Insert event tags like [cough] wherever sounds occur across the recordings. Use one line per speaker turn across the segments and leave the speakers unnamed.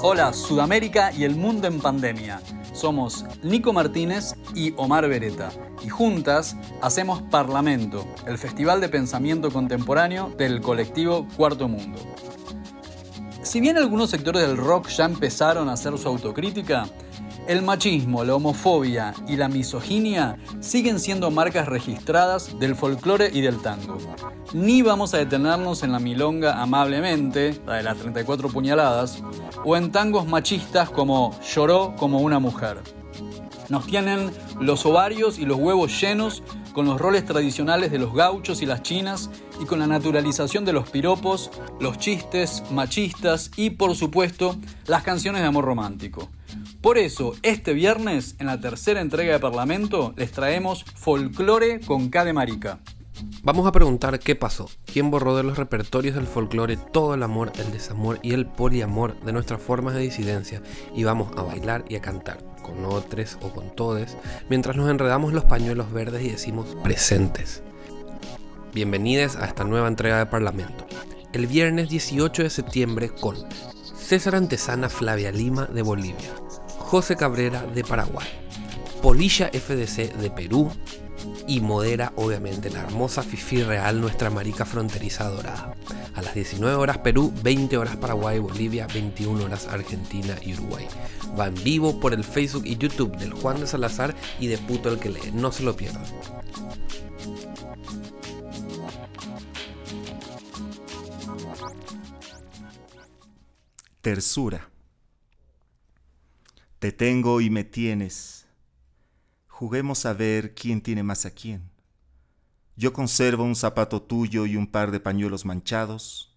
Hola, Sudamérica y el mundo en pandemia. Somos Nico Martínez y Omar Beretta y juntas hacemos Parlamento, el festival de pensamiento contemporáneo del colectivo Cuarto Mundo. Si bien algunos sectores del rock ya empezaron a hacer su autocrítica, el machismo, la homofobia y la misoginia siguen siendo marcas registradas del folclore y del tango. Ni vamos a detenernos en la milonga amablemente, la de las 34 puñaladas, o en tangos machistas como Lloró como una mujer. Nos tienen los ovarios y los huevos llenos con los roles tradicionales de los gauchos y las chinas y con la naturalización de los piropos, los chistes machistas y por supuesto las canciones de amor romántico. Por eso, este viernes, en la tercera entrega de Parlamento, les traemos Folclore con K de Marica.
Vamos a preguntar qué pasó, quién borró de los repertorios del folclore todo el amor, el desamor y el poliamor de nuestras formas de disidencia y vamos a bailar y a cantar, con otros o con todes, mientras nos enredamos los pañuelos verdes y decimos presentes. Bienvenidos a esta nueva entrega de Parlamento. El viernes 18 de septiembre con César Antesana Flavia Lima de Bolivia, José Cabrera de Paraguay, Polilla FDC de Perú y modera obviamente la hermosa Fifi Real, nuestra marica fronteriza dorada. A las 19 horas Perú, 20 horas Paraguay, Bolivia, 21 horas Argentina y Uruguay. Va en vivo por el Facebook y YouTube del Juan de Salazar y de Puto el que lee, no se lo pierdan.
Tersura. Te tengo y me tienes. Juguemos a ver quién tiene más a quién. Yo conservo un zapato tuyo y un par de pañuelos manchados.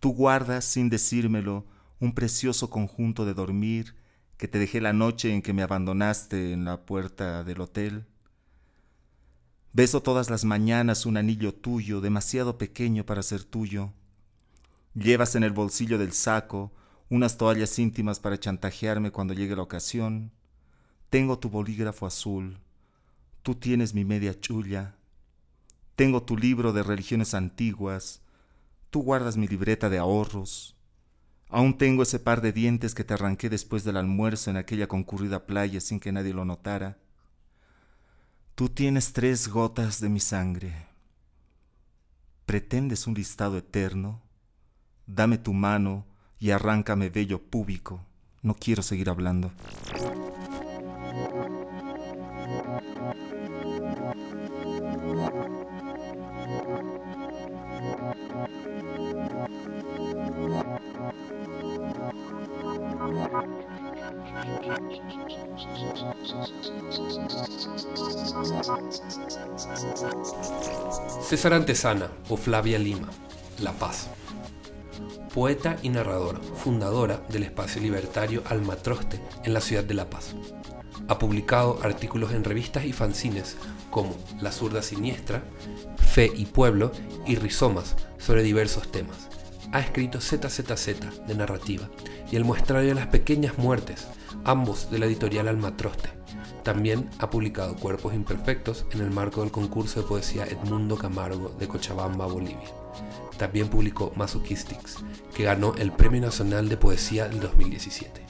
Tú guardas, sin decírmelo, un precioso conjunto de dormir que te dejé la noche en que me abandonaste en la puerta del hotel. Beso todas las mañanas un anillo tuyo, demasiado pequeño para ser tuyo. Llevas en el bolsillo del saco unas toallas íntimas para chantajearme cuando llegue la ocasión. Tengo tu bolígrafo azul. Tú tienes mi media chulla. Tengo tu libro de religiones antiguas. Tú guardas mi libreta de ahorros. Aún tengo ese par de dientes que te arranqué después del almuerzo en aquella concurrida playa sin que nadie lo notara. Tú tienes tres gotas de mi sangre. ¿Pretendes un listado eterno? Dame tu mano y arráncame vello púbico. No quiero seguir hablando.
César Antesana o Flavia Lima, La Paz. Poeta y narradora, fundadora del espacio libertario Almatroste en la ciudad de La Paz. Ha publicado artículos en revistas y fanzines como La Zurda Siniestra, Fe y Pueblo y Rizomas sobre diversos temas. Ha escrito ZZZ de narrativa y El Muestrario de las Pequeñas Muertes, ambos de la editorial Almatroste. También ha publicado Cuerpos Imperfectos en el marco del concurso de poesía Edmundo Camargo de Cochabamba, Bolivia. También publicó Masochistics, que ganó el Premio Nacional de Poesía del 2017.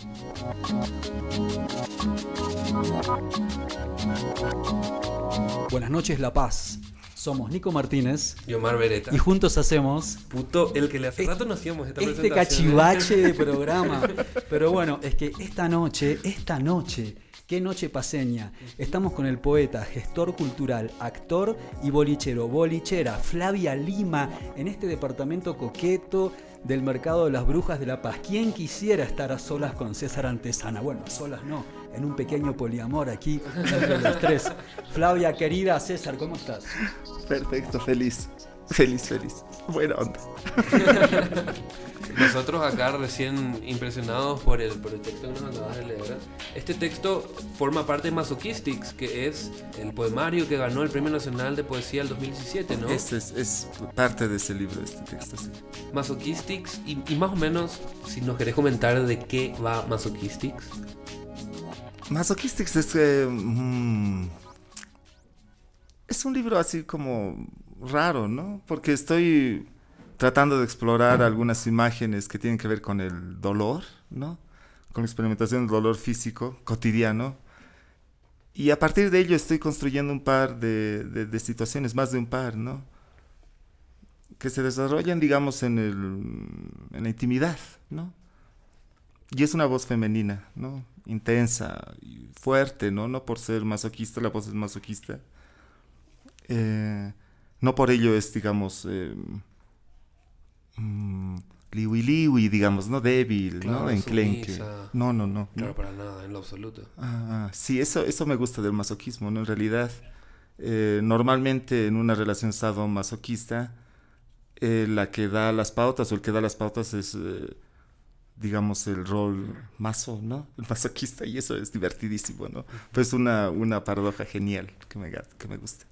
Buenas noches, La Paz. Somos Nico Martínez
Y Omar Beretta.
y juntos hacemos
Puto, el que le hace rato no hacíamos esta
este
presentación.
cachivache de [laughs] programa. Pero bueno, es que esta noche, esta noche, qué noche paseña, estamos con el poeta, gestor cultural, actor y bolichero, bolichera, Flavia Lima, en este departamento coqueto del mercado de las brujas de La Paz. ¿Quién quisiera estar a solas con César Antesana? Bueno, a solas no, en un pequeño poliamor aquí entre los tres. Flavia, querida, César, ¿cómo estás?
Perfecto, feliz. [laughs] Feliz, feliz. Buena onda. [laughs]
Nosotros acá recién impresionados por el, por el texto que nos acabas de leer. Este texto forma parte de Masochistics, que es el poemario que ganó el Premio Nacional de Poesía del 2017, ¿no?
Este es, es parte de ese libro, este texto. sí.
Masochistics, y, y más o menos, si nos querés comentar de qué va Masochistics.
Masochistics es que. mm, es un libro así como raro, ¿no? Porque estoy tratando de explorar algunas imágenes que tienen que ver con el dolor, ¿no? Con la experimentación del dolor físico cotidiano. Y a partir de ello estoy construyendo un par de, de, situaciones, más de un par, ¿no? Que se desarrollan, digamos, en, el, en la intimidad, ¿no? Y es una voz femenina, ¿no? Intensa y fuerte, ¿no? No por ser masoquista, la voz es masoquista. Eh, no por ello es, digamos, eh, mm, liwi liwi, digamos, ¿no? Débil, ¿no? Enclenque. No, no, no.
Claro, para nada, en lo absoluto.
Ah, sí, eso, eso me gusta del masoquismo, ¿no? En realidad, eh, normalmente en una relación sado-masoquista, eh, la que da las pautas o el que da las pautas es, eh, digamos, el rol maso, ¿no? El masoquista, y eso es divertidísimo, ¿no? Pues una, una paradoja genial que me, que me gusta.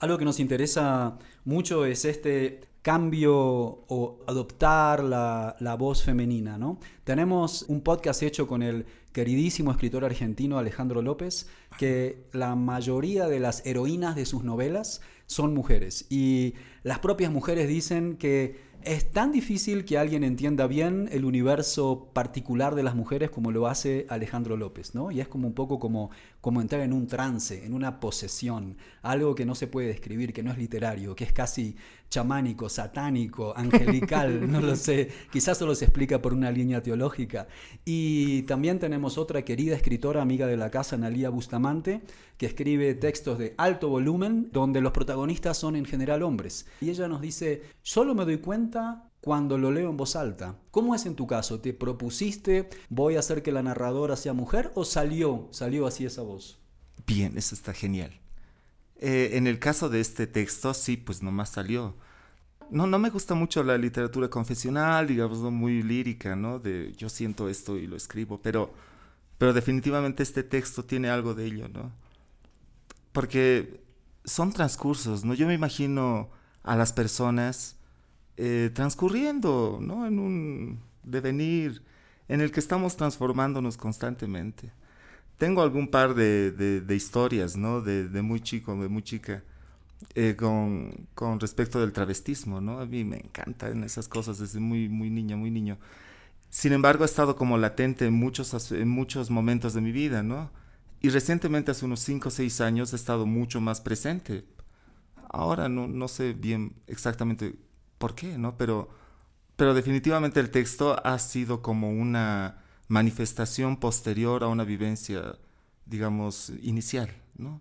Algo que nos interesa mucho es este cambio o adoptar la, la, voz femenina. ¿no? Tenemos un podcast hecho con el queridísimo escritor argentino Alejandro López, que la mayoría de las heroínas de sus novelas son mujeres. Y las propias mujeres dicen que es tan difícil que alguien entienda bien el universo particular de las mujeres como lo hace Alejandro López, ¿no? Y es como un poco como, como entrar en un trance, en una posesión, algo que no se puede describir, que no es literario, que es casi chamánico, satánico, [laughs] angelical, no lo sé, quizás solo se explica por una línea teológica. Y también tenemos otra querida escritora, amiga de la casa, Analía Bustamante, que escribe textos de alto volumen, donde los protagonistas son en general hombres. Y ella nos dice, solo me doy cuenta cuando lo leo en voz alta. ¿Cómo es en tu caso? ¿Te propusiste, voy a hacer que la narradora sea mujer o salió, salió así esa voz?
Bien, eso está genial. Eh, en el caso de este texto, sí, pues nomás salió. No, no me gusta mucho la literatura confesional, digamos, muy lírica, ¿no? De yo siento esto y lo escribo, pero, pero definitivamente este texto tiene algo de ello, ¿no? Porque son transcursos, ¿no? Yo me imagino a las personas eh, transcurriendo, ¿no? En un devenir en el que estamos transformándonos constantemente tengo algún par de, de, historias, ¿no? De, de, muy chico, de muy chica, eh, con, con, respecto del travestismo, ¿no? A mí me encantan esas cosas desde muy, muy niño, muy niño. Sin embargo, ha estado como latente en muchos, en muchos momentos de mi vida, ¿no? Y recientemente, hace unos 5 o 6 años, ha estado mucho más presente. Ahora no, no sé bien exactamente por qué, ¿no? Pero, pero definitivamente el texto ha sido como una manifestación posterior a una vivencia, digamos, inicial, ¿no?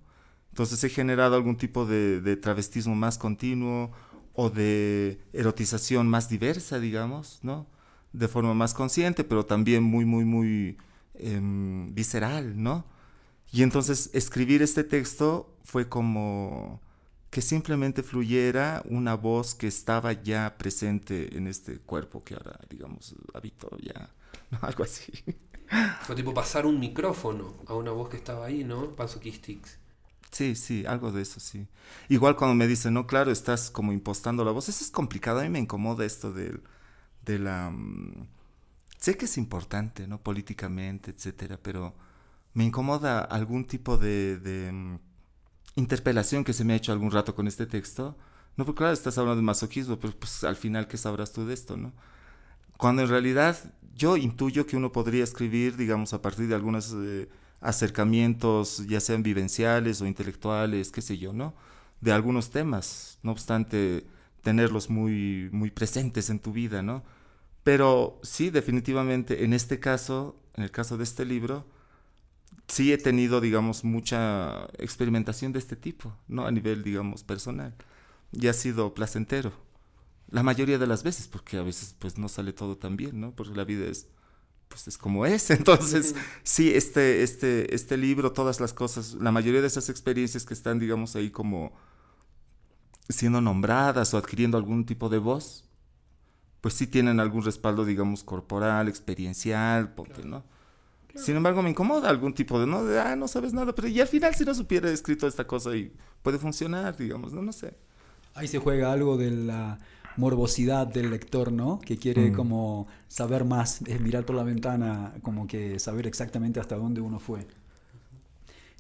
Entonces he generado algún tipo de, travestismo más continuo o de erotización más diversa, digamos, ¿no? De forma más consciente, pero también muy, muy, muy em, visceral, ¿no? Y entonces escribir este texto fue como que simplemente fluyera una voz que estaba ya presente en este cuerpo que ahora, digamos, habito ya [laughs] algo así.
Fue tipo pasar un micrófono a una voz que estaba ahí, ¿no? Pasoquistics.
Sí, sí, algo de eso, sí. Igual cuando me dicen, no, claro, estás como impostando la voz, eso es complicado, a mí me incomoda esto de, de la... Mm, sé que es importante, ¿no? Políticamente, etcétera, pero me incomoda algún tipo de, de mm, interpelación que se me ha hecho algún rato con este texto. No, porque claro, estás hablando de masoquismo, pero pues al final, ¿qué sabrás tú de esto, no? Cuando en realidad yo intuyo que uno podría escribir, digamos, a partir de algunos eh, acercamientos, ya sean vivenciales o intelectuales, qué sé yo, ¿no? De algunos temas, no obstante tenerlos muy, muy presentes en tu vida, ¿no? Pero sí, definitivamente, en este caso, en el caso de este libro, sí he tenido, digamos, mucha experimentación de este tipo, ¿no? A nivel, digamos, personal. Y ha sido placentero la mayoría de las veces, porque a veces pues no sale todo tan bien, ¿no? Porque la vida es pues es como es. [laughs] Entonces, sí, este, este, este libro, todas las cosas, la mayoría de esas experiencias que están, digamos, ahí como siendo nombradas o adquiriendo algún tipo de voz, pues sí tienen algún respaldo, digamos, corporal, experiencial, porque, ¿no? Sin embargo, me incomoda algún tipo de, no, de, ah, no sabes nada, pero y al final si no supiera escrito esta cosa y puede funcionar, digamos, no, no sé.
Ahí se juega algo de la morbosidad del lector, ¿no? Que quiere mm. como saber más, mirar por la ventana, como que saber exactamente hasta dónde uno fue.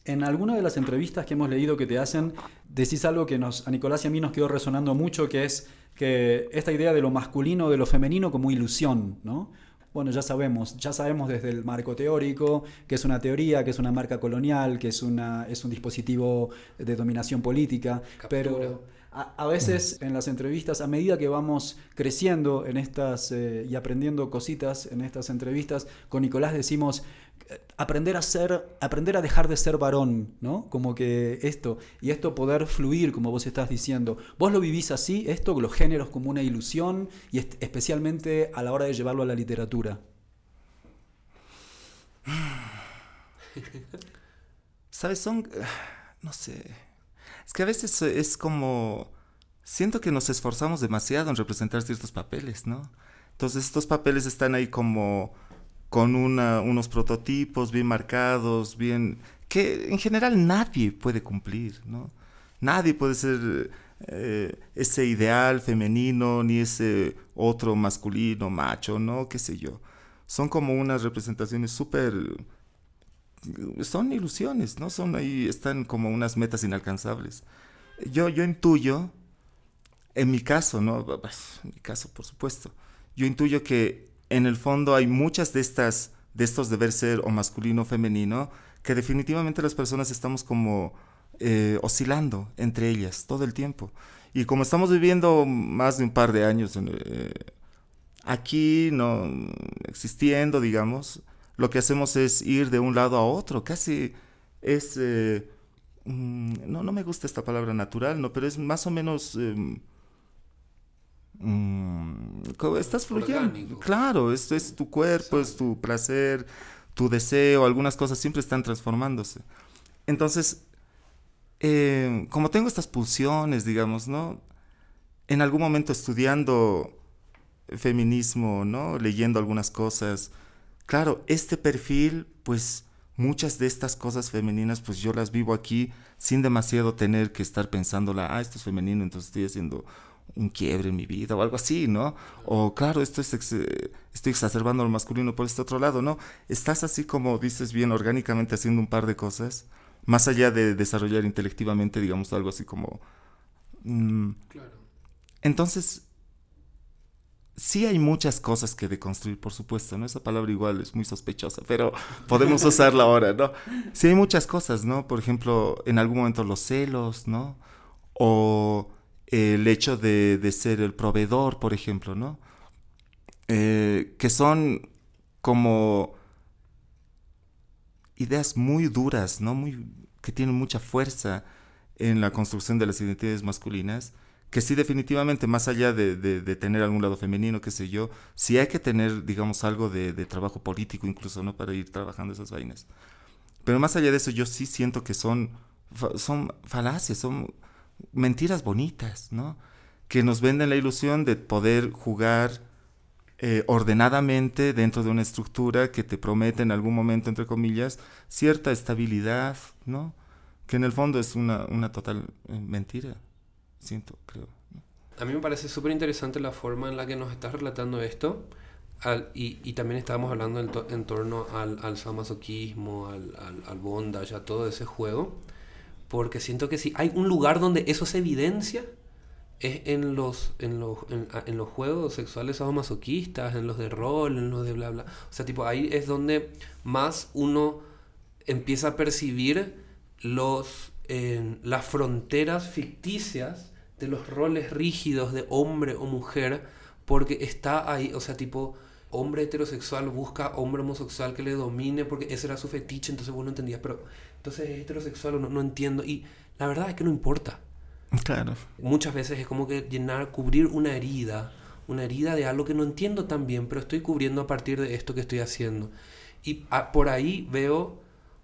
En alguna de las entrevistas que hemos leído que te hacen, decís algo que nos, a Nicolás y a mí nos quedó resonando mucho, que es que esta idea de lo masculino, de lo femenino como ilusión, ¿no? Bueno, ya sabemos, ya sabemos desde el marco teórico que es una teoría, que es una marca colonial, que es, una, es un dispositivo de dominación política, pero a, veces en las entrevistas, a medida que vamos creciendo en estas eh, y aprendiendo cositas en estas entrevistas, con Nicolás decimos aprender a ser, aprender a dejar de ser varón, ¿no? Como que esto, y esto poder fluir, como vos estás diciendo. Vos lo vivís así, esto, los géneros como una ilusión, y especialmente a la hora de llevarlo a la literatura.
¿Sabes? Son, no sé, es que a veces es como... Siento que nos esforzamos demasiado en representar ciertos papeles, ¿no? Entonces estos papeles están ahí como con unos prototipos bien marcados, bien... que en general nadie puede cumplir, ¿no? Nadie puede ser eh, ese ideal femenino ni ese otro masculino, macho, ¿no? ¿Qué sé yo? Son como unas representaciones súper son ilusiones, ¿no? Son ahí, están como unas metas inalcanzables. Yo, yo intuyo, en mi caso, ¿no? En mi caso, por supuesto, yo intuyo que en el fondo hay muchas de estas, de estos deber ser o masculino o femenino, que definitivamente las personas estamos como eh, oscilando entre ellas todo el tiempo. Y como estamos viviendo más de un par de años eh, aquí, no existiendo, digamos, lo que hacemos es ir de un lado a otro, casi es, eh, mm, no, no me gusta esta palabra natural, no, pero es más o menos... Em, mm, estás fluyendo. Claro, esto es tu cuerpo, es tu placer, tu deseo, algunas cosas siempre están transformándose. Entonces, em, como tengo estas pulsiones, digamos, ¿no? En algún momento estudiando feminismo, ¿no? Leyendo algunas cosas, Claro, este perfil, pues muchas de estas cosas femeninas, pues yo las vivo aquí sin demasiado tener que estar pensándola, ah, esto es femenino, entonces estoy haciendo un quiebre en mi vida o algo así, ¿no? O claro, esto es estoy exacerbando lo masculino por este otro lado, ¿no? Estás así como dices bien orgánicamente haciendo un par de cosas, más allá de desarrollar intelectivamente, digamos, algo así como... Mm, claro. Entonces, sí hay muchas cosas que deconstruir, por supuesto, ¿no? Esa palabra igual es muy sospechosa, pero [laughs] podemos usarla ahora, ¿no? Sí hay muchas cosas, ¿no? Por ejemplo, en algún momento los celos, ¿no? O el hecho de, ser el proveedor, por ejemplo, ¿no? Eh, que son como ideas muy duras, ¿no? Muy, que tienen mucha fuerza en la construcción de las identidades masculinas que sí definitivamente, más allá de, de, tener algún lado femenino, qué sé yo, sí hay que tener, digamos, algo de, de, trabajo político incluso, ¿no? Para ir trabajando esas vainas. Pero más allá de eso, yo sí siento que son, son falacias, son mentiras bonitas, ¿no? Que nos venden la ilusión de poder jugar eh, ordenadamente dentro de una estructura que te promete en algún momento, entre comillas, cierta estabilidad, ¿no? Que en el fondo es una, una total eh, mentira siento, creo.
A mí me parece súper interesante la forma en la que nos estás relatando esto. y, y, también estábamos hablando en, torno al, al sadomasoquismo, al, al, al, bondage, a todo ese juego. Porque siento que si hay un lugar donde eso se evidencia, es en los, en los, en, en los juegos sexuales sadomasoquistas, en los de rol, en los de bla bla. O sea, tipo, ahí es donde más uno empieza a percibir los, las fronteras ficticias de los roles rígidos de hombre o mujer, porque está ahí, o sea, tipo, hombre heterosexual busca hombre homosexual que le domine, porque ese era su fetiche, entonces vos no entendías, pero entonces es heterosexual no, no entiendo, y la verdad es que no importa.
Claro.
Muchas veces es como que llenar, cubrir una herida, una herida de algo que no entiendo tan bien, pero estoy cubriendo a partir de esto que estoy haciendo. Y por ahí veo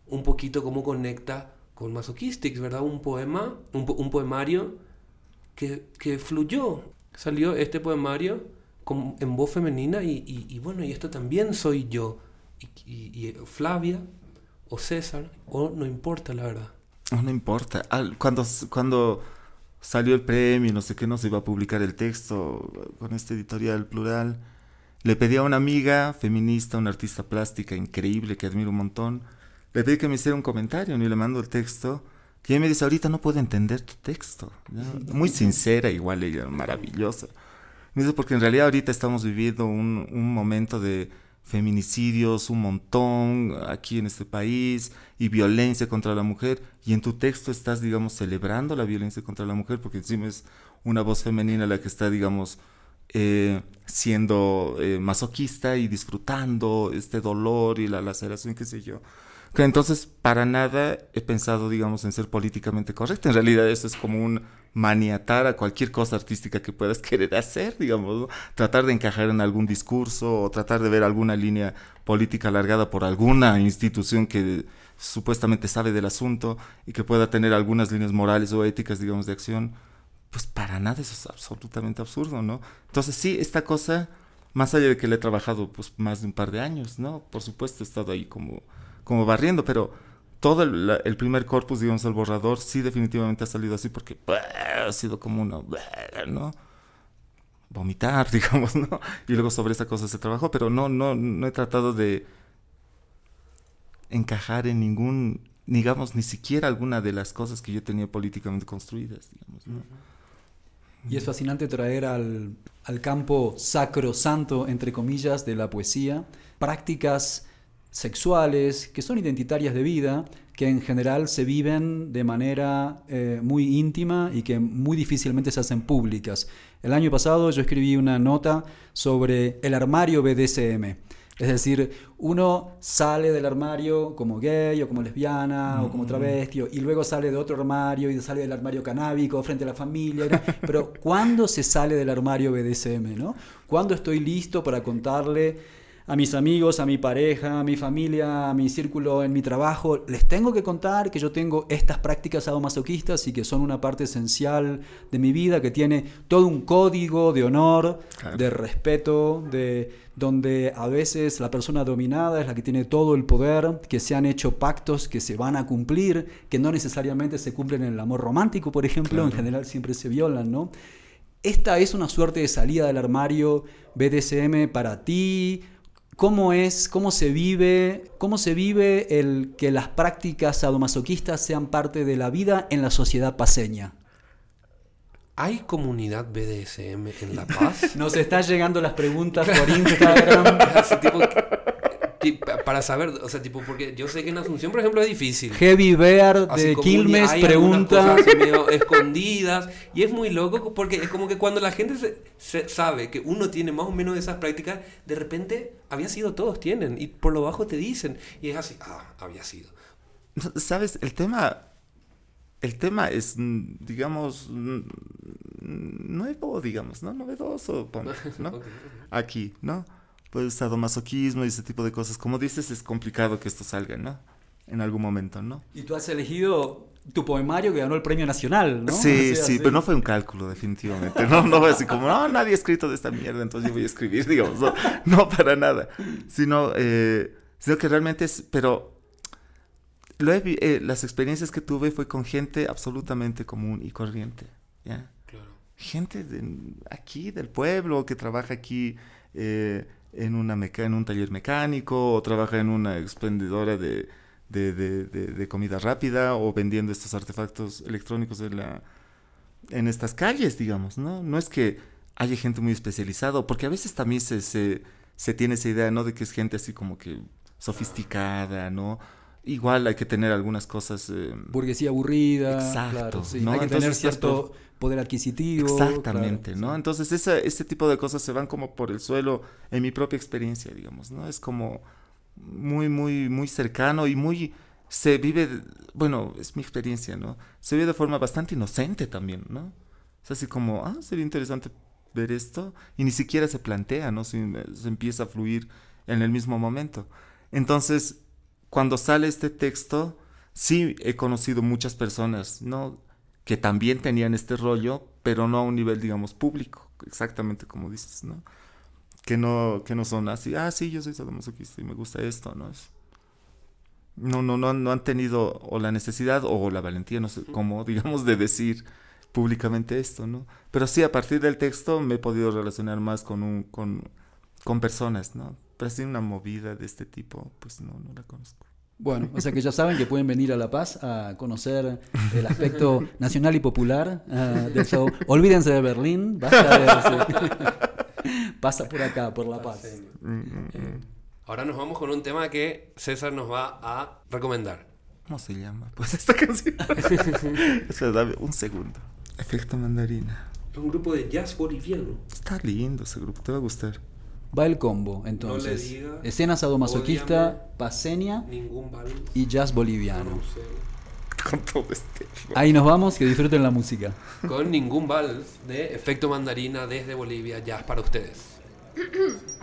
un poquito cómo conecta con Masochistics, ¿verdad? Un poema, un, poemario que, que, fluyó. Salió este poemario con, en voz femenina y, y, bueno, y esto también soy yo. Y, Flavia o César, o no importa, la verdad.
No importa. Cuando, cuando salió el premio, no sé qué, no se iba a publicar el texto con este editorial plural, le pedí a una amiga feminista, una artista plástica increíble que admiro un montón, le pedí que me hiciera un comentario, y le mando el texto. Y ella me dice, ahorita no puedo entender tu texto. [laughs] Muy sincera, igual ella, maravillosa. Me dice, porque en realidad ahorita estamos viviendo un, un momento de feminicidios, un montón aquí en este país, y violencia contra la mujer, y en tu texto estás, digamos, celebrando la violencia contra la mujer, porque encima es una voz femenina la que está, digamos, eh, siendo eh, masoquista y disfrutando este dolor y la laceración, qué sé yo. Entonces, para nada he pensado, digamos, en ser políticamente correcto. En realidad, eso es como un maniatar a cualquier cosa artística que puedas querer hacer, digamos, tratar de encajar en algún discurso o tratar de ver alguna línea política alargada por alguna institución que supuestamente sabe del asunto y que pueda tener algunas líneas morales o éticas, digamos, de acción pues para nada eso es absolutamente absurdo, ¿no? Entonces sí, esta cosa, más allá de que le he trabajado pues más de un par de años, ¿no? Por supuesto he estado ahí como, como barriendo, pero todo el, primer corpus, digamos, el borrador, sí definitivamente ha salido así porque ha sido como una, ¿no? Vomitar, [laughs] digamos, ¿no? Y luego sobre esa cosa se trabajó, pero no, no, no he tratado de encajar en ningún, digamos, ni siquiera alguna de las cosas que yo tenía políticamente construidas, digamos, ¿no?
Y es fascinante traer al, al campo sacro, santo, entre comillas, de la poesía, prácticas sexuales que son identitarias de vida, que en general se viven de manera eh, muy íntima y que muy difícilmente se hacen públicas. El año pasado yo escribí una nota sobre el armario BDSM. Es decir, uno sale del armario como gay o como lesbiana o como mm. travesti y luego sale de otro armario y sale del armario canábico frente a la familia. Pero [laughs] ¿cuándo se sale del armario BDSM? ¿no? ¿Cuándo estoy listo para contarle a mis amigos, a mi pareja, a mi familia, a mi círculo, en mi trabajo, les tengo que contar que yo tengo estas prácticas sadomasoquistas y que son una parte esencial de mi vida, que tiene todo un código de honor, de respeto, de donde a veces la persona dominada es la que tiene todo el poder, que se han hecho pactos que se van a cumplir, que no necesariamente se cumplen en el amor romántico, por ejemplo, en general siempre se violan, ¿no? Esta es una suerte de salida del armario BDSM para ti, cómo es, cómo se vive, cómo se vive el que las prácticas sadomasoquistas sean parte de la vida en la sociedad paseña.
¿Hay comunidad BDSM en La Paz? [laughs]
Nos están llegando las preguntas por [laughs] Instagram
para saber, o sea, tipo, porque yo sé que en Asunción, por ejemplo, es difícil.
Heavy Bear de Quilmes pregunta.
escondidas. Y es muy loco porque es como que cuando la gente se, sabe que uno tiene más o menos esas prácticas, de repente había sido todos tienen. Y por lo bajo te dicen. Y es así, ah, había sido.
¿Sabes? El tema. El tema es, digamos, nuevo, digamos, ¿no? Novedoso, [laughs] ¿no? Aquí, ¿no? Pues sadomasoquismo y ese tipo de cosas. Como dices, es complicado que esto salga, ¿no? En algún momento, ¿no?
Y tú has elegido tu poemario que ganó el premio nacional, ¿no?
Sí, sí, pero no fue un cálculo, definitivamente. No, no fue así como, no, nadie ha escrito de esta mierda, entonces yo voy a escribir, [laughs] digamos. No, para nada. Sino, eh, sino que realmente es, pero lo eh, las experiencias que tuve fue con gente absolutamente común y corriente, ¿ya? Claro. Gente de aquí, del pueblo, que trabaja aquí. Eh, en, una en un taller mecánico o trabaja en una expendedora de, de, de, comida rápida o vendiendo estos artefactos electrónicos en, la, en estas calles, digamos, ¿no? No es que haya gente muy especializada, porque a veces también se, se, se tiene esa idea, ¿no? De que es gente así como que sofisticada, ¿no? Igual hay que tener algunas cosas... Eh,
Burguesía aburrida.
Exacto.
¿no? Hay que tener cierto poder adquisitivo.
Exactamente, ¿no? Entonces ese, este tipo de cosas se van como por el suelo en mi propia experiencia, digamos, ¿no? Es como muy, muy, muy cercano y muy... Se vive, bueno, es mi experiencia, ¿no? Se vive de forma bastante inocente también, ¿no? Es así como, ah, sería interesante ver esto y ni siquiera se plantea, ¿no? Se, se empieza a fluir en el mismo momento. Entonces, cuando sale este texto, sí he conocido muchas personas, ¿no? Que también tenían este rollo, pero no a un nivel, digamos, público, exactamente como dices, ¿no? Que no, que no son así, ah, sí, yo soy sadomasoquista y me gusta esto, ¿no? Es, no, no, no, no han tenido o la necesidad o la valentía, no sé cómo, [laughs] digamos, de decir públicamente esto, ¿no? Pero sí, a partir del texto me he podido relacionar más con, un, con, con personas, ¿no? Pero así una movida de este tipo, pues no, no la conozco.
Bueno, o sea que ya saben que pueden venir a La Paz a conocer el aspecto nacional y popular uh, del show. Olvídense de Berlín, basta de, [laughs] pasa por acá, por La Paz.
Ahora nos vamos con un tema que César nos va a recomendar.
¿Cómo se llama? Pues esta canción. [laughs] Espera, un segundo. Efecto mandarina.
Es un grupo de jazz boliviano.
Está lindo ese grupo, te va a gustar.
Va el combo, entonces.
No le diga,
Escena sadomasoquista, paseña
vals.
y jazz boliviano.
carrusel.
Con todo este.
Ahí nos vamos, que disfruten la música.
Con ningún vals de efecto mandarina desde Bolivia, jazz para ustedes. [coughs]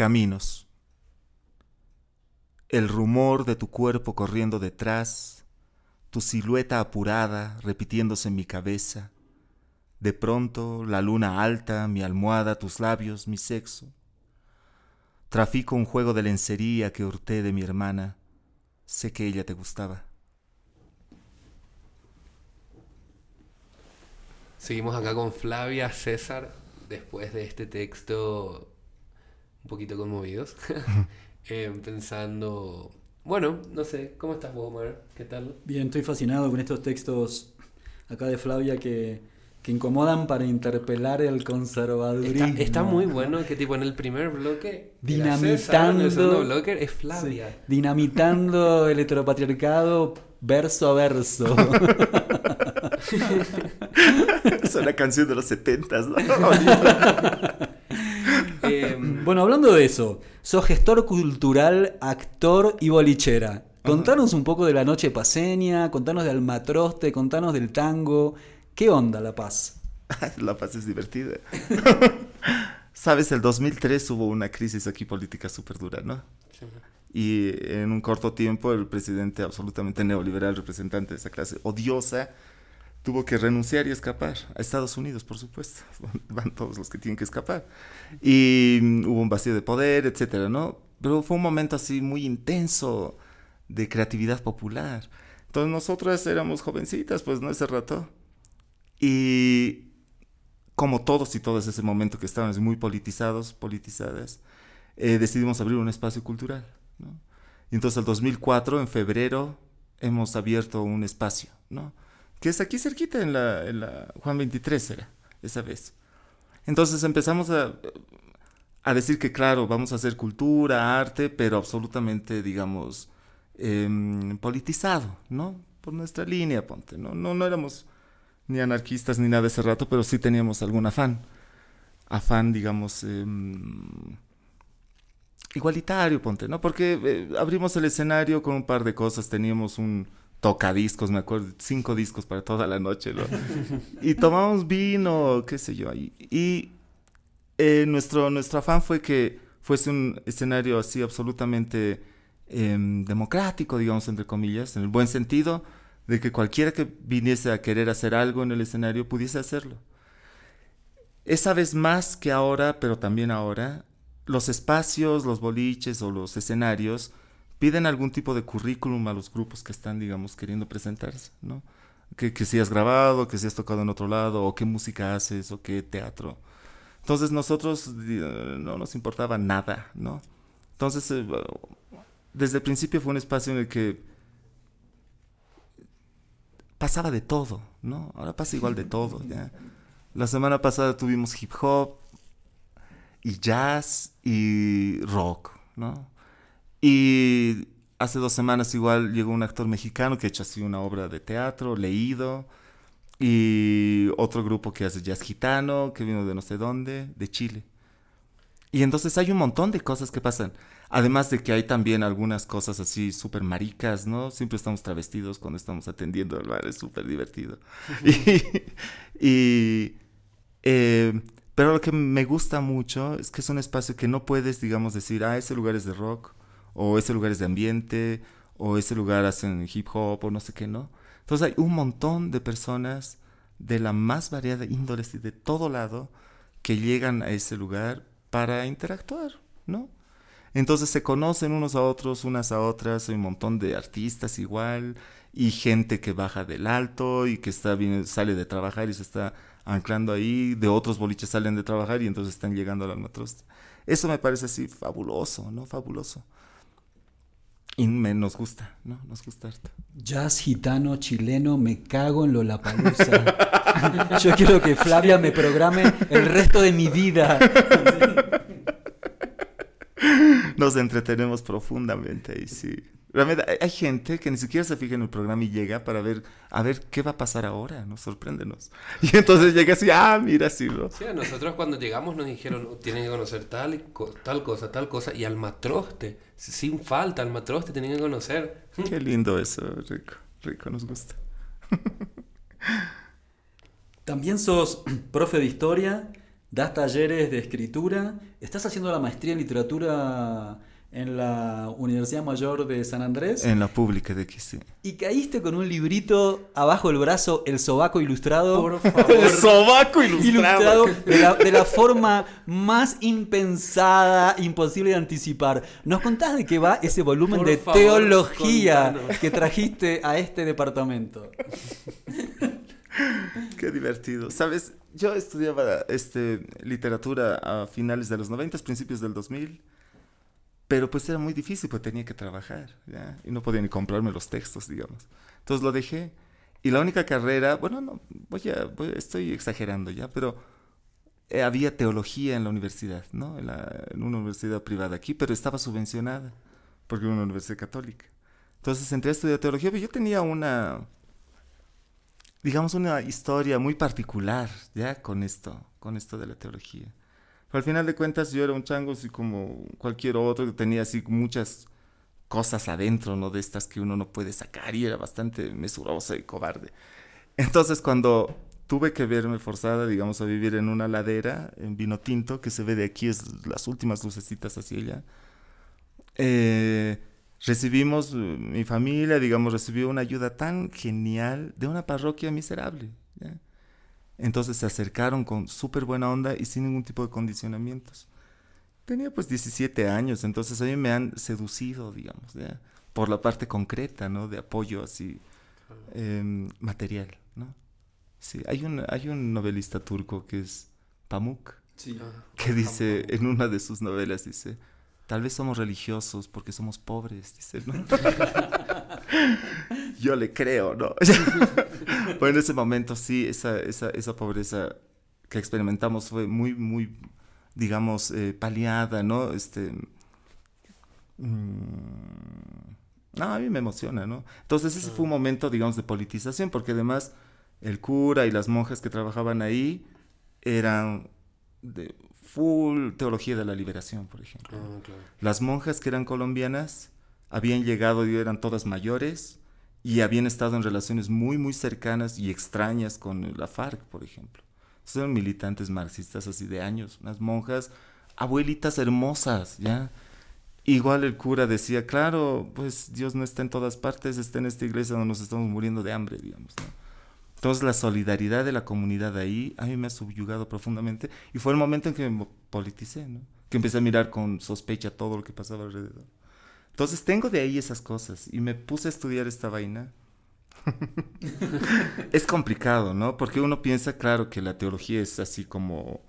Caminos. El rumor de tu cuerpo corriendo detrás, tu silueta apurada repitiéndose en mi cabeza. De pronto, la luna alta, mi almohada, tus labios, mi sexo. Trafico un juego de lencería que hurté de mi hermana. Sé que ella te gustaba.
Seguimos acá con Flavia César después de este texto un poquito conmovidos. [laughs] [laughs] Eh, pensando, bueno, no sé, ¿cómo estás vos, Omar? ¿Qué tal?
Bien, estoy fascinado con estos textos acá de Flavia que, que incomodan para interpelar el conservadurismo.
Está, está muy bueno que tipo en el primer bloque
Dinamitando-
César, en el segundo bloque es Flavia.
Sí, Dinamitando el heteropatriarcado verso a verso. [laughs]
Es una canción de los setentas, ¿no?
Bueno, hablando de eso, sos gestor cultural, actor y bolichera. Contanos un poco de la noche paseña, contanos del matroste, contanos del tango. ¿Qué onda La Paz? [laughs]
La paz es divertida. [laughs] Sabes, el 2003 hubo una crisis aquí política súper dura, ¿no? Y en un corto tiempo el presidente absolutamente neoliberal, representante de esa clase odiosa, tuvo que renunciar y escapar a Estados Unidos, por supuesto. [laughs] Van todos los que tienen que escapar. Y mm, hubo un vacío de poder, etcétera, ¿no? Pero fue un momento así muy intenso de creatividad popular. Entonces nosotras éramos jovencitas, pues, ¿no? Ese rato. Y como todos y todas ese momento que estaban muy politizados, politizadas, eh, decidimos abrir un espacio cultural. ¿no? Y entonces el 2004, en febrero, hemos abierto un espacio, ¿no? Que es aquí cerquita en la, en la Juan 23 era, esa vez. Entonces empezamos a, a decir que, claro, vamos a hacer cultura, arte, pero absolutamente, digamos, em, politizado, ¿no? Por nuestra línea, ponte, ¿no? No, no éramos ni anarquistas ni nada de ese rato, pero sí teníamos algún afán. Afán, digamos, em, igualitario, ponte, ¿no? Porque eh, abrimos el escenario con un par de cosas, teníamos un tocadiscos, me acuerdo, cinco discos para toda la noche, ¿no? [laughs] y tomamos vino, qué sé yo, ahí. Y eh, nuestro, nuestro afán fue que fuese un escenario así absolutamente em, democrático, digamos, entre comillas, en el buen sentido de que cualquiera que viniese a querer hacer algo en el escenario pudiese hacerlo. Esa vez más que ahora, pero también ahora, los espacios, los boliches o los escenarios piden algún tipo de currículum a los grupos que están, digamos, queriendo presentarse, ¿no? Que, que si has grabado, que si has tocado en otro lado, o qué música haces, o qué teatro. Entonces nosotros eh, no nos importaba nada, ¿no? Entonces, eh, desde el principio fue un espacio en el que pasaba de todo, ¿no? Ahora pasa igual de todo, ¿ya? La semana pasada tuvimos hip hop y jazz y rock, ¿no? Y hace dos semanas igual llegó un actor mexicano que ha hecho así una obra de teatro, leído, y otro grupo que hace jazz gitano, que vino de no sé dónde, de Chile. Y entonces hay un montón de cosas que pasan. Además de que hay también algunas cosas así súper maricas, ¿no? Siempre estamos travestidos cuando estamos atendiendo al bar, es súper divertido. [laughs] y, y, eh, pero lo que me gusta mucho es que es un espacio que no puedes, digamos, decir, ah, ese lugar es de rock, o ese lugar es de ambiente, o ese lugar hacen hip hop, o no sé qué, ¿no? Entonces hay un montón de personas de la más variada índole y de todo lado que llegan a ese lugar para interactuar, ¿no? Entonces se conocen unos a otros, unas a otras, hay un montón de artistas igual, y gente que baja del alto y que está bien, sale de trabajar y se está anclando ahí, de otros boliches salen de trabajar y entonces están llegando al almatroste. Eso me parece así fabuloso, ¿no? Fabuloso. Y me, nos gusta, ¿no? Nos gusta harto.
Jazz gitano chileno, me cago en Lollapalooza. [laughs] Yo quiero que Flavia me programe el resto de mi vida.
Nos entretenemos profundamente y sí. Realmente hay, hay gente que ni siquiera se fija en el programa y llega para ver, a ver qué va a pasar ahora, ¿no? Sorpréndenos. [laughs] Y entonces llega así, ah, mira, sí, ¿no?
Sí, a nosotros cuando llegamos nos dijeron, tienen que conocer tal, tal cosa, tal cosa, y al matroste, sin falta, al matroste tienen que conocer. [laughs]
Qué lindo eso, rico, rico, nos gusta. [laughs]
También sos [clears throat] profe de historia das talleres de escritura, estás haciendo la maestría en literatura en la Universidad Mayor de San Andrés
En la pública de sí.
y caíste con un librito abajo del brazo, El Sobaco Ilustrado.
Por [laughs] favor.
sobaco
ilustrado de la, de la forma más impensada, imposible de anticipar. ¿Nos contás de qué va ese volumen
Por
de
favor,
teología
contanos.
que trajiste a este departamento? [laughs]
Qué divertido. Sabes, yo estudiaba este, literatura a finales de los 90, principios del 2000, pero pues era muy difícil, pues tenía que trabajar, ¿ya? Y no podía ni comprarme los textos, digamos. Entonces lo dejé. Y la única carrera, bueno, no, voy a, voy- estoy exagerando ya, pero eh, había teología en la universidad, ¿no? En, la- en una universidad privada aquí, pero estaba subvencionada, porque era una universidad católica. Entonces entré a estudiar teología, pero yo tenía una, digamos, una historia muy particular, ¿ya? Con esto, con esto de la teología. Pero al final de cuentas yo era un chango así como cualquier otro, que tenía así muchas cosas adentro, ¿no? De estas que uno no puede sacar y era bastante mesuroso y cobarde. Entonces cuando tuve que verme forzada, digamos, a vivir en una ladera, en vino tinto, que se ve de aquí, es las últimas lucecitas hacia allá, eh, recibimos, mi familia, digamos, recibió una ayuda tan genial de una parroquia miserable. ¿ya? Entonces se acercaron con súper buena onda y sin ningún tipo de condicionamientos. Tenía pues 17 años, entonces a mí me han seducido, digamos, ¿ya? por la parte concreta, ¿no? De apoyo así em, material, ¿no? Sí, hay un, hay un novelista turco que es Pamuk, que dice en una de sus novelas, dice, tal vez somos religiosos porque somos pobres, dice, ¿no? [laughs] Yo le creo, ¿no? [laughs] bueno, en ese momento sí, esa, esa, esa pobreza que experimentamos fue muy, muy, digamos, eh, paliada, ¿no? Este... mm, no, a mí me emociona, ¿no? Entonces ese fue un momento, digamos, de politización, porque además el cura y las monjas que trabajaban ahí eran de full teología de la liberación, por ejemplo.
Ah, claro.
Las monjas que eran colombianas habían llegado y eran todas mayores y habían estado en relaciones muy, muy cercanas y extrañas con la FARC, por ejemplo. Son militantes marxistas así de años, unas monjas, abuelitas hermosas, ¿ya? Igual el cura decía, claro, pues Dios no está en todas partes, está en esta iglesia donde nos estamos muriendo de hambre, digamos, ¿no? Entonces la solidaridad de la comunidad ahí a mí me ha subyugado profundamente y fue el momento en que me politicé, ¿no? Que empecé a mirar con sospecha todo lo que pasaba alrededor. Entonces tengo de ahí esas cosas y me puse a estudiar esta vaina. [laughs] es complicado, ¿no? Porque uno piensa, claro, que la teología es así como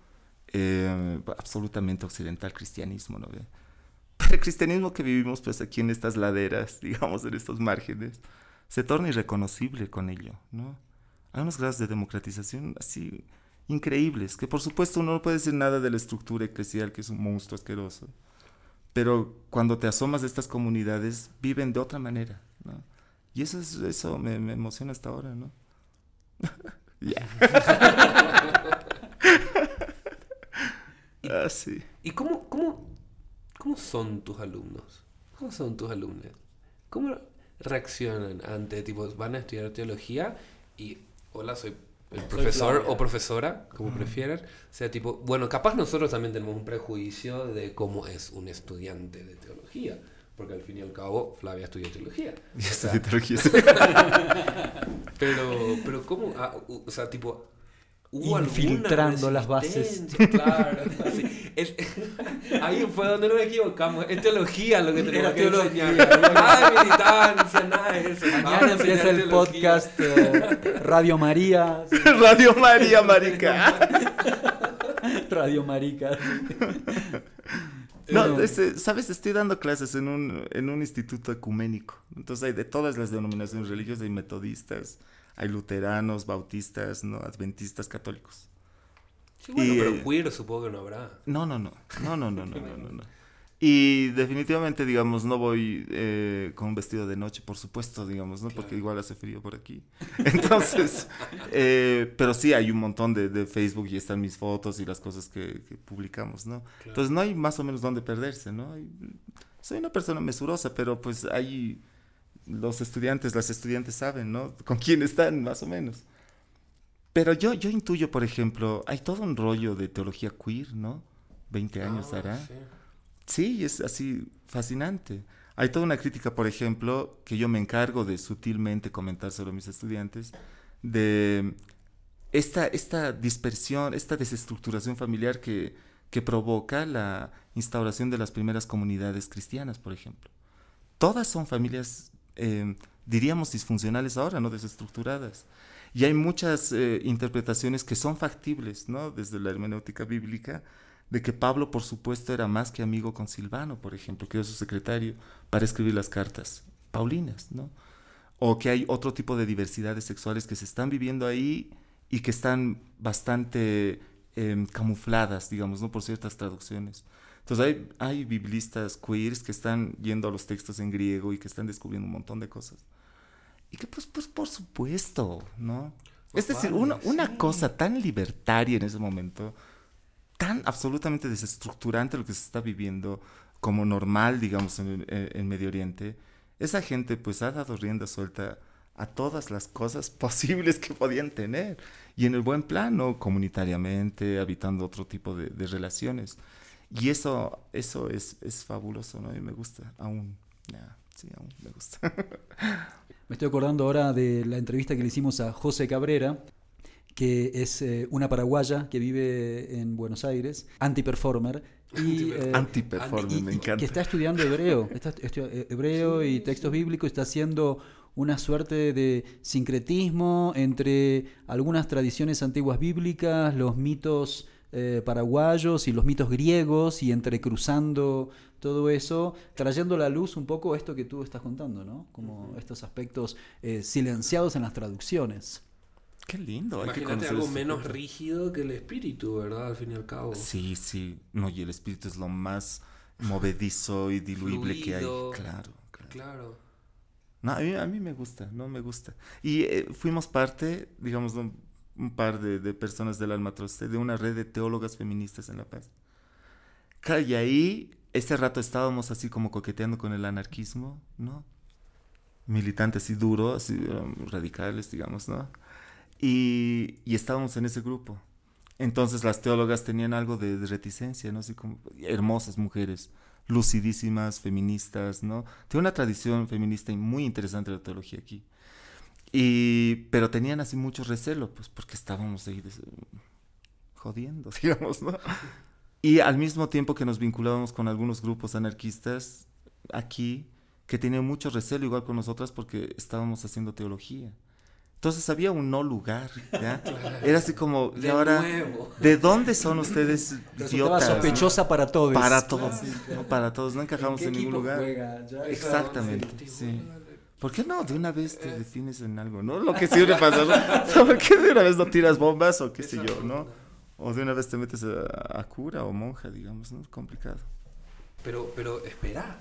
eh, absolutamente occidental cristianismo, ¿no? ve? Pero el cristianismo que vivimos pues aquí en estas laderas, [laughs] digamos, en estos márgenes, se torna irreconocible con ello, ¿no? Hay unos grados de democratización así increíbles, que por supuesto uno no puede decir nada de la estructura eclesial, que es un monstruo asqueroso, pero cuando te asomas a estas comunidades, viven de otra manera, ¿no? Y eso, es, eso me, me emociona hasta ahora, ¿no? [laughs] [laughs] Ah, sí.
¿Y cómo, cómo, cómo son tus alumnos? ¿Cómo son tus alumnos? ¿Cómo reaccionan ante, tipo, van a estudiar teología y, hola, soy el profesor o profesora, como prefieran? O sea, tipo, bueno, capaz nosotros también tenemos un prejuicio de cómo es un estudiante de teología, porque al fin y al cabo Flavia estudió teología.
Y [laughs]
O sea,
teología [laughs]
pero, pero ¿cómo? Ah, o sea, tipo... ¿hubo
Infiltrando las bases.
resistencia? Claro, así. Es- [laughs] ahí fue donde nos equivocamos. Es teología lo que tenemos que enseñar.
bien.
Nada de militancia, nada de eso.
Mañana empieza el
teología.
podcast eh, Radio María. [laughs]
Radio María, marica. [laughs]
Radio Marica.
No,
Eh,
este, sabes, estoy dando clases en un, en un instituto ecuménico. Entonces hay de todas las denominaciones religiosas, hay metodistas, hay luteranos, bautistas, no, adventistas, católicos.
Sí, bueno,
Y,
pero queer supongo que no habrá.
No, no, no, no, no, no, no, no, no, no. [laughs] Y definitivamente, digamos, no voy eh, con un vestido de noche, por supuesto, digamos, ¿no? Porque
Claro.
igual hace frío por aquí. [laughs] Entonces, eh, pero sí hay un montón de, de Facebook y están mis fotos y las cosas que, que publicamos, ¿no? Entonces no hay más o menos dónde perderse, ¿no? Hay- soy una persona mesurosa, pero pues hay los estudiantes, las estudiantes saben, ¿no? Con quién están, más o menos. Pero yo, yo intuyo, por ejemplo, hay todo un rollo de teología queer, ¿no? 20 años
Ah,
hará.
sí.
Sí, es así fascinante. Hay toda una crítica, por ejemplo, que yo me encargo de sutilmente comentar sobre mis estudiantes, de esta, esta dispersión, esta desestructuración familiar que, que provoca la instauración de las primeras comunidades cristianas, por ejemplo. Todas son familias, eh, diríamos, disfuncionales ahora, no desestructuradas. Y hay muchas eh, interpretaciones que son factibles, ¿no? Desde la hermenéutica bíblica, de que Pablo, por supuesto, era más que amigo con Silvano, por ejemplo, que era su secretario, para escribir las cartas paulinas, ¿no? O que hay otro tipo de diversidades sexuales que se están viviendo ahí y que están bastante eh, camufladas, digamos, ¿no? Por ciertas traducciones. Entonces hay, hay biblistas queers que están yendo a los textos en griego y que están descubriendo un montón de cosas. Y que pues, pues por supuesto, ¿no?
Pues
es decir,
vale,
una, una
sí.
cosa tan libertaria en ese momento, tan absolutamente desestructurante lo que se está viviendo como normal, digamos, en, en- en Medio Oriente, esa gente pues ha dado rienda suelta a todas las cosas [laughs] posibles que podían tener. Y en el buen plano, comunitariamente, habitando otro tipo de, de relaciones. Y eso, eso es, es fabuloso, ¿no? Y me gusta, aún. Sí, aún me gusta. [laughs]
Me estoy acordando ahora de la entrevista que le hicimos a José Cabrera, que es eh, una paraguaya que vive en Buenos Aires, anti-performer. Y, eh, y-
me encanta.
Que está estudiando hebreo, [laughs] está eh, hebreo y textos bíblicos, está haciendo una suerte de sincretismo entre algunas tradiciones antiguas bíblicas, los mitos eh, paraguayos y los mitos griegos, y entrecruzando todo eso, trayendo a la luz un poco esto que tú estás contando, ¿no? Como estos aspectos eh, silenciados en las traducciones.
Qué lindo. hay que
Imagínate algo menos rígido que el espíritu, ¿verdad? Al fin y al cabo.
Sí, sí. No, y el espíritu es lo más movedizo y diluible que hay. Claro, claro.
Claro.
No, a mí, a mí me gusta, no me gusta. Y eh, fuimos parte, digamos, de un, un par de, de personas del Alma Troste, de una red de teólogas feministas en La Paz. Y ahí, ese rato estábamos así como coqueteando con el anarquismo, ¿no? Militantes así duros, así radicales, digamos, ¿no? Y, y estábamos en ese grupo. Entonces las teólogas tenían algo de, de reticencia, ¿no? Así como hermosas mujeres, lucidísimas, feministas, ¿no? Tiene una tradición feminista y muy interesante la teología aquí. Y, pero tenían así mucho recelo, pues porque estábamos ahí des- jodiendo, [laughs] digamos, ¿no? Y al mismo tiempo que nos vinculábamos con algunos grupos anarquistas aquí, que tenían mucho recelo igual con nosotras porque estábamos haciendo teología. Entonces había un no lugar, ¿ya? [laughs] Era así como, y
De
ahora,
nuevo.
¿de dónde son ustedes idiotas?
sospechosa para todos.
Para todos, no para todos, no encajamos
qué
en, ningún lugar.
juega? Ya,
Exactamente,
Sí,
sí. ¿Por qué no? De una vez te defines en algo, ¿no? Lo que siempre pasa, ¿no? [laughs] ¿Por qué de una vez no tiras bombas o qué sé yo, no? O de una vez te metes a, a cura o monja, digamos, ¿no? Complicado.
Pero, pero, espera.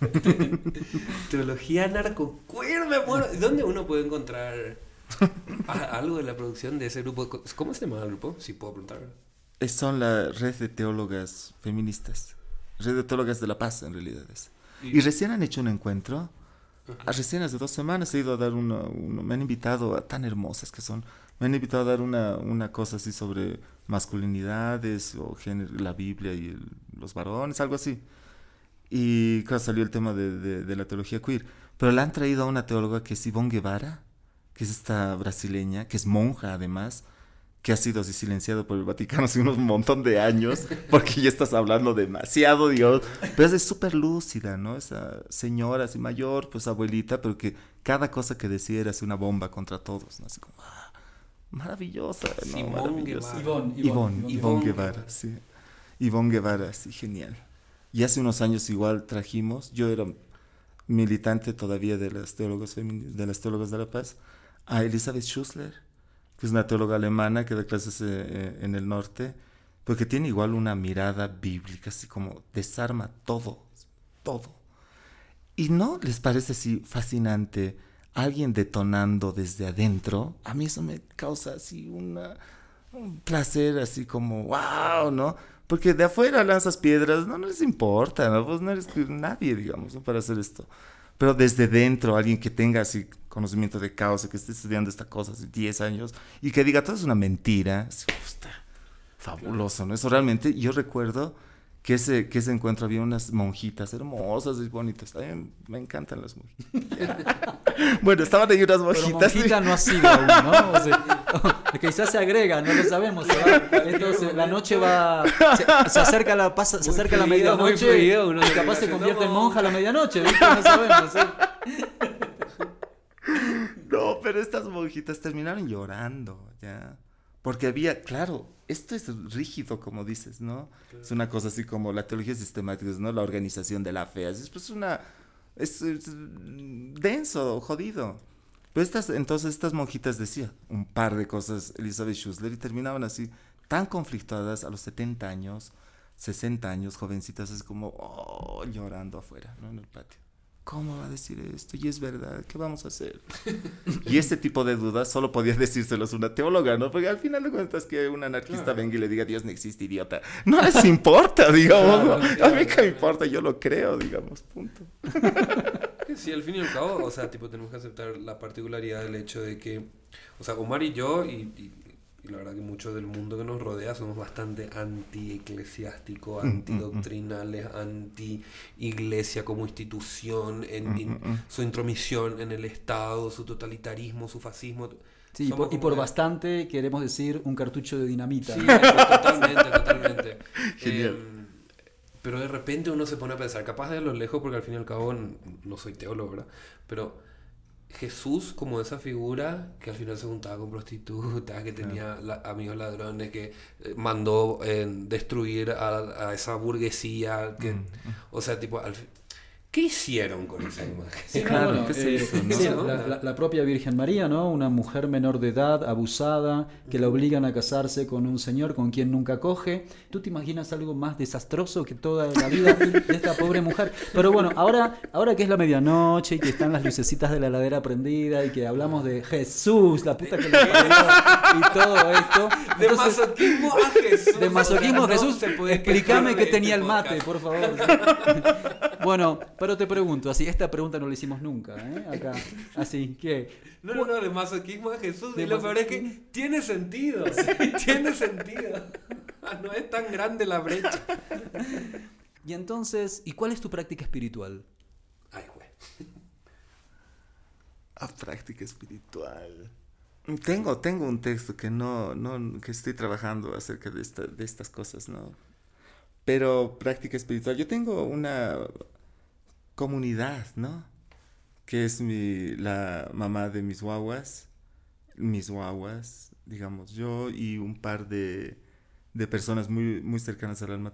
[laughs] Teología narcoqueer, me muero. ¿Dónde uno puede encontrar algo de la producción de ese grupo? ¿Cómo se llama el grupo? Si puedo preguntar.
Es- Son la red de teólogas feministas. Red de teólogas de la paz, en realidad es. Y recién han hecho un encuentro. Recién hace dos semanas he ido a dar una- me han invitado, a, tan hermosas que son, me han invitado a dar una, una cosa así sobre masculinidades o género, la Biblia y el- los varones, algo así. Y claro, salió el tema de, de- de la teología queer. Pero la han traído a una teóloga que es Ivonne Guevara, que es esta brasileña, que es monja además, que ha sido así silenciado por el Vaticano hace unos montón de años, porque ya estás hablando demasiado, digamos, pero es súper lúcida, ¿no? Esa señora así mayor, pues abuelita, pero que cada cosa que decía era así una bomba contra todos, ¿no? Así como, ah, maravillosa, ¿no?
Simón
Maravillosa.
Guevara.
Ivonne,
Ivonne,
Ivonne,
Guevara,
Guevara.
sí. Ivonne Guevara, sí, genial. Y hace unos años igual trajimos, yo era militante todavía de las teólogas de las teólogas de la paz, a Elizabeth Schussler, que es una teóloga alemana que da clases eh, eh, en el norte, porque tiene igual una mirada bíblica, así como desarma todo, todo. ¿Y no les parece así fascinante alguien detonando desde adentro? A mí eso me causa así una, un placer, así como, wow, ¿no? Porque de afuera lanzas piedras, no, les importa, ¿no? Pues no eres que- nadie, digamos, para hacer esto. Pero desde dentro, alguien que tenga así conocimiento de causa, que esté estudiando esta cosa hace 10 años y que diga todo es una mentira, así, fabuloso, ¿no? Eso realmente, yo recuerdo que ese, que ese encuentro había unas monjitas hermosas y bonitas. A mí me encantan las monjitas. [laughs] bueno, estaban ahí unas
Pero
monjitas.
monjita no ha sido aún, ¿no? O sea, [laughs] quizás se agrega, no lo sabemos. se va- entonces, la noche va. Se, se acerca la, pasa, se acerca la medianoche.
uno
y
se
capaz se convierte en monja a la medianoche, ¿viste? No sabemos. ¿sí? [laughs]
No, pero estas monjitas terminaron llorando, ¿ya? Porque había, claro, esto es rígido, como dices, ¿no? Es una cosa así como la teología sistemática, ¿no? La organización de la fe. Es pues una... Es, es denso, jodido. Pero estas, entonces estas monjitas decían un par de cosas, Elizabeth Schussler, y terminaban así, tan conflictuadas a los 70 años, 60 años, jovencitas, es como, oh, llorando afuera, ¿no? En el patio. ¿Cómo va a decir esto? Y es verdad, ¿qué vamos a hacer? [laughs] y este tipo de dudas solo podía decírselos una teóloga, ¿no? Porque al final de cuentas que un anarquista
Claro.
venga y le diga Dios no existe, idiota. No les [laughs] importa, digamos.
Claro,
¿no? A
claro,
mí que me importa, yo lo creo, digamos, punto. [laughs]
Sí, al fin y al cabo, o sea, tipo, tenemos que aceptar la particularidad del hecho de que, o sea, Omar y yo, y, y- y la verdad que mucho del mundo que nos rodea, somos bastante anti-eclesiástico,
Mm, mm, mm.
antidoctrinales, anti-iglesia como institución, en, en su intromisión en el Estado, su totalitarismo, su fascismo.
Sí, y
Somos
por, y
como
por
de-
bastante queremos decir un cartucho de dinamita.
Sí, totalmente, totalmente. [laughs]
Genial.
Em, pero de repente uno se pone a pensar, capaz de lo lejos, porque al fin y al cabo no soy teólogo, ¿verdad? Pero Jesús como esa figura que al final se juntaba con prostitutas, que tenía la- amigos ladrones, que eh, mandó eh, destruir a, a esa burguesía, que,
Mm,
o sea, tipo, al ¿qué hicieron con esa imagen?
Sí,
Claro,
bueno,
¿qué se
eh,
hizo, no?
sí,
¿no?
la, la- la propia Virgen María, ¿no? Una mujer menor de edad, abusada, que la obligan a casarse con un señor con quien nunca coge. ¿Tú te imaginas algo más desastroso que toda la vida de esta pobre mujer? Pero bueno, ahora, ahora que es la medianoche y que están las lucecitas de la ladera prendida y que hablamos de Jesús, la puta que le parió y todo esto.
De
entonces,
masoquismo a Jesús.
de masoquismo
no
Jesús, explícame qué
de
tenía
este
el mate,
podcast.
por favor. [laughs] bueno, pero te pregunto, así, esta pregunta no la hicimos nunca, ¿eh? Acá, así, ¿qué?
No, no, no, de masoquismo a Jesús.
De
y lo peor es que tiene sentido. [laughs] tiene sentido. [laughs] No es tan grande la brecha.
Y entonces, ¿y cuál es tu práctica espiritual?
Ay, güey.
A [laughs] práctica espiritual. Tengo, tengo un texto que no, no, que estoy trabajando acerca de, esta, de estas cosas, ¿no? Pero práctica espiritual. Yo tengo una comunidad, ¿no? Que es mi, la mamá de mis guaguas, mis guaguas, digamos, yo y un par de, de personas muy, muy cercanas al alma.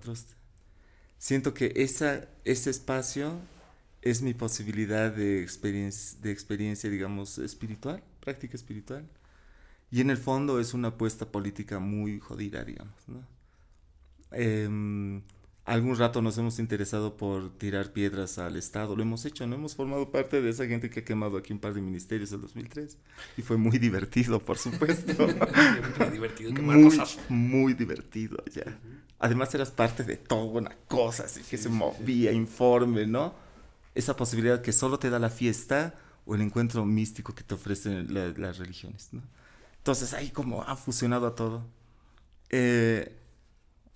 Siento que esa, ese espacio es mi posibilidad de, experiencia, de experiencia, digamos, espiritual, práctica espiritual. Y en el fondo es una apuesta política muy jodida, digamos, ¿no? Em, algún rato nos hemos interesado por tirar piedras al Estado, lo hemos hecho, ¿no? Hemos formado parte de esa gente que ha quemado aquí un par de ministerios en 2003. Y fue muy divertido, por supuesto. [laughs]
Siempre divertido quemar
muy,
cosas.
muy divertido, ya. Además eras parte de toda una cosa, así que se movía, informe, ¿no? Esa posibilidad que solo te da la fiesta o el encuentro místico que te ofrecen la- las religiones, ¿no? Entonces ahí como ha fusionado a todo. Eh,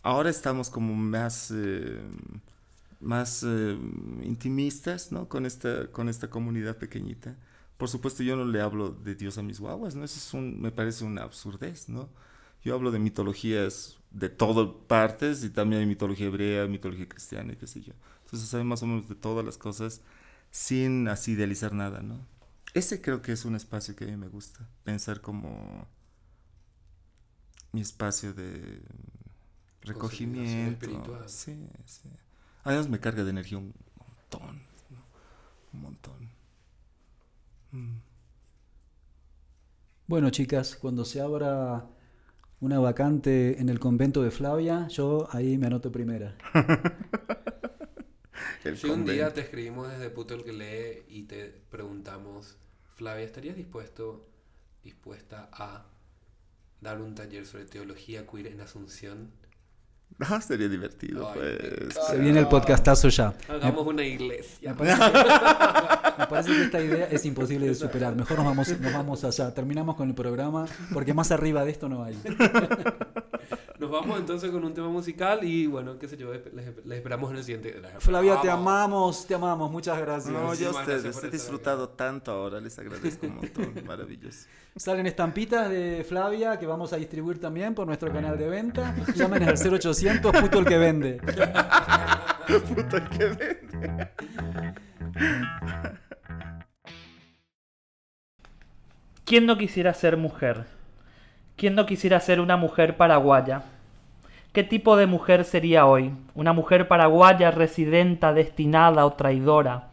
ahora estamos como más, eh, más eh, intimistas, ¿no? Con esta, con esta comunidad pequeñita. Por supuesto, yo no le hablo de Dios a mis guaguas, ¿no? Eso es un, me parece una absurdez, ¿no? Yo hablo de mitologías de todas partes y también hay mitología hebrea, mitología cristiana y qué sé yo. Entonces sabe más o menos de todas las cosas sin así idealizar nada, ¿no? Ese creo que es un espacio que a mí me gusta, pensar como mi espacio de recogimiento.
espiritual.
Sí, sí. Además me carga de energía un montón, ¿no? un montón. Mm.
Bueno, chicas, cuando se abra una vacante en el convento de Flavia, yo ahí me anoto primera. [laughs]
El
Si un día te escribimos desde Puto el que lee y te preguntamos, Flavia, ¿estarías dispuesto, dispuesta a dar un taller sobre teología queer en Asunción? [laughs]
Ah, sería divertido,
Ay,
pues.
Se viene el podcastazo ya.
Hagamos una iglesia.
Me parece, me parece que esta idea es imposible de superar. Mejor nos vamos, nos vamos allá. Terminamos con el programa porque más arriba de esto no hay.
Nos vamos entonces con un tema musical y bueno, qué sé yo, les, les esperamos en el siguiente.
Flavia, te amamos, te amamos. Muchas gracias.
No, yo a ustedes, he disfrutado tanto ahora, les agradezco un montón, [laughs] maravilloso.
Salen estampitas de Flavia que vamos a distribuir también por nuestro canal de venta. Llamen al 0800 puto el que vende. [laughs]
Puta que vende.
¿Quién no quisiera ser mujer? ¿Quién no quisiera ser una mujer paraguaya? ¿Qué tipo de mujer sería hoy? ¿Una mujer paraguaya residenta, destinada o traidora?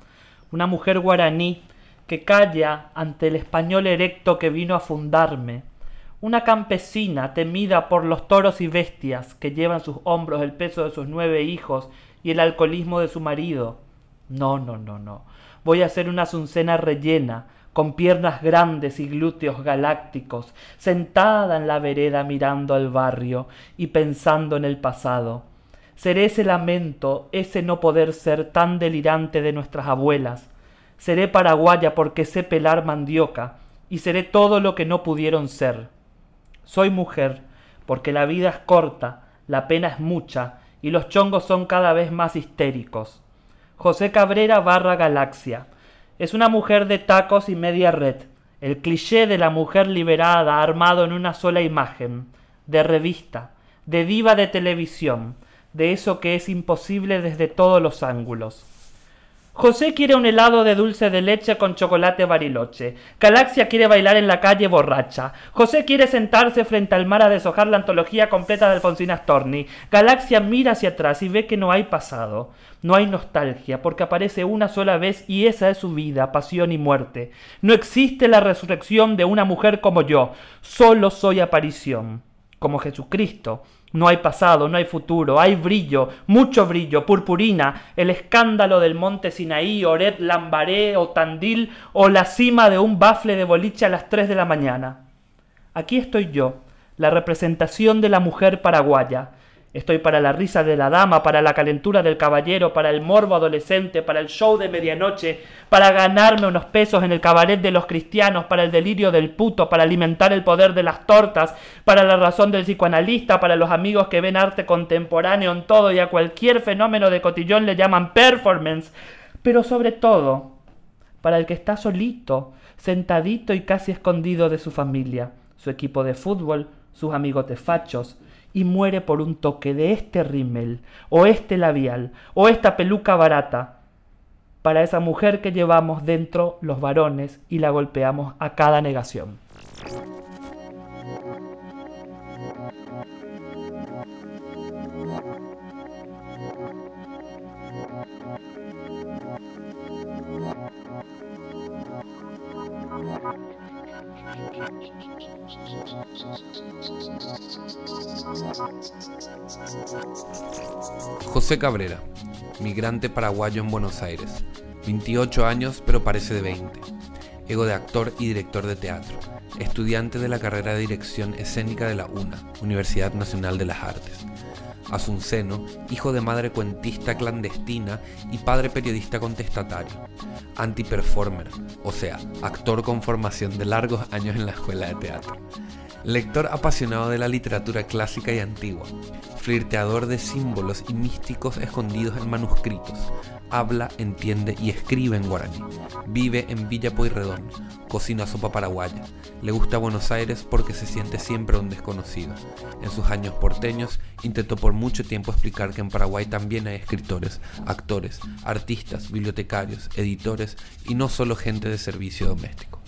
¿Una mujer guaraní que calla ante el español erecto que vino a fundarme? ¿Una campesina temida por los toros y bestias que llevan sus hombros el peso de sus nueve hijos y el alcoholismo de su marido? No, no, no, no. Voy a ser una azucena rellena, con piernas grandes y glúteos galácticos, sentada en la vereda mirando al barrio y pensando en el pasado. Seré ese lamento, ese no poder ser tan delirante de nuestras abuelas. Seré paraguaya porque sé pelar mandioca, y seré todo lo que no pudieron ser. Soy mujer, porque la vida es corta, la pena es mucha, y los chongos son cada vez más histéricos. José Cabrera barra Galaxia. Es una mujer de tacos y media red, el cliché de la mujer liberada armado en una sola imagen, de revista, de diva de televisión, de eso que es imposible desde todos los ángulos. José quiere un helado de dulce de leche con chocolate bariloche. Galaxia quiere bailar en la calle borracha. José quiere sentarse frente al mar a deshojar la antología completa de Alfonsina Storni. Galaxia mira hacia atrás y ve que no hay pasado. No hay nostalgia, porque aparece una sola vez y esa es su vida, pasión y muerte. No existe la resurrección de una mujer como yo. Solo soy aparición. Como Jesucristo. No hay pasado, no hay futuro, hay brillo, mucho brillo, purpurina, el escándalo del monte Sinaí, Oret, Lambaré o Tandil o la cima de un bafle de boliche a las 3 de la mañana. Aquí estoy yo, la representación de la mujer paraguaya. Estoy para la risa de la dama, para la calentura del caballero, para el morbo adolescente, para el show de medianoche, para ganarme unos pesos en el cabaret de los cristianos, para el delirio del puto, para alimentar el poder de las tortas, para la razón del psicoanalista, para los amigos que ven arte contemporáneo en todo y a cualquier fenómeno de cotillón le llaman performance, pero sobre todo para el que está solito, sentadito y casi escondido de su familia, su equipo de fútbol, sus amigos de fachos, y muere por un toque de este rímel, o este labial, o esta peluca barata, para esa mujer que llevamos dentro los varones y la golpeamos a cada negación.
José Cabrera, migrante paraguayo en Buenos Aires. 28 años, pero parece de 20. Ego de actor y director de teatro. Estudiante de la carrera de dirección escénica de la UNA, Universidad Nacional de las Artes. Asunceno, hijo de madre cuentista clandestina y padre periodista contestatario. Anti-performer, o sea, actor con formación de largos años en la escuela de teatro. Lector apasionado de la literatura clásica y antigua, flirteador de símbolos y místicos escondidos en manuscritos, habla, entiende y escribe en guaraní, vive en Villa Pueyrredón, cocina sopa paraguaya, le gusta Buenos Aires porque se siente siempre un desconocido. En sus años porteños intentó por mucho tiempo explicar que en Paraguay también hay escritores, actores, artistas, bibliotecarios, editores y no solo gente de servicio doméstico.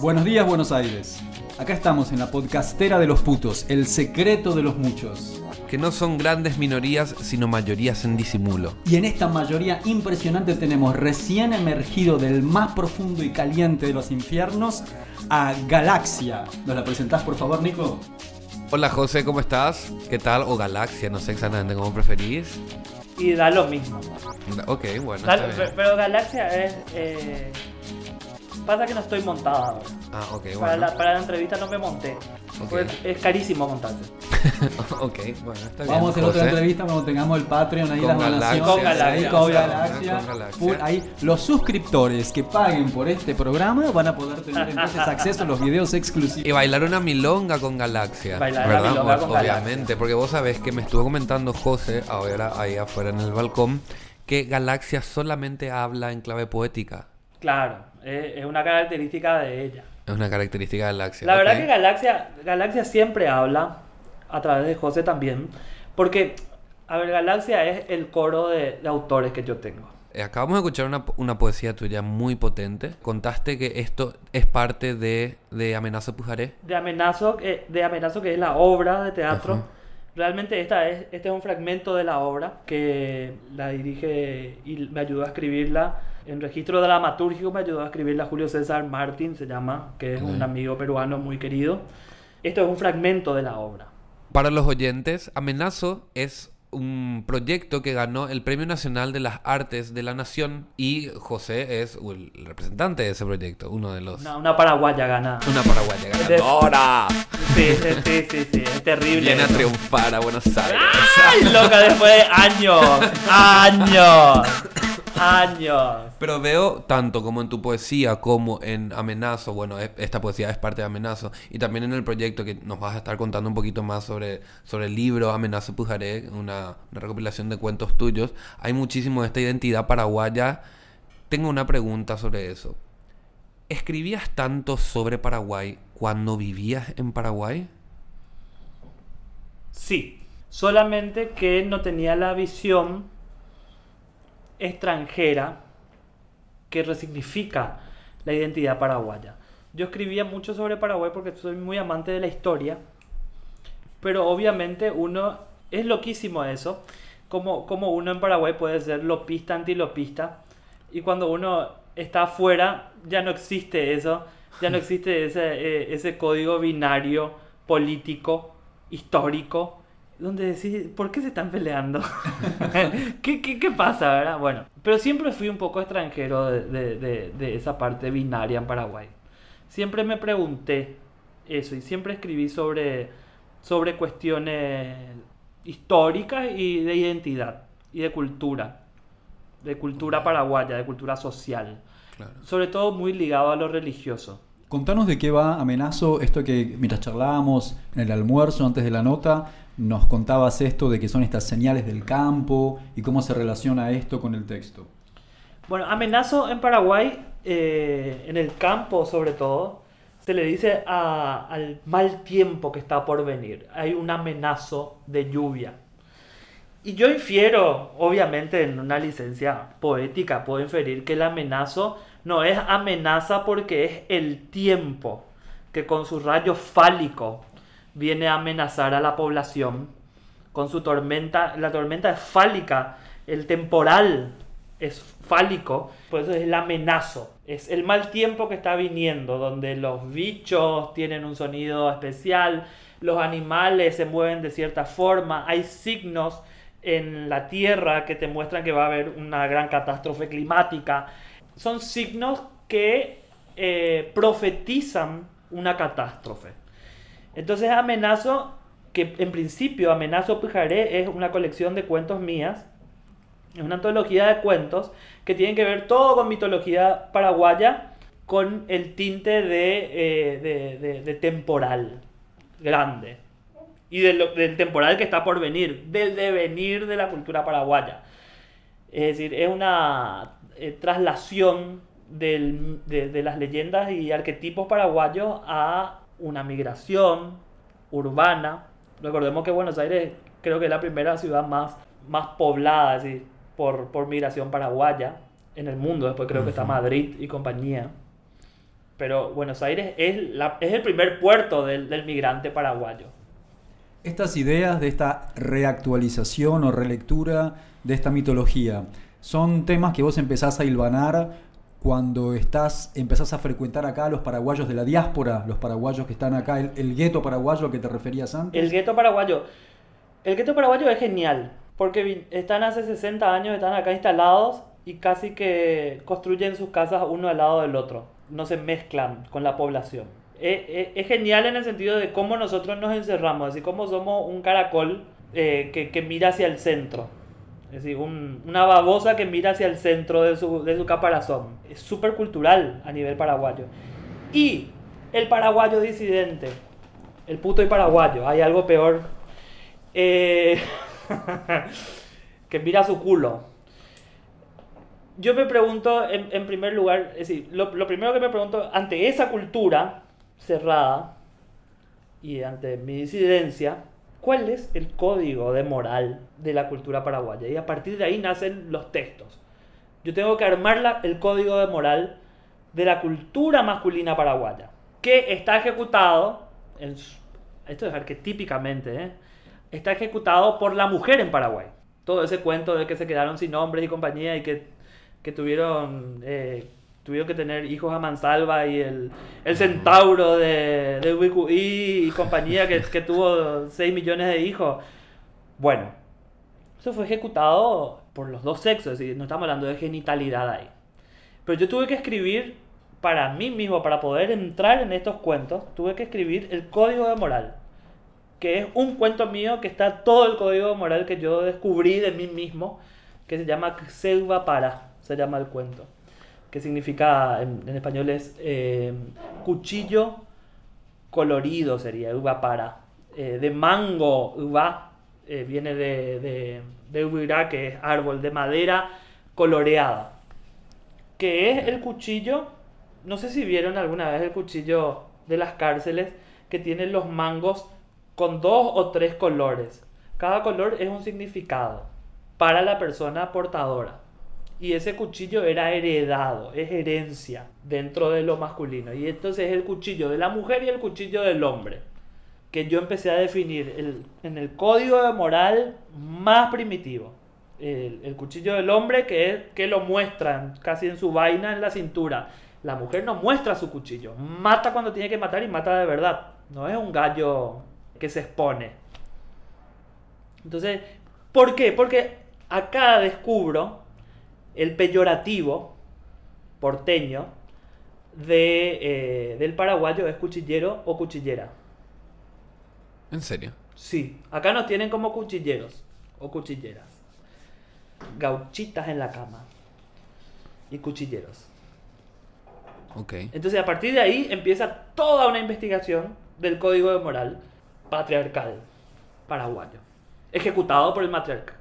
Buenos días, Buenos Aires. Acá estamos en la podcastera de los putos, el secreto de los muchos.
que no son grandes minorías, sino mayorías en disimulo.
Y en esta mayoría impresionante tenemos recién emergido del más profundo y caliente de los infiernos a Galaxia. ¿Nos la presentás por favor, Nico?
Hola José, ¿cómo estás? ¿Qué tal? O Galaxia, no sé exactamente cómo preferís.
Y da lo mismo.
Ok, bueno.
Da-
está bien.
pe- pero Galaxia es. eh, pasa que no estoy montada ahora.
Ah, ok,
Para, la, para la entrevista no me monté. Pues es carísimo montarse. [laughs]
ok, bueno, está bien.
Vamos a hacer otra entrevista cuando tengamos el Patreon ahí
Con
las
Galaxia,
donaciones.
Con Galaxia,
ahí con Galaxia.
con Galaxia.
Full, ahí los suscriptores que paguen por este programa van a poder tener [laughs] entonces acceso a los videos
Y
exclusivos.
bailar una milonga con Galaxia.
Bailar una
¿verdad?
milonga
Bueno,
con
Obviamente, porque vos sabés que me estuvo comentando José, ahora ahí afuera en el balcón, que Galaxia solamente habla en clave poética.
Claro, es, es una característica de ella.
Es una característica de Galaxia.
La verdad que Galaxia, Galaxia siempre habla, a través de José también, porque, a ver, Galaxia es el coro de, de autores que yo tengo.
Eh, Acabamos de escuchar una, una poesía tuya muy potente. Contaste que esto es parte de, de Amenaza Pujaré.
De Amenazo, que- de Amenazo que es la obra de teatro.
Ajá.
Realmente esta es, este es un fragmento de la obra que la dirige y me ayudó a escribirla. En registro dramatúrgico me ayudó a escribirla Julio César Martín, se llama, que es un amigo peruano muy querido. Esto es un fragmento de la obra.
Para los oyentes, Amenazo es un proyecto que ganó el Premio Nacional de las Artes de la Nación y José es el representante de ese proyecto, uno de los...
Una, una paraguaya gana.
Una paraguaya ganadora.
Sí, sí, sí, sí, sí, es terrible.
Viene a
eso.
triunfar a Buenos Aires.
¡Ay, loca! Después de años, años, años.
Pero veo tanto como en tu poesía como en Amenazo, bueno, esta poesía es parte de Amenazo, y también en el proyecto que nos vas a estar contando un poquito más sobre, sobre el libro Amenazo Pujaré, una, una recopilación de cuentos tuyos, hay muchísimo de esta identidad paraguaya. Tengo una pregunta sobre eso. ¿Escribías tanto sobre Paraguay cuando vivías en Paraguay?
Sí, solamente que no tenía la visión extranjera que resignifica la identidad paraguaya. Yo escribía mucho sobre Paraguay porque soy muy amante de la historia, pero obviamente uno es loquísimo eso, como, como uno en Paraguay puede ser lopista, antilopista, y cuando uno está afuera ya no existe eso, ya no [laughs] existe ese, eh, ese código binario político, histórico, donde decís, ¿por qué se están peleando? [laughs] ¿Qué, qué, qué pasa, verdad? Bueno, pero siempre fui un poco extranjero de, de- de- de esa parte binaria en Paraguay. Siempre me pregunté eso y siempre escribí sobre, sobre cuestiones históricas y de identidad y de cultura, de cultura paraguaya, de cultura social,
Claro.
sobre todo muy ligado a lo religioso.
Contanos de qué va Amenazo, esto que mientras charlábamos en el almuerzo antes de la nota, nos contabas esto de que son estas señales del campo y cómo se relaciona esto con el texto.
Bueno, amenazo en Paraguay, eh, en el campo sobre todo, se le dice al mal tiempo que está por venir. Hay un amenazo de lluvia. Y yo infiero, obviamente en una licencia poética, puedo inferir que el amenazo no es amenaza porque es el tiempo que con su rayo fálico viene a amenazar a la población. Con su tormenta, la tormenta es fálica, el temporal es fálico, por eso es el amenazo. Es el mal tiempo que está viniendo, donde los bichos tienen un sonido especial, los animales se mueven de cierta forma, hay signos en la tierra que te muestran que va a haber una gran catástrofe climática. Son signos que eh, profetizan una catástrofe. Entonces amenazo, que en principio amenazo Pujaré es una colección de cuentos mías, es una antología de cuentos que tienen que ver todo con mitología paraguaya, con el tinte de, eh, de- temporal grande y del temporal que está por venir, del devenir de la cultura paraguaya. Es decir, es una eh, traslación del- de, de las leyendas y arquetipos paraguayos a una migración urbana. Recordemos que Buenos Aires creo que es la primera ciudad más, más poblada decir, por, por migración paraguaya en el mundo. Después creo que está Madrid y compañía. Pero Buenos Aires es, la- es el primer puerto del, del migrante paraguayo.
Estas ideas de esta reactualización o relectura de esta mitología son temas que vos empezás a hilvanar cuando estás, empezás a frecuentar acá a los paraguayos de la diáspora, los paraguayos que están acá, el, el gueto paraguayo que te referías antes.
El gueto paraguayo. El gueto paraguayo es genial, porque están hace 60 años, están acá instalados y casi que construyen sus casas uno al lado del otro. No se mezclan con la población. Es, es- es genial en el sentido de cómo nosotros nos encerramos, así como somos un caracol eh, que, que mira hacia el centro. Es decir, un- una babosa que mira hacia el centro de su, de su caparazón. Es súper cultural a nivel paraguayo. Y el paraguayo disidente, el puto y paraguayo, hay algo peor. Eh, [laughs] que mira su culo. Yo me pregunto, en, en primer lugar, es decir, lo, lo primero que me pregunto, ante esa cultura cerrada y ante mi disidencia, ¿cuál es el código de moral de la cultura paraguaya? Y a partir de ahí nacen los textos. Yo tengo que armar la- el código de moral de la cultura masculina paraguaya, que está ejecutado, esto es arquetípicamente, ¿eh? está ejecutado por la mujer en Paraguay. Todo ese cuento de que se quedaron sin hombres y compañía y que, que tuvieron, eh, tuvieron que tener hijos a mansalva y el, el centauro de, de Wicuí y compañía que, que tuvo 6 millones de hijos. Bueno, eso fue ejecutado por los dos sexos, decir, no estamos hablando de genitalidad ahí. Pero yo tuve que escribir para mí mismo, para poder entrar en estos cuentos, tuve que escribir el código de moral, que es un cuento mío que está todo el código de moral que yo descubrí de mí mismo, que se llama Selva Para, se llama el cuento, que significa, en, español es eh, cuchillo colorido sería, uva para. Eh, de mango, uva, eh, viene de, de, de que es árbol de madera coloreada. Que es el cuchillo, no sé si vieron alguna vez el cuchillo de las cárceles, que tiene los mangos con dos o tres colores. Cada color es un significado para la persona portadora. Y ese cuchillo era heredado, es herencia dentro de lo masculino. Y entonces es el cuchillo de la mujer y el cuchillo del hombre. Que yo empecé a definir el- en el código de moral más primitivo. El, cuchillo del hombre que, es, que lo muestran casi en su vaina en la cintura. La mujer no muestra su cuchillo. Mata cuando tiene que matar y mata de verdad. No es un gallo que se expone. Entonces, ¿por qué? Porque acá descubro el peyorativo porteño de, eh, del paraguayo es cuchillero o cuchillera.
¿En serio?
Sí, acá nos tienen como cuchilleros o cuchilleras. Gauchitas en la cama y cuchilleros.
Ok.
Entonces a partir de ahí empieza toda una investigación del código de moral patriarcal paraguayo, ejecutado por el matriarca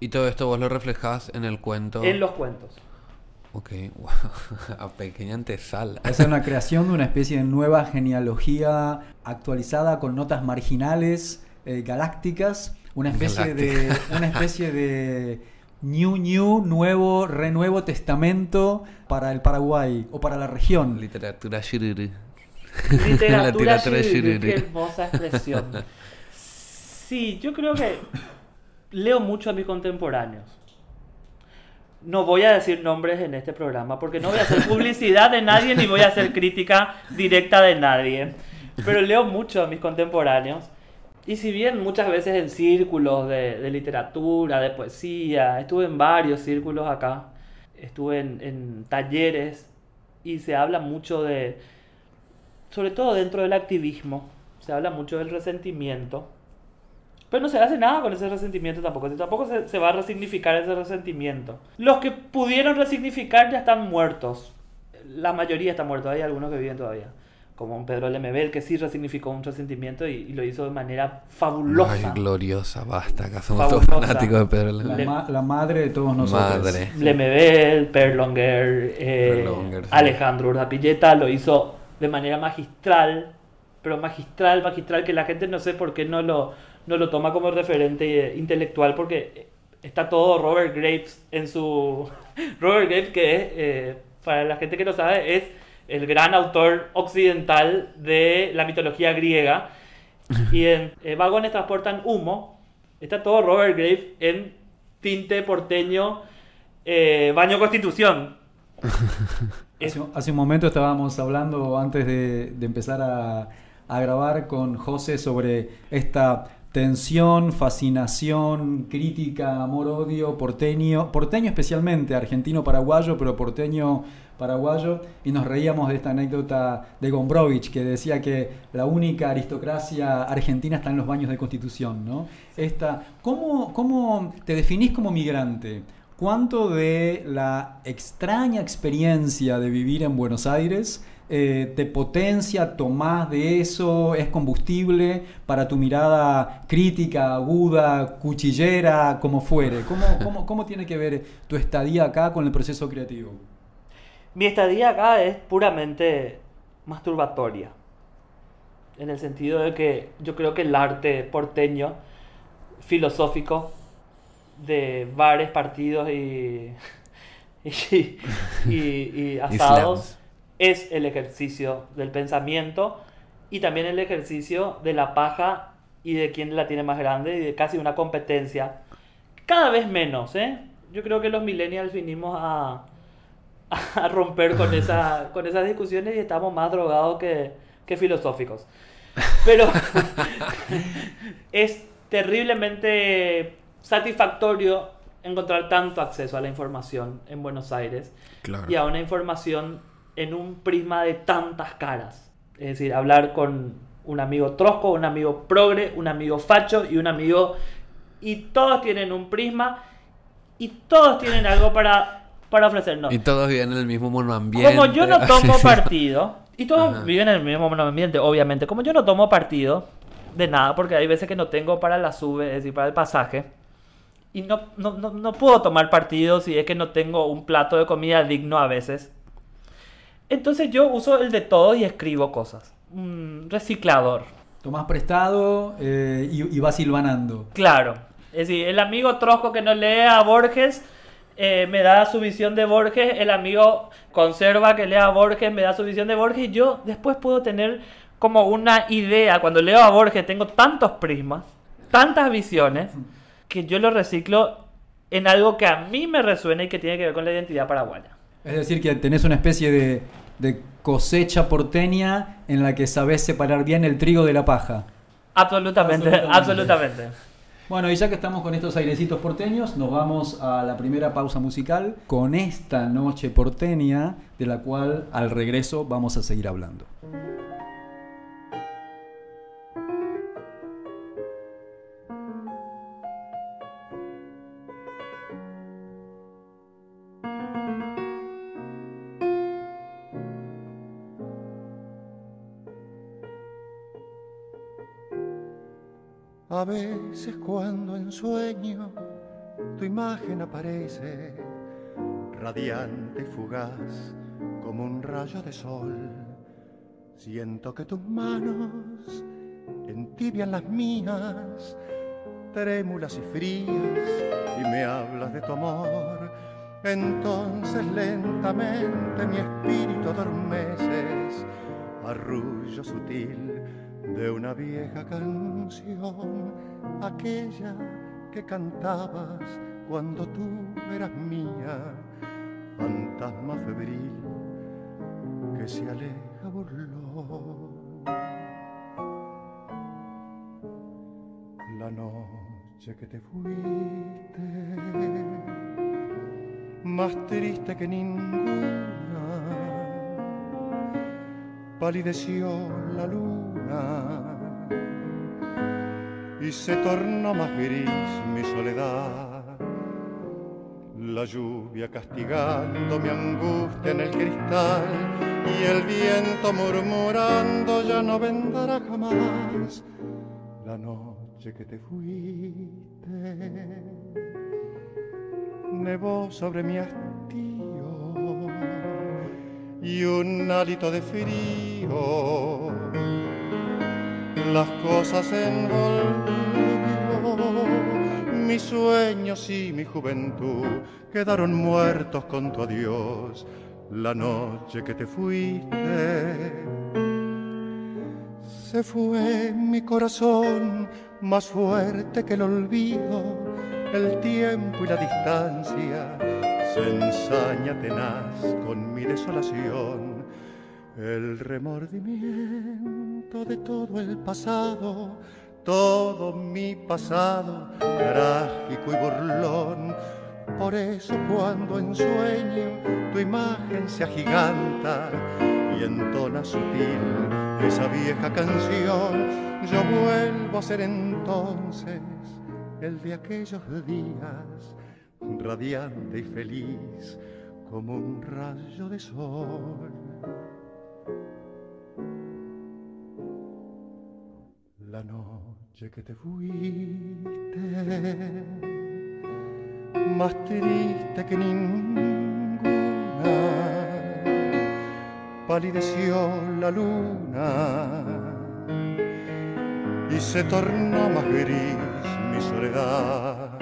Y todo esto vos lo reflejás en el cuento.
en los cuentos.
Ok, wow. [laughs] A pequeña antesala.
Esa es una creación de una especie de nueva genealogía actualizada con notas marginales eh, galácticas, una especie de una especie de new new nuevo renuevo testamento para el Paraguay o para la región.
Literatura shiriri.
Literatura, [laughs]
La literatura
shiriri,
shiriri.
qué hermosa expresión. Sí, yo creo que leo mucho a mis contemporáneos. No voy a decir nombres en este programa porque no voy a hacer [laughs] publicidad de nadie ni voy a hacer crítica directa de nadie. Pero leo mucho a mis contemporáneos. Y si bien muchas veces en círculos de, de literatura, de poesía, estuve en varios círculos acá, estuve en, en talleres y se habla mucho de, sobre todo dentro del activismo, se habla mucho del resentimiento. Pero no se hace nada con ese resentimiento tampoco. Tampoco se, se va a resignificar ese resentimiento. Los que pudieron resignificar ya están muertos. La mayoría están muertos. Hay algunos que viven todavía. Como un Pedro Lemebel que sí resignificó un resentimiento y, y lo hizo de manera fabulosa.
Ay, gloriosa, basta. Acá somos todos fanáticos de Pedro
La,
Lemebel.
ma- la madre de todos nosotros.
Madre.
Lemebel, Perlonger, eh,
Perlonger, sí.
Alejandro Urdapilleta lo hizo de manera magistral, pero magistral, magistral, que la gente no sé por qué no lo, no lo toma como referente intelectual, porque está todo Robert Graves en su... [laughs] Robert Graves, que es, eh, para la gente que lo sabe, es el gran autor occidental de la mitología griega. [laughs] y en eh, vagones transportan humo. Está todo Robert Graves en tinte porteño, eh, baño Constitución. [laughs] Es-
Hace, hace un momento estábamos hablando antes de, de empezar a, a grabar con José sobre esta tensión, fascinación, crítica, amor-odio, porteño, porteño especialmente, argentino-paraguayo, pero porteño-paraguayo, y nos reíamos de esta anécdota de Gombrowicz, que decía que la única aristocracia argentina está en los baños de Constitución, ¿no? Esta, ¿cómo, ¿Cómo te definís como migrante? ¿Cuánto de la extraña experiencia de vivir en Buenos Aires eh, te potencia, tomás de eso, es combustible para tu mirada crítica, aguda, cuchillera, como fuere? ¿Cómo, [laughs] cómo, cómo tiene que ver tu estadía acá con el proceso creativo?
Mi estadía acá es puramente masturbatoria. En el sentido de que yo creo que el arte porteño, filosófico, de bares, partidos y, [laughs] y, y- y [laughs] asados. Es el ejercicio del pensamiento y también el ejercicio de la paja y de quién la tiene más grande y de casi una competencia. Cada vez menos, ¿eh? Yo creo que los millennials vinimos a, a romper con, esa, con esas discusiones y estamos más drogados que, que filosóficos. Pero [laughs] es terriblemente satisfactorio encontrar tanto acceso a la información en Buenos Aires
Claro.
y a una información en un prisma de tantas caras. Es decir, hablar con un amigo trosco, un amigo progre, un amigo facho y un amigo... Y todos tienen un prisma y todos tienen algo para, para ofrecernos.
Y todos viven en el mismo monoambiente.
Como yo no [laughs] tomo partido, y todos
Ajá.
viven en el mismo ambiente, obviamente, como yo no tomo partido de nada, porque hay veces que no tengo para la sube, es decir, para el pasaje, y no, no, no, no puedo tomar partido si es que no tengo un plato de comida digno a veces. Entonces yo uso el de todo y escribo cosas. Reciclador.
Tomás prestado eh, y, y vas silvanando.
Claro. Es decir, el amigo Trosco que no lee a Borges eh, me da su visión de Borges, el amigo Conserva que lea a Borges me da su visión de Borges y yo después puedo tener como una idea. Cuando leo a Borges tengo tantos prismas, tantas visiones, que yo lo reciclo en algo que a mí me resuena y que tiene que ver con la identidad paraguaya.
Es decir, que tenés una especie de, de cosecha porteña en la que sabés separar bien el trigo de la paja.
Absolutamente,
Absolutamente.
absolutamente.
Bueno, y ya que estamos con estos airecitos porteños, nos vamos a la primera pausa musical con esta noche porteña, de la cual al regreso vamos a seguir hablando.
A veces cuando en sueño tu imagen aparece, radiante y fugaz como un rayo de sol, siento que tus manos entibian las mías, trémulas y frías, y me hablas de tu amor. Entonces lentamente mi espíritu adormeces, arrullo sutil de una vieja canción, aquella que cantabas cuando tú eras mía, fantasma febril que se aleja burlón. La noche que te fuiste, más triste que ninguna palideció la y se tornó más gris mi soledad. La lluvia castigando mi angustia en el cristal y el viento murmurando ya no vendrá jamás. La noche que te fuiste nevó sobre mi hastío y un hálito de frío las cosas envolvió mis sueños y mi juventud quedaron muertos con tu adiós. La noche que te fuiste Se fue mi corazón más fuerte que el olvido, el tiempo y la distancia se ensaña tenaz con mi desolación. El remordimiento de todo el pasado, todo mi pasado, trágico y burlón. Por eso cuando en sueño tu imagen se agiganta y entona sutil esa vieja canción, yo vuelvo a ser entonces el de aquellos días, radiante y feliz como un rayo de sol. La noche que te fuiste, más triste que ninguna, palideció la luna y se tornó más gris mi soledad.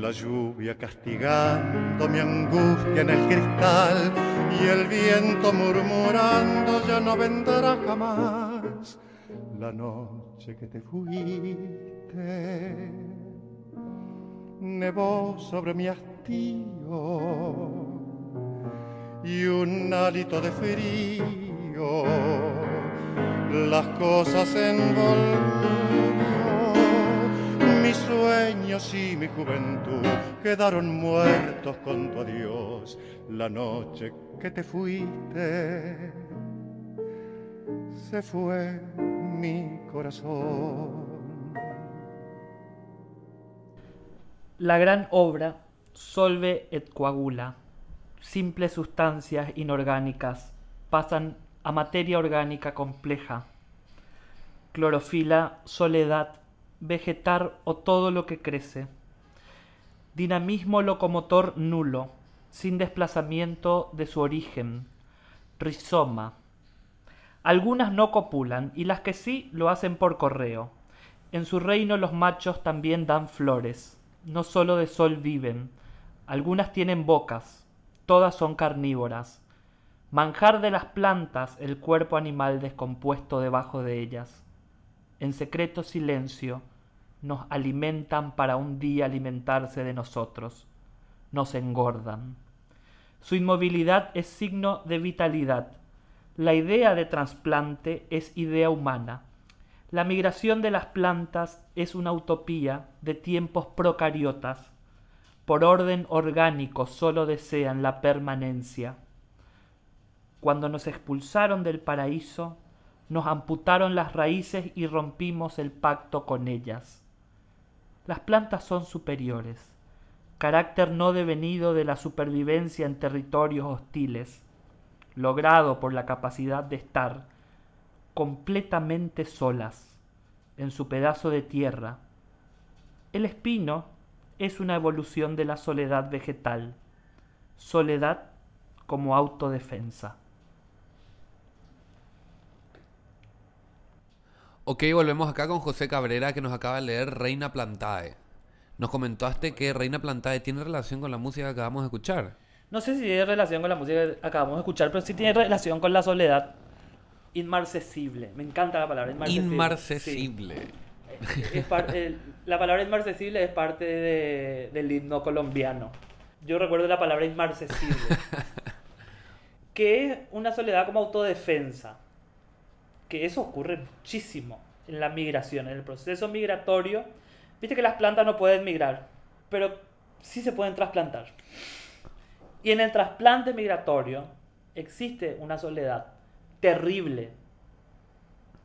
La lluvia castigando mi angustia en el cristal y el viento murmurando ya no vendrá jamás. La noche que te fuiste nevó sobre mi hastío y un hálito de frío las cosas envolvió. Mis sueños y mi juventud quedaron muertos con tu adiós. La noche que te fuiste, se fue mi corazón.
La gran obra Solve et Coagula, simples sustancias inorgánicas, pasan a materia orgánica compleja. Clorofila, soledad, vegetar o todo lo que crece. Dinamismo locomotor nulo, sin desplazamiento de su origen. Rizoma. Algunas no copulan y las que sí lo hacen por correo. En su reino los machos también dan flores. No solo de sol viven. Algunas tienen bocas. Todas son carnívoras. Manjar de las plantas el cuerpo animal descompuesto debajo de ellas. En secreto silencio nos alimentan para un día alimentarse de nosotros. Nos engordan. Su inmovilidad es signo de vitalidad. La idea de trasplante es idea humana. La migración de las plantas es una utopía de tiempos procariotas. Por orden orgánico sólo desean la permanencia. Cuando nos expulsaron del paraíso, nos amputaron las raíces y rompimos el pacto con ellas. Las plantas son superiores, carácter no devenido de la supervivencia en territorios hostiles, logrado por la capacidad de estar completamente solas en su pedazo de tierra. El espino es una evolución de la soledad vegetal, soledad como autodefensa.
Ok, volvemos acá con José Cabrera que nos acaba de leer Reina Plantae. Nos comentaste que Reina Plantae tiene relación con la música que acabamos de escuchar.
No sé si tiene relación con la música que acabamos de escuchar, pero sí tiene relación con la soledad inmarcesible. Me encanta la palabra inmarcesible.
Inmarcesible.
Sí. Es par- el- la palabra inmarcesible es parte de- del himno colombiano. Yo recuerdo la palabra inmarcesible. [laughs] que es una soledad como autodefensa. Que eso ocurre muchísimo en la migración, en el proceso migratorio. Viste que las plantas no pueden migrar, pero sí se pueden trasplantar. Y en el trasplante migratorio existe una soledad terrible,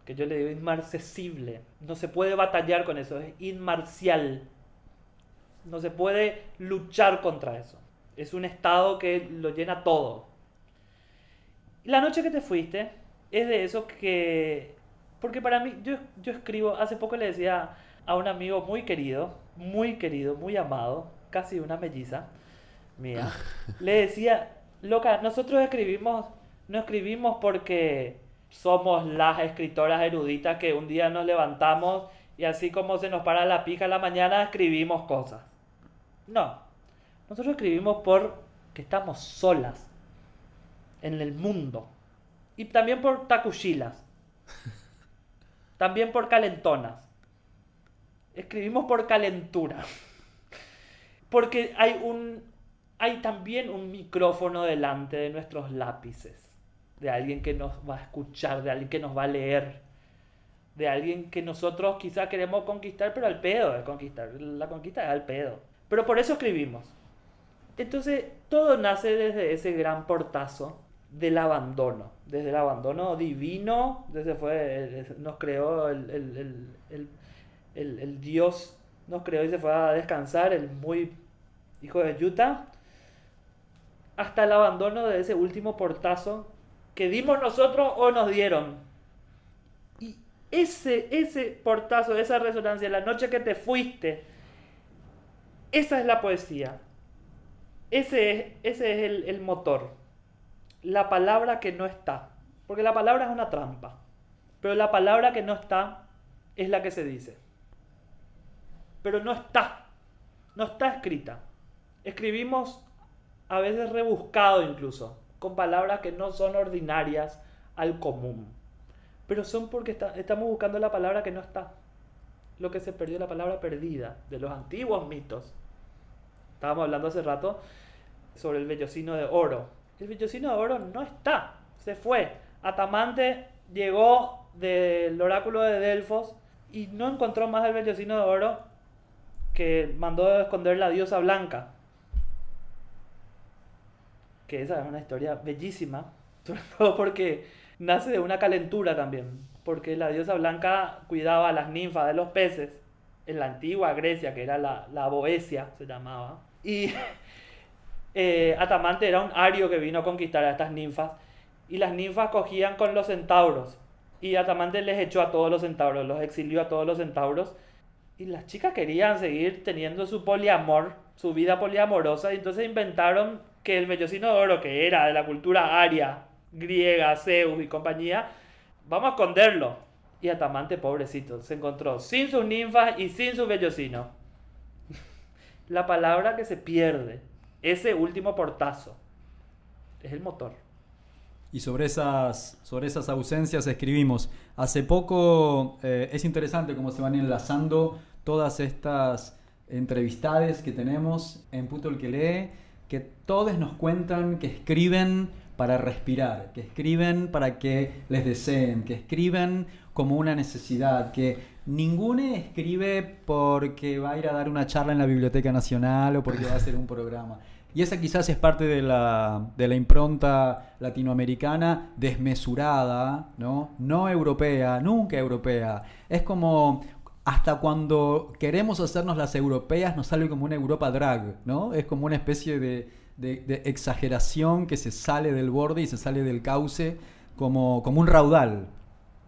que yo le digo inmarcesible. No se puede batallar con eso, es inmarcial. No se puede luchar contra eso. Es un estado que lo llena todo. La noche que te fuiste es de eso que... Porque para mí, yo, yo escribo, hace poco le decía a un amigo muy querido, muy querido, muy amado, casi una melliza mía, le decía, loca, nosotros escribimos, no escribimos porque somos las escritoras eruditas que un día nos levantamos y así como se nos para la pija a la mañana escribimos cosas. No, nosotros escribimos porque estamos solas en el mundo y también por tacuchilas. [laughs] También por calentonas. Escribimos por calentura. Porque hay un hay también un micrófono delante de nuestros lápices. De alguien que nos va a escuchar, de alguien que nos va a leer. De alguien que nosotros quizá queremos conquistar, pero al pedo de conquistar. La conquista es al pedo. Pero por eso escribimos. Entonces, todo nace desde ese gran portazo del abandono. Desde el abandono divino, desde fue, nos creó el- el- el- el Dios, nos creó y se fue a descansar, el muy hijo de Utah, hasta el abandono de ese último portazo que dimos nosotros o nos dieron. Y ese, ese portazo, esa resonancia, la noche que te fuiste, esa es la poesía. Ese es, ese es el, el motor. La palabra que no está. Porque la palabra es una trampa. Pero la palabra que no está es la que se dice. Pero no está. No está escrita. Escribimos a veces rebuscado incluso, con palabras que no son ordinarias al común. Pero son porque estamos buscando la palabra que no está. Lo que se perdió, la palabra perdida de los antiguos mitos. Estábamos hablando hace rato sobre el vellocino de oro. El vellocino de oro no está, se fue. Atamante llegó del oráculo de Delfos y no encontró más el vellocino de oro que mandó esconder la diosa blanca. Que esa es una historia bellísima, [laughs] sobre todo porque nace de una calentura también. Porque la diosa blanca cuidaba a las ninfas de los peces en la antigua Grecia, que era la, la Boecia, se llamaba. Y [laughs] eh, Atamante era un ario que vino a conquistar a estas ninfas. Y las ninfas cogían con los centauros. Y Atamante les echó a todos los centauros, los exilió a todos los centauros. Y las chicas querían seguir teniendo su poliamor, su vida poliamorosa, y entonces inventaron que el vellocino de oro, que era de la cultura aria, griega, Zeus y compañía, vamos a esconderlo. Y Atamante, pobrecito, se encontró sin sus ninfas y sin su vellocino. [laughs] La palabra que se pierde, ese último portazo, es el motor.
Y sobre esas, sobre esas ausencias escribimos. Hace poco eh, es interesante cómo se van enlazando todas estas entrevistades que tenemos en Puto el que lee, que todos nos cuentan que escriben para respirar, que escriben para que les deseen, que escriben como una necesidad, que ninguno escribe porque va a ir a dar una charla en la Biblioteca Nacional o porque va a hacer un programa. Y esa quizás es parte de la, de la impronta latinoamericana desmesurada, ¿no? No europea, nunca europea. Es como hasta cuando queremos hacernos las europeas nos sale como una Europa drag, ¿no? Es como una especie de, exageración que se sale del borde y se sale del cauce como, como un raudal.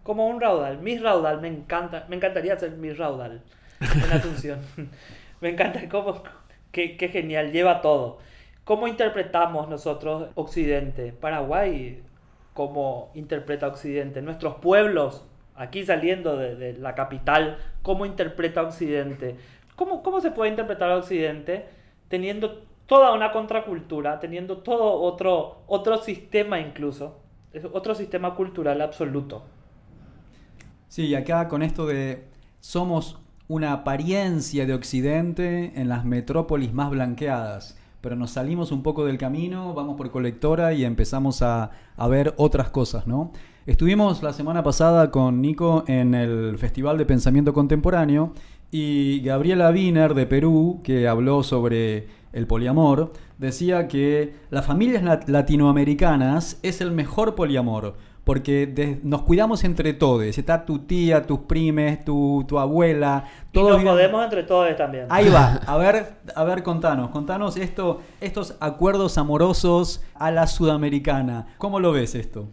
Como un raudal, Miss Raudal, me encanta, me encantaría ser Miss Raudal en Asunción. [laughs] me encanta cómo, qué, qué genial, lleva todo. ¿Cómo interpretamos nosotros Occidente? Paraguay, ¿cómo interpreta Occidente? Nuestros pueblos, aquí saliendo de, la capital, ¿cómo interpreta Occidente? ¿Cómo, ¿Cómo se puede interpretar Occidente teniendo toda una contracultura, teniendo todo otro, otro sistema incluso, otro sistema cultural absoluto?
Sí, acá con esto de somos una apariencia de Occidente en las metrópolis más blanqueadas, pero nos salimos un poco del camino, vamos por colectora y empezamos a, a ver otras cosas, ¿no? Estuvimos la semana pasada con Nico en el Festival de Pensamiento Contemporáneo y Gabriela Wiener de Perú, que habló sobre el poliamor, decía que las familias lat- latinoamericanas es el mejor poliamor, porque de- nos cuidamos entre todos. Está tu tía, tus primes, tu, tu abuela,
Y
todos
nos
viven-
podemos entre todos también.
Ahí va, [laughs] a ver, a ver, contanos, contanos esto, estos acuerdos amorosos a la sudamericana. ¿Cómo lo ves esto?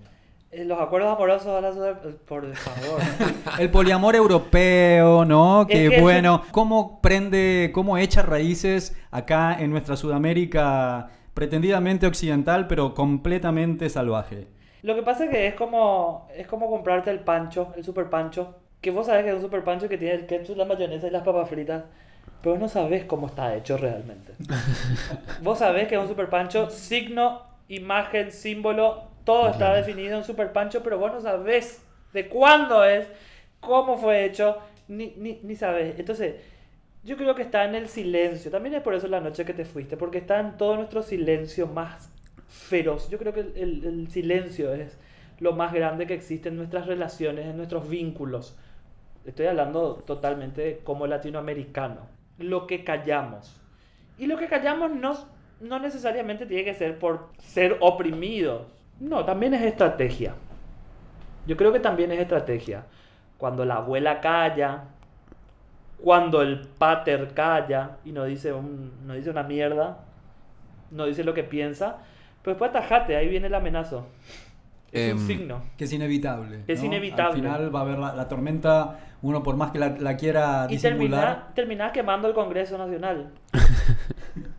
Eh, Los acuerdos amorosos eh, por favor. [laughs]
El poliamor europeo, ¿no? Que
Es que
bueno, ¿cómo prende, cómo echa raíces acá en nuestra Sudamérica pretendidamente occidental, pero completamente salvaje?
Lo que pasa es que es como es como comprarte el pancho, el super pancho, que vos sabés que es un super pancho que tiene el ketchup, la mayonesa y las papas fritas, pero no sabés cómo está hecho realmente. [laughs] vos sabés que es un super pancho, signo, imagen, símbolo, todo está definido en super pancho, pero vos no sabés de cuándo es, cómo fue hecho, ni, ni, ni sabes. Entonces, yo creo que está en el silencio. También es por eso la noche que te fuiste, porque está en todo nuestro silencio más feroz. Yo creo que el, el- el silencio es lo más grande que existe en nuestras relaciones, en nuestros vínculos. Estoy hablando totalmente como latinoamericano. Lo que callamos. Y lo que callamos no, no necesariamente tiene que ser por ser oprimidos. No, también es estrategia. Yo creo que también es estrategia. Cuando la abuela calla, cuando el pater calla y no dice, un- no dice una mierda, no dice lo que piensa, pero después atajate, ahí viene el amenazo. Es un
Em,
signo.
Que es inevitable.
Es
¿no?
inevitable.
Al final va a haber la, la tormenta, uno por más que la, la quiera
Y
disimular.
termina, terminás quemando el Congreso Nacional. [laughs]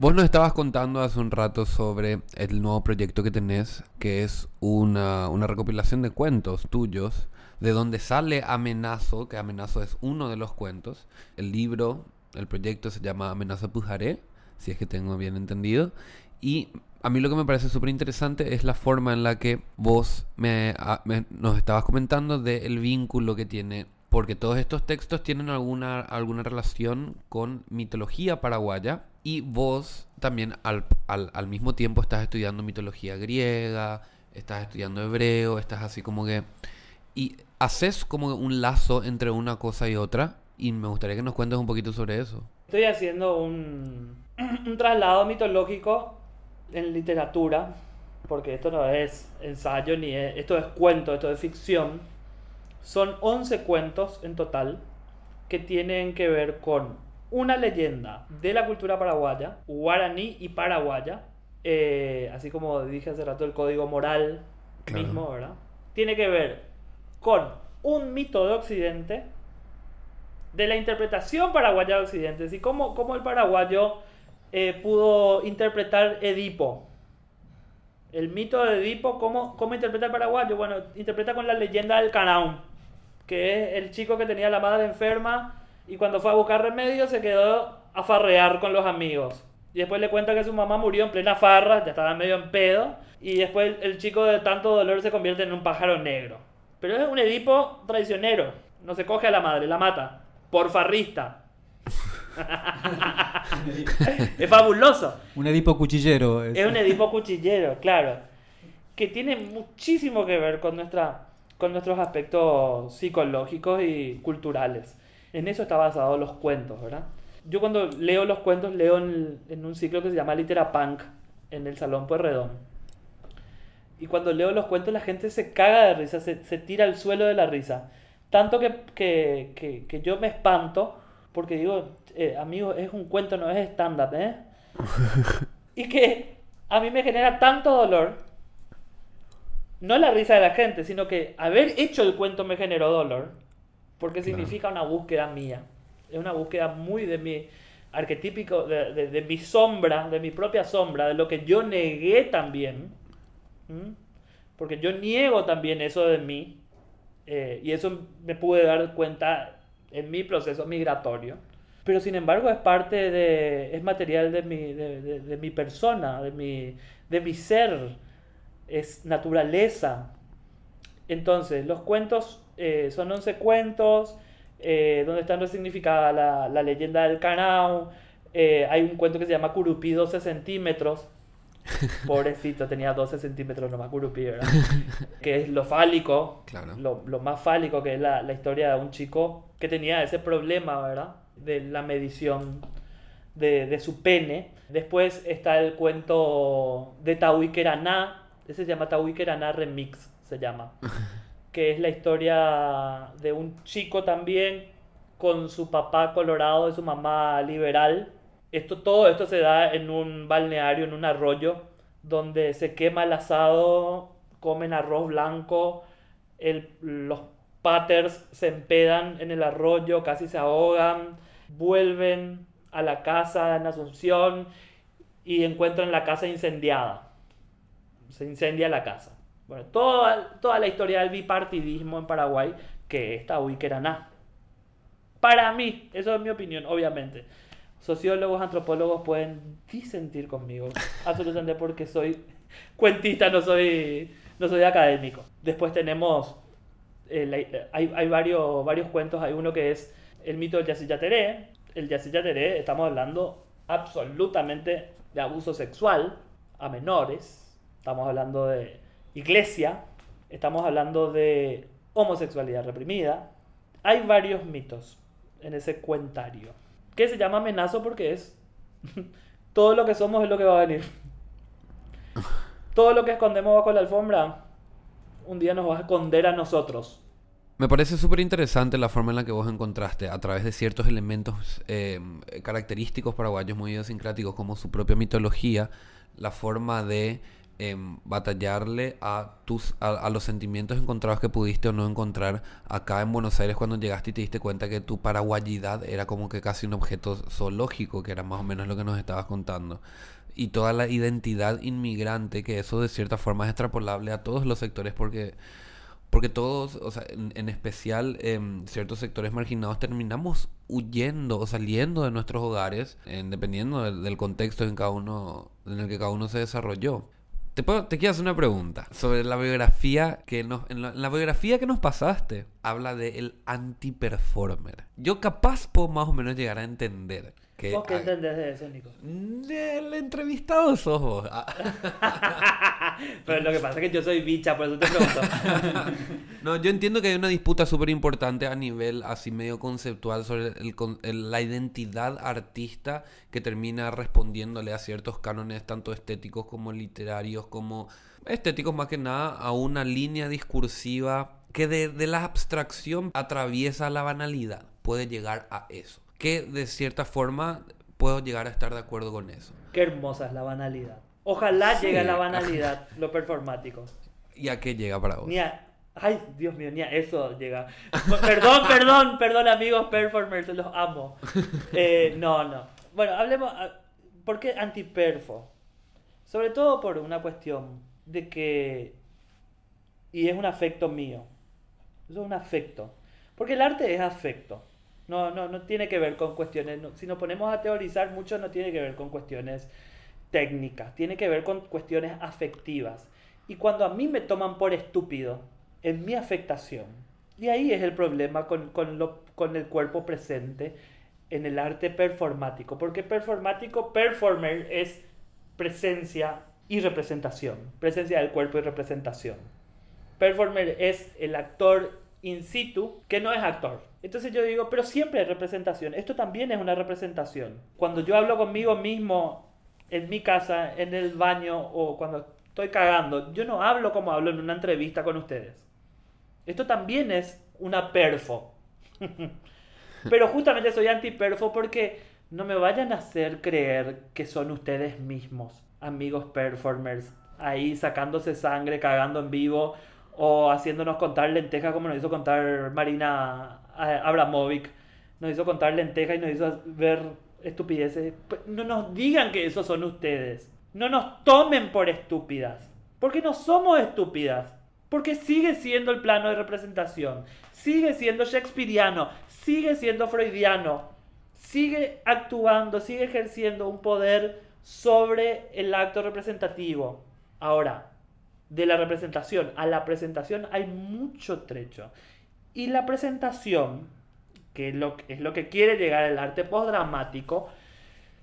Vos nos estabas contando hace un rato sobre el nuevo proyecto que tenés, que es una, una recopilación de cuentos tuyos, de donde sale Amenazo, que Amenazo es uno de los cuentos. El libro, el proyecto se llama Amenazo Pujaré, si es que tengo bien entendido. Y a mí lo que me parece súper interesante es la forma en la que vos me, a- me- nos estabas comentando del vínculo que tiene, porque todos estos textos tienen alguna, alguna relación con mitología paraguaya y vos también al, al, al mismo tiempo estás estudiando mitología griega, estás estudiando hebreo, estás así como que... Y haces como un lazo entre una cosa y otra y me gustaría que nos cuentes un poquito sobre eso.
Estoy haciendo un, [clears throat] un traslado mitológico en literatura, porque esto no es ensayo ni es, esto es cuento, esto es ficción. Son 11 cuentos en total que tienen que ver con una leyenda de la cultura paraguaya, guaraní y paraguaya, eh, así como dije hace rato el código moral
Claro.
mismo, ¿verdad? Tiene que ver con un mito de Occidente, de la interpretación paraguaya de Occidente, así como, como el paraguayo eh, pudo interpretar Edipo. El mito de Edipo, ¿cómo, ¿cómo interpreta el paraguayo? Bueno, interpreta con la leyenda del Canaún, que es el chico que tenía la madre enferma y cuando fue a buscar remedio se quedó a farrear con los amigos. Y después le cuenta que su mamá murió en plena farra, ya estaba medio en pedo, y después el, chico de tanto dolor se convierte en un pájaro negro. Pero es un Edipo traicionero, no se coge a la madre, la mata, por farrista. [laughs] es fabuloso.
Un Edipo cuchillero.
Es un Edipo cuchillero, claro. Que tiene muchísimo que ver con, nuestra, con nuestros aspectos psicológicos y culturales. En eso está basado los cuentos, ¿verdad? Yo cuando leo los cuentos leo en, en un ciclo que se llama Litera Punk en el Salón Pueyrredón. Y cuando leo los cuentos la gente se caga de risa, se, se tira al suelo de la risa. Tanto que, que, que, que yo me espanto porque digo, eh, amigo, es un cuento, no es stand-up, ¿eh? [laughs] y que a mí me genera tanto dolor, no la risa de la gente, sino que haber hecho el cuento me generó dolor, porque significa una búsqueda mía, es una búsqueda muy de mi arquetípico, de, de- de mi sombra, de mi propia sombra, de lo que yo negué también, ¿m? porque yo niego también eso de mí, eh, y eso me pude dar cuenta en mi proceso migratorio. Pero sin embargo es parte de, es material de mi, de- de mi persona, de mi, de mi ser, es naturaleza. Entonces, los cuentos eh, son 11 cuentos, eh, donde están resignificada la, la leyenda del Canao. Eh, hay un cuento que se llama Curupí 12 centímetros. [laughs] Pobrecito, tenía 12 centímetros nomás Curupí, ¿verdad? [laughs] que es lo fálico,
Claro.
lo, lo más fálico que es la, la historia de un chico que tenía ese problema, ¿verdad? De la medición de, de su pene. Después está el cuento de Tahuiqueraná, ese se llama Tahuiqueraná Remix, se llama. [laughs] que es la historia de un chico también con su papá colorado y su mamá liberal. Esto, todo esto se da en un balneario, en un arroyo, donde se quema el asado, comen arroz blanco, los paters se empedan en el arroyo, casi se ahogan, vuelven a la casa en Asunción y encuentran la casa incendiada. Se incendia la casa. Bueno, toda, toda la historia del bipartidismo en Paraguay, que está Huiqueraná. Para mí, eso es mi opinión, obviamente. Sociólogos, antropólogos pueden disentir conmigo, [laughs] absolutamente porque soy cuentista, no soy, no soy académico. Después tenemos eh, la- hay, hay varios, varios cuentos. Hay uno que es el mito del Yacyyateré. El Yacyyateré, estamos hablando absolutamente de abuso sexual a menores. Estamos hablando de iglesia. Estamos hablando de homosexualidad reprimida. Hay varios mitos en ese cuentario. Que se llama amenazo porque es [laughs] todo lo que somos es lo que va a venir. [laughs] Todo lo que escondemos bajo la alfombra, un día nos va a esconder a nosotros.
Me parece súper interesante la forma en la que vos encontraste, a través de ciertos elementos eh, característicos paraguayos muy idiosincráticos, como su propia mitología, la forma de em, batallarle a, tus, a, los sentimientos encontrados que pudiste o no encontrar acá en Buenos Aires cuando llegaste y te diste cuenta que tu paraguayidad era como que casi un objeto zoológico, que era más o menos lo que nos estabas contando. Y toda la identidad inmigrante, que eso de cierta forma es extrapolable a todos los sectores porque... Porque todos, o sea, en, en especial em, ciertos sectores marginados, terminamos huyendo o saliendo de nuestros hogares, en- dependiendo del, del contexto en, cada uno, en el que cada uno se desarrolló. Te, puedo- te quiero hacer una pregunta sobre la biografía que nos, en la, en la biografía que nos pasaste. Habla de el anti-performer. Yo capaz puedo más o menos llegar a entender que
¿Vos qué entendés de eso, Nico?
el entrevistado sos vos. Ah. [laughs]
Pero lo que pasa es que yo soy bicha, por eso te pregunto. [laughs]
No, yo entiendo que hay una disputa súper importante a nivel así medio conceptual sobre el con- el- la identidad artista que termina respondiéndole a ciertos cánones tanto estéticos como literarios, como estéticos más que nada, a una línea discursiva que de, de la abstracción atraviesa la banalidad, puede llegar a eso. Que de cierta forma puedo llegar a estar de acuerdo con eso.
Qué hermosa es la banalidad. Ojalá
Sí.
llegue a la [laughs] banalidad, lo performático.
¿Y a qué llega para vos?
Ni a... Ay, Dios mío, ni a eso llega. Perdón, perdón, perdón, amigos performers, los amo. [laughs] Eh, no, no. Bueno, hablemos. ah, ¿Por qué antiperfo? Sobre todo por una cuestión de que. Y es un afecto mío. Eso es un afecto. Porque el arte es afecto. No, no, no tiene que ver con cuestiones. si nos ponemos a teorizar mucho, no tiene que ver con cuestiones técnicas. Tiene que ver con cuestiones afectivas. Y cuando a mí me toman por estúpido, en mi afectación. Y ahí es el problema con, con lo- con el cuerpo presente en el arte performático. Porque performático, performer es presencia y representación. Presencia del cuerpo y representación. Performer es el actor in situ que no es actor. Entonces yo digo, pero siempre hay representación. Esto también es una representación. Cuando yo hablo conmigo mismo en mi casa, en el baño o cuando estoy cagando, yo no hablo como hablo en una entrevista con ustedes. Esto también es una perfo. [laughs] Pero justamente soy anti-perfo porque no me vayan a hacer creer que son ustedes mismos, amigos performers, ahí sacándose sangre, cagando en vivo o haciéndonos contar lentejas como nos hizo contar Marina eh, Abramovic. Nos hizo contar lentejas y nos hizo ver estupideces. Pues, No nos digan que esos son ustedes. No nos tomen por estúpidas. Porque no somos estúpidas. Porque sigue siendo el plano de representación. Sigue siendo shakespeariano. Sigue siendo freudiano. Sigue actuando, sigue ejerciendo un poder sobre el acto representativo. Ahora, de la representación a la presentación hay mucho trecho. Y la presentación, que es lo, que quiere llegar el arte postdramático,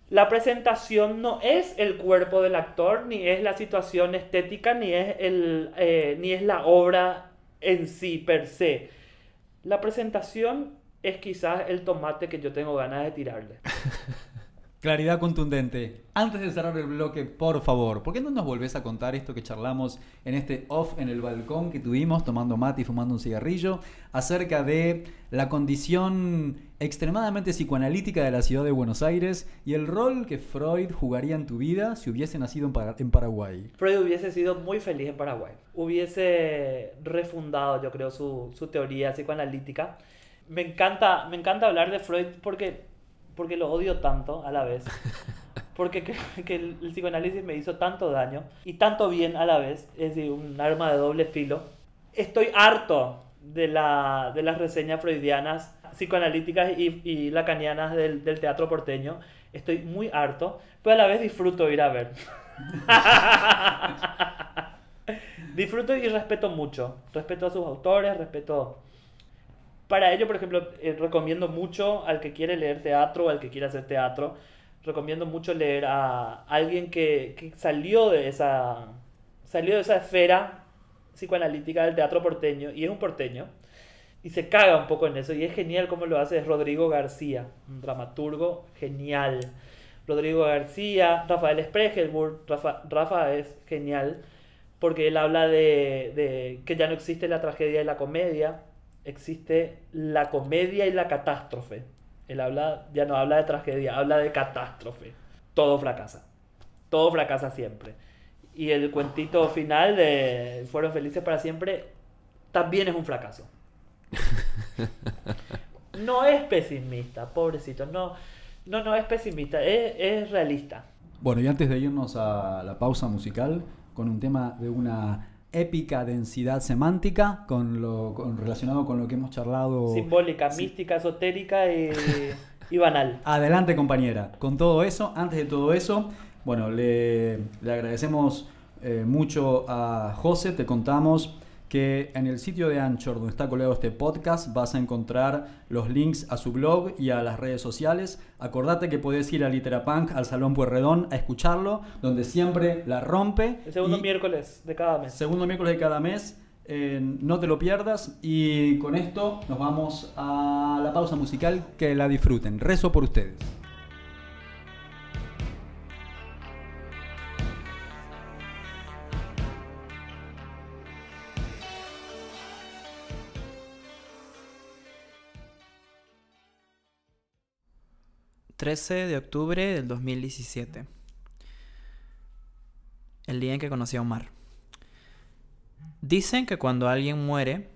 la presentación no es el cuerpo del actor, ni es la situación estética, ni es, el, eh, ni es la obra en sí per se. La presentación es quizás el tomate que yo tengo ganas de tirarle. [laughs]
Claridad contundente. Antes de cerrar el bloque, por favor, ¿por qué no nos volvés a contar esto que charlamos en este off en el balcón que tuvimos tomando mate y fumando un cigarrillo acerca de la condición extremadamente psicoanalítica de la ciudad de Buenos Aires y el rol que Freud jugaría en tu vida si hubiese nacido en, Para- en Paraguay?
Freud hubiese sido muy feliz en Paraguay. Hubiese refundado, yo creo, su, su teoría psicoanalítica. Me encanta, me encanta hablar de Freud porque, porque lo odio tanto a la vez. Porque [laughs] que el, el psicoanálisis me hizo tanto daño y tanto bien a la vez. Es decir, un arma de doble filo. Estoy harto de, la, de las reseñas freudianas, psicoanalíticas y, y lacanianas del, del teatro porteño. Estoy muy harto, pero a la vez disfruto ir a ver. [laughs] Disfruto y respeto mucho. Respeto a sus autores, respeto... Para ello, por ejemplo, eh, recomiendo mucho al que quiere leer teatro o al que quiere hacer teatro, recomiendo mucho leer a alguien que, salió de esa salió de esa esfera psicoanalítica del teatro porteño y es un porteño y se caga un poco en eso y es genial como lo hace es Rodrigo García, un dramaturgo genial. Rodrigo García, Rafael Spregelburg, Rafa, es genial porque él habla de que ya no existe la tragedia y la comedia, existe la comedia y la catástrofe. Él habla, ya no habla de tragedia, habla de catástrofe. Todo fracasa. Todo fracasa siempre. Y el cuentito final de Fueron felices para siempre también es un fracaso. [laughs] No es pesimista, pobrecito. No, no, no es pesimista, es, es realista.
Bueno, y antes de irnos a la pausa musical, con un tema de una épica densidad semántica, con lo con- relacionado con lo que hemos charlado.
Simbólica,
Sí.
mística, esotérica y, y banal. [laughs]
Adelante, compañera. Con todo eso, antes de todo eso, bueno, le, le agradecemos eh, mucho a José. Te contamos que en el sitio de Anchor, donde está colgado este podcast, vas a encontrar los links a su blog y a las redes sociales. Acordate que podés ir a Literapunk, al Salón Puerredón, a escucharlo, donde siempre la rompe.
El segundo
Y-
miércoles de cada mes.
Segundo miércoles de cada mes. eh, no te lo pierdas. Y con esto nos vamos a la pausa musical. Que la disfruten. Rezo por ustedes.
– 13 de octubre del 2017. El día en que conocí a Omar. Dicen que cuando alguien muere,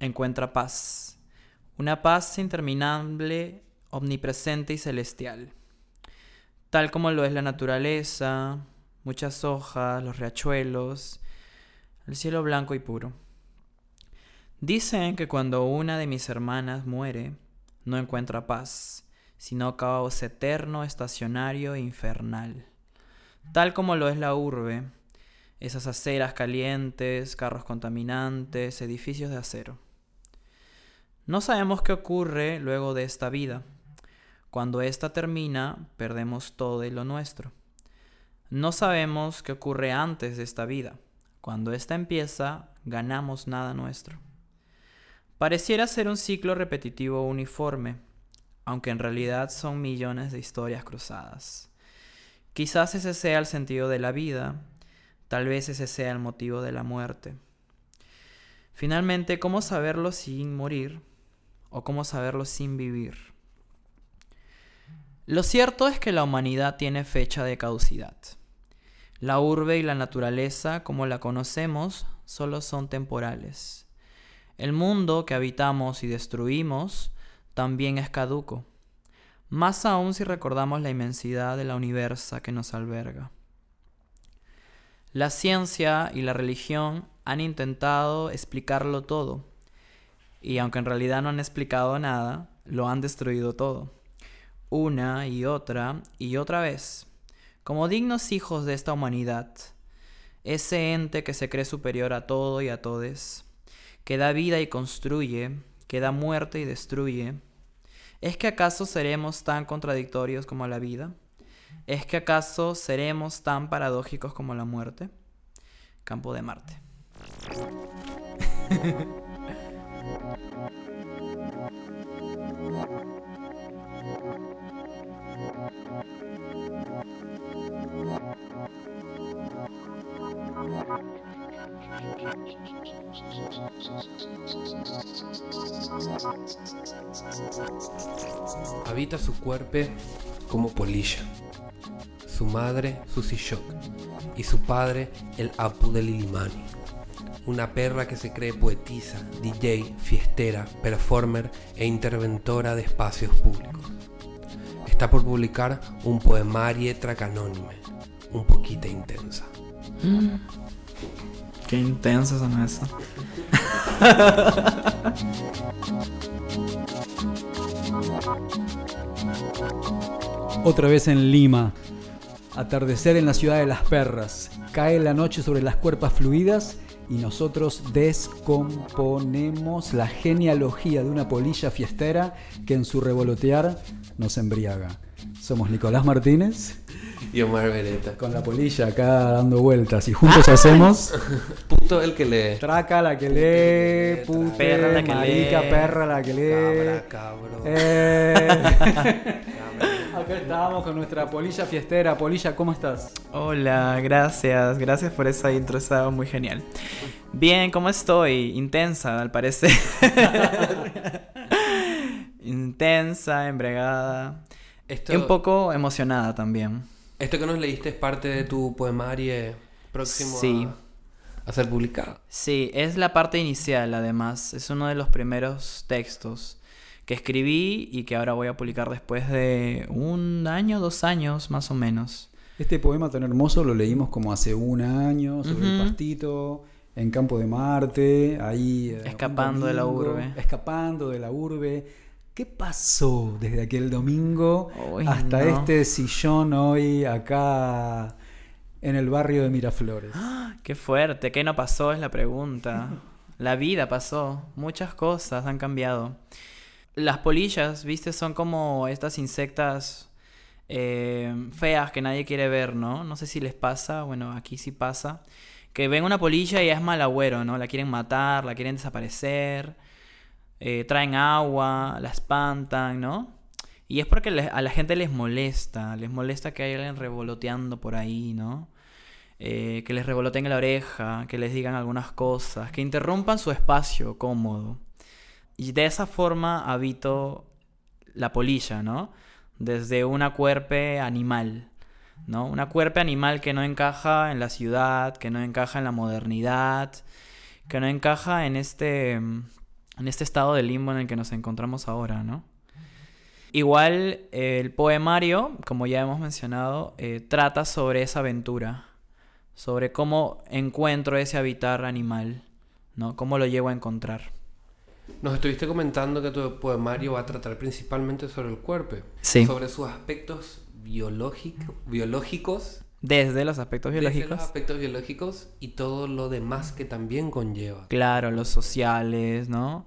encuentra paz. Una paz interminable, omnipresente y celestial. Tal como lo es la naturaleza, muchas hojas, los riachuelos, el cielo blanco y puro. Dicen que cuando una de mis hermanas muere, no encuentra paz, sino caos eterno, estacionario e infernal. Tal como lo es la urbe, esas aceras calientes, carros contaminantes, edificios de acero. No sabemos qué ocurre luego de esta vida. Cuando ésta termina, perdemos todo y lo nuestro. No sabemos qué ocurre antes de esta vida. Cuando ésta empieza, ganamos nada nuestro. Pareciera ser un ciclo repetitivo uniforme, aunque en realidad son millones de historias cruzadas. Quizás ese sea el sentido de la vida, tal vez ese sea el motivo de la muerte. Finalmente, ¿cómo saberlo sin morir? ¿O cómo saberlo sin vivir? Lo cierto es que la humanidad tiene fecha de caducidad. La urbe y la naturaleza, como la conocemos, solo son temporales. El mundo que habitamos y destruimos también es caduco, más aún si recordamos la inmensidad de la universa que nos alberga. La ciencia y la religión han intentado explicarlo todo, y aunque en realidad no han explicado nada, lo han destruido todo, una y otra y otra vez, como dignos hijos de esta humanidad, ese ente que se cree superior a todo y a todes, que da vida y construye, que da muerte y destruye, ¿es que acaso seremos tan contradictorios como la vida? ¿Es que acaso seremos tan paradójicos como la muerte? Campo de Marte. [laughs]
Habita su cuerpo como polilla, su madre Susi Shock y su padre el Apu de Lilimani. Una perra que se cree poetisa, DJ, fiestera, performer e interventora de espacios públicos. Está por publicar un poemario tracanónime, un poquito intensa.
Qué intensa son esas. [laughs]
Otra vez en Lima. Atardecer en la ciudad de las perras. Cae la noche sobre las cuerpas fluidas y nosotros descomponemos la genealogía de una polilla fiestera que en su revolotear nos embriaga. Somos Nicolás Martínez [laughs]
Y Omar Beretta.
con la polilla acá dando vueltas y juntos hacemos
Puto el que lee.
traca la que lee, pute,
Perra la que
marica,
lee.
perra la que lee.
Cabra, cabro.
Eh, [laughs] Acá estamos con nuestra polilla fiestera. Polilla, ¿cómo estás?
Hola, gracias, gracias por esa intro, estaba muy genial. Bien, ¿cómo estoy? Intensa, al parecer. [laughs] Intensa, embregada.
Esto,
Y un poco emocionada también.
Esto que nos leíste es parte de tu poemario próximo
Sí.
a, a ser publicado.
Sí, es la parte inicial además, es uno de los primeros textos que escribí y que ahora voy a publicar después de un año, dos años más o menos.
Este poema tan hermoso lo leímos como hace un año sobre el
Ujú.
pastito, en Campo de Marte, ahí. eh,
Escapando de la
domingo,
urbe.
Escapando de la urbe. ¿Qué pasó desde aquel domingo hasta
no.
este sillón hoy acá en el barrio de Miraflores? [gasps]
Qué fuerte, ¿qué no pasó? Es la pregunta. [laughs] La vida pasó, muchas cosas han cambiado. Las polillas, viste, son como estas insectas eh, feas que nadie quiere ver, ¿no? No sé si les pasa, bueno, aquí sí pasa. Que ven una polilla y es mal agüero, ¿no? La quieren matar, la quieren desaparecer, eh, traen agua, la espantan, ¿no? Y es porque a la gente les molesta, les molesta que haya alguien revoloteando por ahí, ¿no? Eh, que les revoloteen en la oreja, que les digan algunas cosas, que interrumpan su espacio cómodo. Y de esa forma habito la polilla, ¿no? Desde una cuerpe animal, ¿no? Una cuerpe animal que no encaja en la ciudad, que no encaja en la modernidad, que no encaja en este, en este estado de limbo en el que nos encontramos ahora, ¿no? Igual eh, el poemario, como ya hemos mencionado, eh, trata sobre esa aventura, sobre cómo encuentro ese habitar animal, ¿no? Cómo lo llego a encontrar.
Nos estuviste comentando que tu poemario va a tratar principalmente sobre el cuerpo.
Sí.
Sobre sus aspectos biológico- biológicos.
Desde los aspectos
desde
biológicos.
los aspectos biológicos y todo lo demás que también conlleva.
Claro, los sociales, ¿no?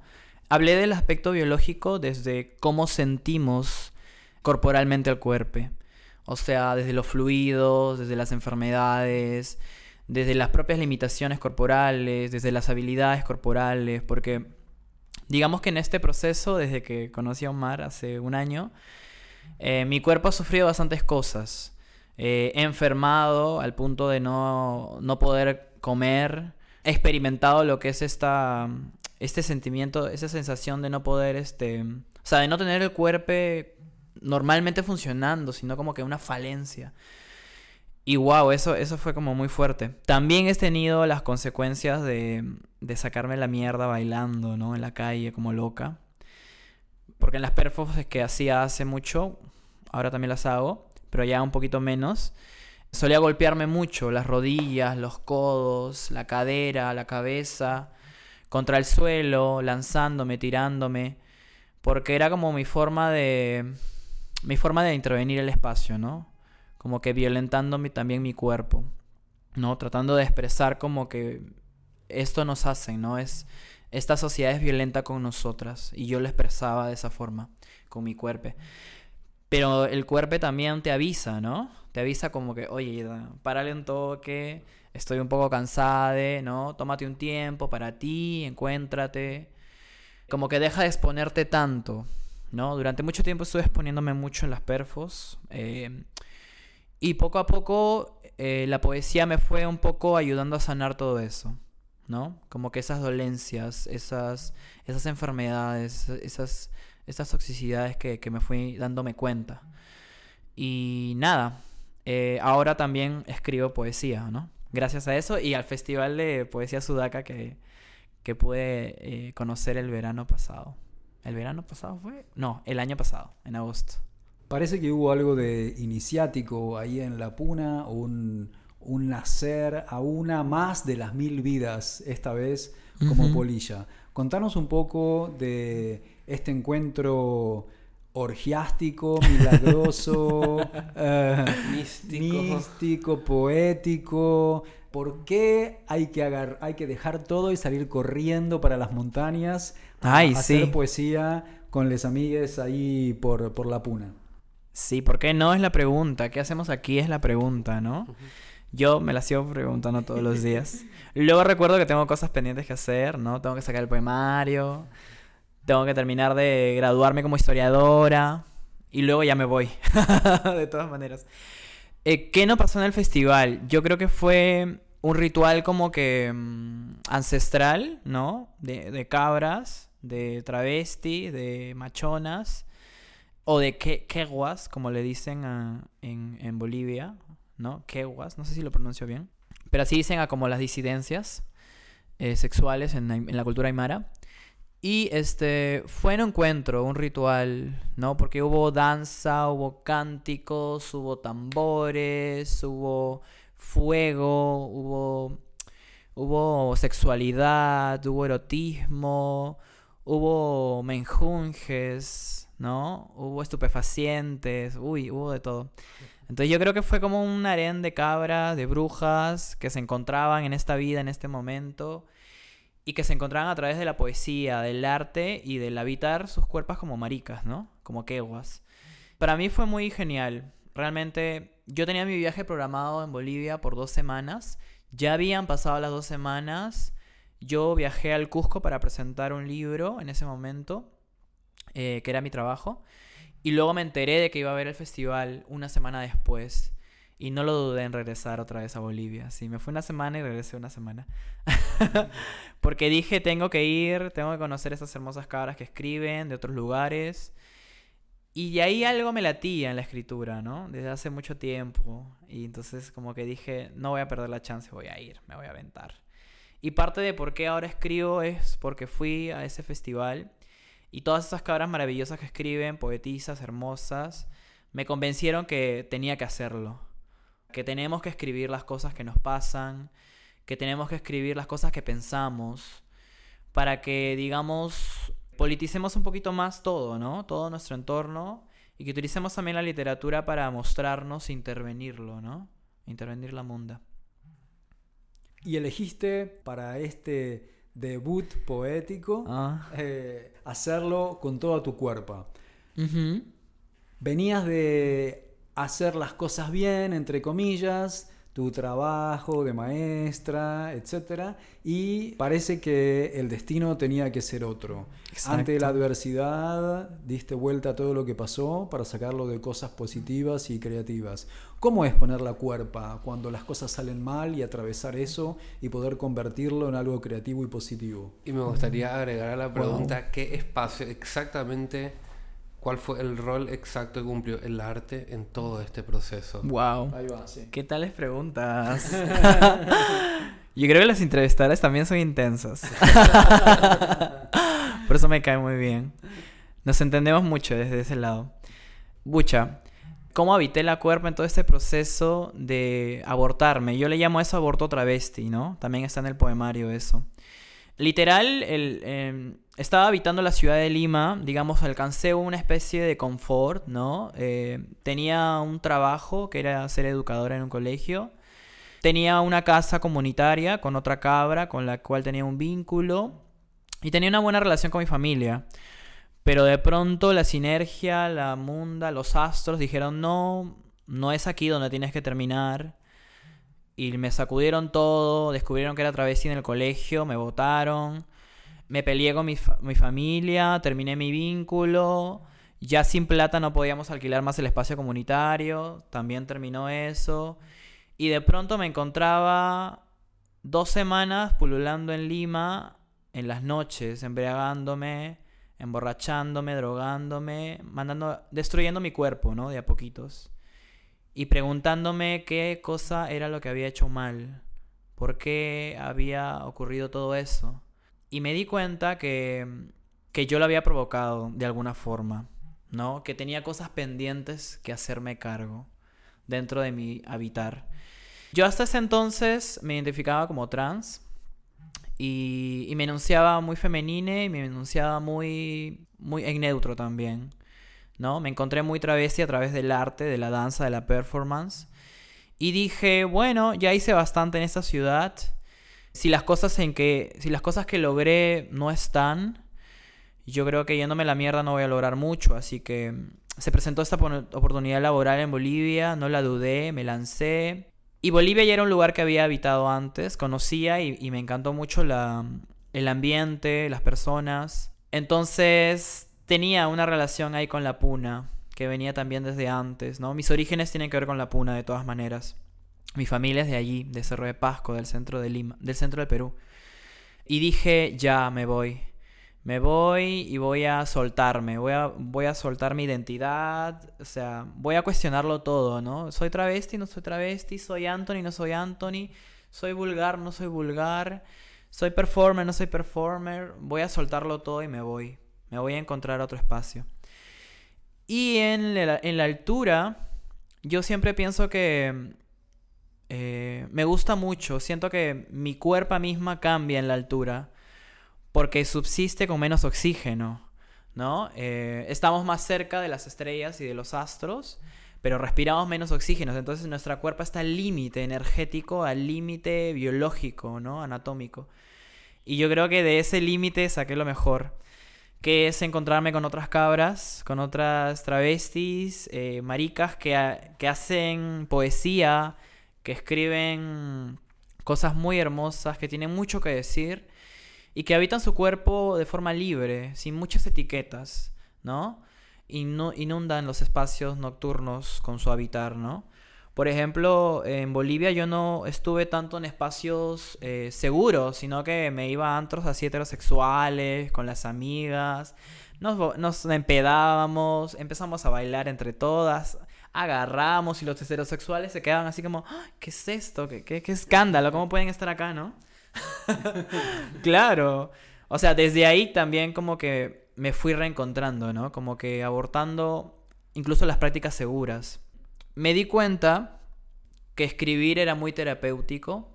Hablé del aspecto biológico desde cómo sentimos corporalmente el cuerpo. O sea, desde los fluidos, desde las enfermedades, desde las propias limitaciones corporales, desde las habilidades corporales, porque digamos que en este proceso, desde que conocí a Omar hace un año, eh, mi cuerpo ha sufrido bastantes cosas. Eh, enfermado al punto de no, no poder comer. He experimentado lo que es esta, este sentimiento, esa sensación de no poder, este, o sea, de no tener el cuerpo normalmente funcionando, sino como que una falencia. Y wow, eso, eso fue como muy fuerte. También he tenido las consecuencias de, de sacarme la mierda bailando, ¿no? En la calle como loca. Porque en las performances que hacía hace mucho, ahora también las hago, pero ya un poquito menos, solía golpearme mucho las rodillas, los codos, la cadera, la cabeza, contra el suelo, lanzándome, tirándome, porque era como mi forma de mi forma de intervenir el espacio, ¿no? Como que violentándome también mi cuerpo, ¿no? Tratando de expresar como que esto nos hace, ¿no? Es esta sociedad es violenta con nosotras y yo lo expresaba de esa forma con mi cuerpo. Pero el cuerpo también te avisa, ¿no? Te avisa como que, oye, párale un toque, estoy un poco cansada, ¿no? Tómate un tiempo para ti, encuéntrate. Como que deja de exponerte tanto, ¿no? Durante mucho tiempo estuve exponiéndome mucho en las perfos. eh, y poco a poco eh, la poesía me fue un poco ayudando a sanar todo eso, ¿no? Como que esas dolencias, esas, esas enfermedades, esas, esas toxicidades que, que me fui dándome cuenta. Y nada, eh, ahora también escribo poesía, ¿no? Gracias a eso y al Festival de Poesía Sudaca que, que pude eh, conocer el verano pasado. ¿El verano pasado fue? No, el año pasado, en agosto.
Parece que hubo algo de iniciático ahí en la puna, un, un nacer a una más de las mil vidas, esta vez como
Ujú.
polilla. Contanos un poco de este encuentro orgiástico, [laughs] milagroso, eh,
Místico.
místico, poético. ¿Por qué hay que, agar- hay que dejar todo y salir corriendo para las montañas a
Ay,
hacer
sí.
poesía con les amigues ahí por, por la puna?
Sí, ¿por qué no es la pregunta? ¿Qué hacemos aquí es la pregunta, no? Yo me la sigo preguntando todos los días. Luego recuerdo que tengo cosas pendientes que hacer, ¿no? Tengo que sacar el poemario, tengo que terminar de graduarme como historiadora y luego ya me voy, [laughs] de todas maneras. Eh, ¿Qué no pasó en el festival? Yo creo que fue un ritual como que mm, ancestral, ¿no? De, de cabras, de travesti, de machonas o de que, queguas, como le dicen a- en, en Bolivia, ¿no? Queguas, no sé si lo pronuncio bien. Pero así dicen a como las disidencias eh, sexuales en, en la cultura aymara. Y este fue un encuentro, un ritual, ¿no? Porque hubo danza, hubo cánticos, hubo tambores, hubo fuego, hubo, hubo sexualidad, hubo erotismo, hubo menjunjes, ¿no? Hubo estupefacientes, uy, hubo de todo. Entonces yo creo que fue como un harén de cabras, de brujas, que se encontraban en esta vida, en este momento, y que se encontraban a través de la poesía, del arte y del habitar sus cuerpos como maricas, ¿no? Como queguas. Para mí fue muy genial. Realmente yo tenía mi viaje programado en Bolivia por dos semanas. Ya habían pasado las dos semanas. Yo viajé al Cusco para presentar un libro en ese momento, eh, que era mi trabajo. Y luego me enteré de que iba a haber el festival una semana después. Y no lo dudé en regresar otra vez a Bolivia. Sí, me fui una semana y regresé una semana. [laughs] Porque dije, tengo que ir, tengo que conocer estas hermosas cabras que escriben de otros lugares. Y de ahí algo me latía en la escritura, ¿no? Desde hace mucho tiempo. Y entonces como que dije, no voy a perder la chance, voy a ir, me voy a aventar. Y parte de por qué ahora escribo es porque fui a ese festival y todas esas cabras maravillosas que escriben, poetisas, hermosas, me convencieron que tenía que hacerlo. Que tenemos que escribir las cosas que nos pasan, que tenemos que escribir las cosas que pensamos, para que, digamos, politicemos un poquito más todo, ¿no? Todo nuestro entorno y que utilicemos también la literatura para mostrarnos e intervenirlo, ¿no? Intervenir la munda.
Y elegiste para este debut poético
Ah.
eh, hacerlo con todo tu cuerpo. Venías de hacer las cosas bien, entre comillas, tu trabajo de maestra, etc. Y parece que el destino tenía que ser otro. Ante la adversidad, diste vuelta a todo lo que pasó para sacarlo de cosas positivas y creativas. ¿Cómo es poner la cuerpa cuando las cosas salen mal y atravesar eso y poder convertirlo en algo creativo y positivo?
Y me gustaría agregar a la pregunta qué espacio exactamente, cuál fue el rol exacto que cumplió el arte en todo este proceso.
Wow.
Ahí va, sí.
¿Qué tales preguntas? [laughs] Yo creo que las entrevistadoras también son intensas. [laughs] Por eso me cae muy bien. Nos entendemos mucho desde ese lado. Bucha, ¿cómo habité la cuerpa en todo este proceso de abortarme? Yo le llamo eso aborto travesti, ¿no? También está en el poemario eso. Literal, el, em, estaba habitando la ciudad de Lima, digamos, alcancé una especie de confort, ¿no? Eh, tenía un trabajo que era ser educadora en un colegio. Tenía una casa comunitaria con otra cabra con la cual tenía un vínculo. Y tenía una buena relación con mi familia. Pero de pronto la sinergia, la munda, los astros dijeron, no, no es aquí donde tienes que terminar. Y me sacudieron todo, descubrieron que era travesti en el colegio, me votaron, me peleé con mi, mi familia, terminé mi vínculo, ya sin plata no podíamos alquilar más el espacio comunitario, también terminó eso. Y de pronto me encontraba dos semanas pululando en Lima en las noches, embriagándome, emborrachándome, drogándome, mandando, destruyendo mi cuerpo, ¿no? De a poquitos y preguntándome qué cosa era lo que había hecho mal, por qué había ocurrido todo eso. Y me di cuenta que, que yo lo había provocado de alguna forma, ¿no? Que tenía cosas pendientes que hacerme cargo dentro de mi habitar. Yo hasta ese entonces me identificaba como trans y, y me enunciaba muy femenine y me enunciaba muy, muy en neutro también. ¿No? Me encontré muy travesti a través del arte, de la danza, de la performance. Y dije, bueno, ya hice bastante en esta ciudad. Si las cosas en que si las cosas que logré no están, yo creo que yéndome a la mierda no voy a lograr mucho, así que mm, se presentó esta oportunidad laboral en Bolivia, no la dudé, me lancé. Y Bolivia ya era un lugar que había habitado antes, conocía y, y me encantó mucho la, el ambiente, las personas. Entonces tenía una relación ahí con la puna, que venía también desde antes, ¿no? Mis orígenes tienen que ver con la puna de todas maneras. Mi familia es de allí, de Cerro de Pasco, del centro de Lima, del centro del Perú. Y dije, ya me voy. Me voy y voy a soltarme, voy a, voy a soltar mi identidad, o sea, voy a cuestionarlo todo, ¿no? Soy travesti, no soy travesti, soy Anthony, no soy Anthony, soy vulgar, no soy vulgar, soy performer, no soy performer, voy a soltarlo todo y me voy, me voy a encontrar otro espacio. Y en la, altura, yo siempre pienso que eh, me gusta mucho, siento que mi cuerpo misma cambia en la altura porque subsiste con menos oxígeno, ¿no? Eh, estamos más cerca de las estrellas y de los astros, pero respiramos menos oxígeno, entonces nuestra cuerpo está al límite energético, al límite biológico, ¿no? Anatómico. Y yo creo que de ese límite saqué lo mejor, que es encontrarme con otras cabras, con otras travestis, eh, maricas que, que hacen poesía, que escriben cosas muy hermosas, que tienen mucho que decir y que habitan su cuerpo de forma libre, sin muchas etiquetas, ¿no? Y no inundan los espacios nocturnos con su habitar, ¿no? Por ejemplo, en Bolivia yo no estuve tanto en espacios eh, seguros, sino que me iba a antros así heterosexuales, con las amigas, nos, nos empedábamos, empezamos a bailar entre todas, agarramos y los heterosexuales se quedaban así como, "Ay, ¿qué es esto? ¿Qué, qué, qué escándalo? ¿Cómo pueden estar acá, no? [laughs] claro. O sea, desde ahí también como que me fui reencontrando, ¿no? Como que abortando incluso las prácticas seguras. Me di cuenta que escribir era muy terapéutico,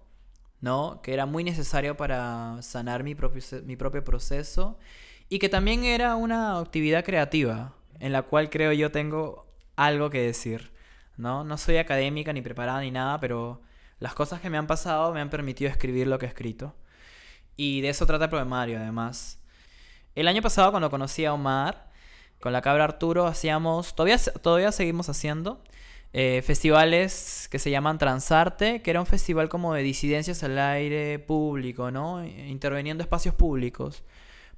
¿no? Que era muy necesario para sanar mi propio, mi propio proceso y que también era una actividad creativa en la cual creo yo tengo algo que decir, ¿no? No soy académica ni preparada ni nada, pero las cosas que me han pasado me han permitido escribir lo que he escrito. Y de eso trata el poemario, además. El año pasado, cuando conocí a Omar, con la cabra Arturo, hacíamos, todavía, todavía seguimos haciendo, eh, festivales que se llaman Transarte, que era un festival como de disidencias al aire público, ¿no? Interveniendo espacios públicos.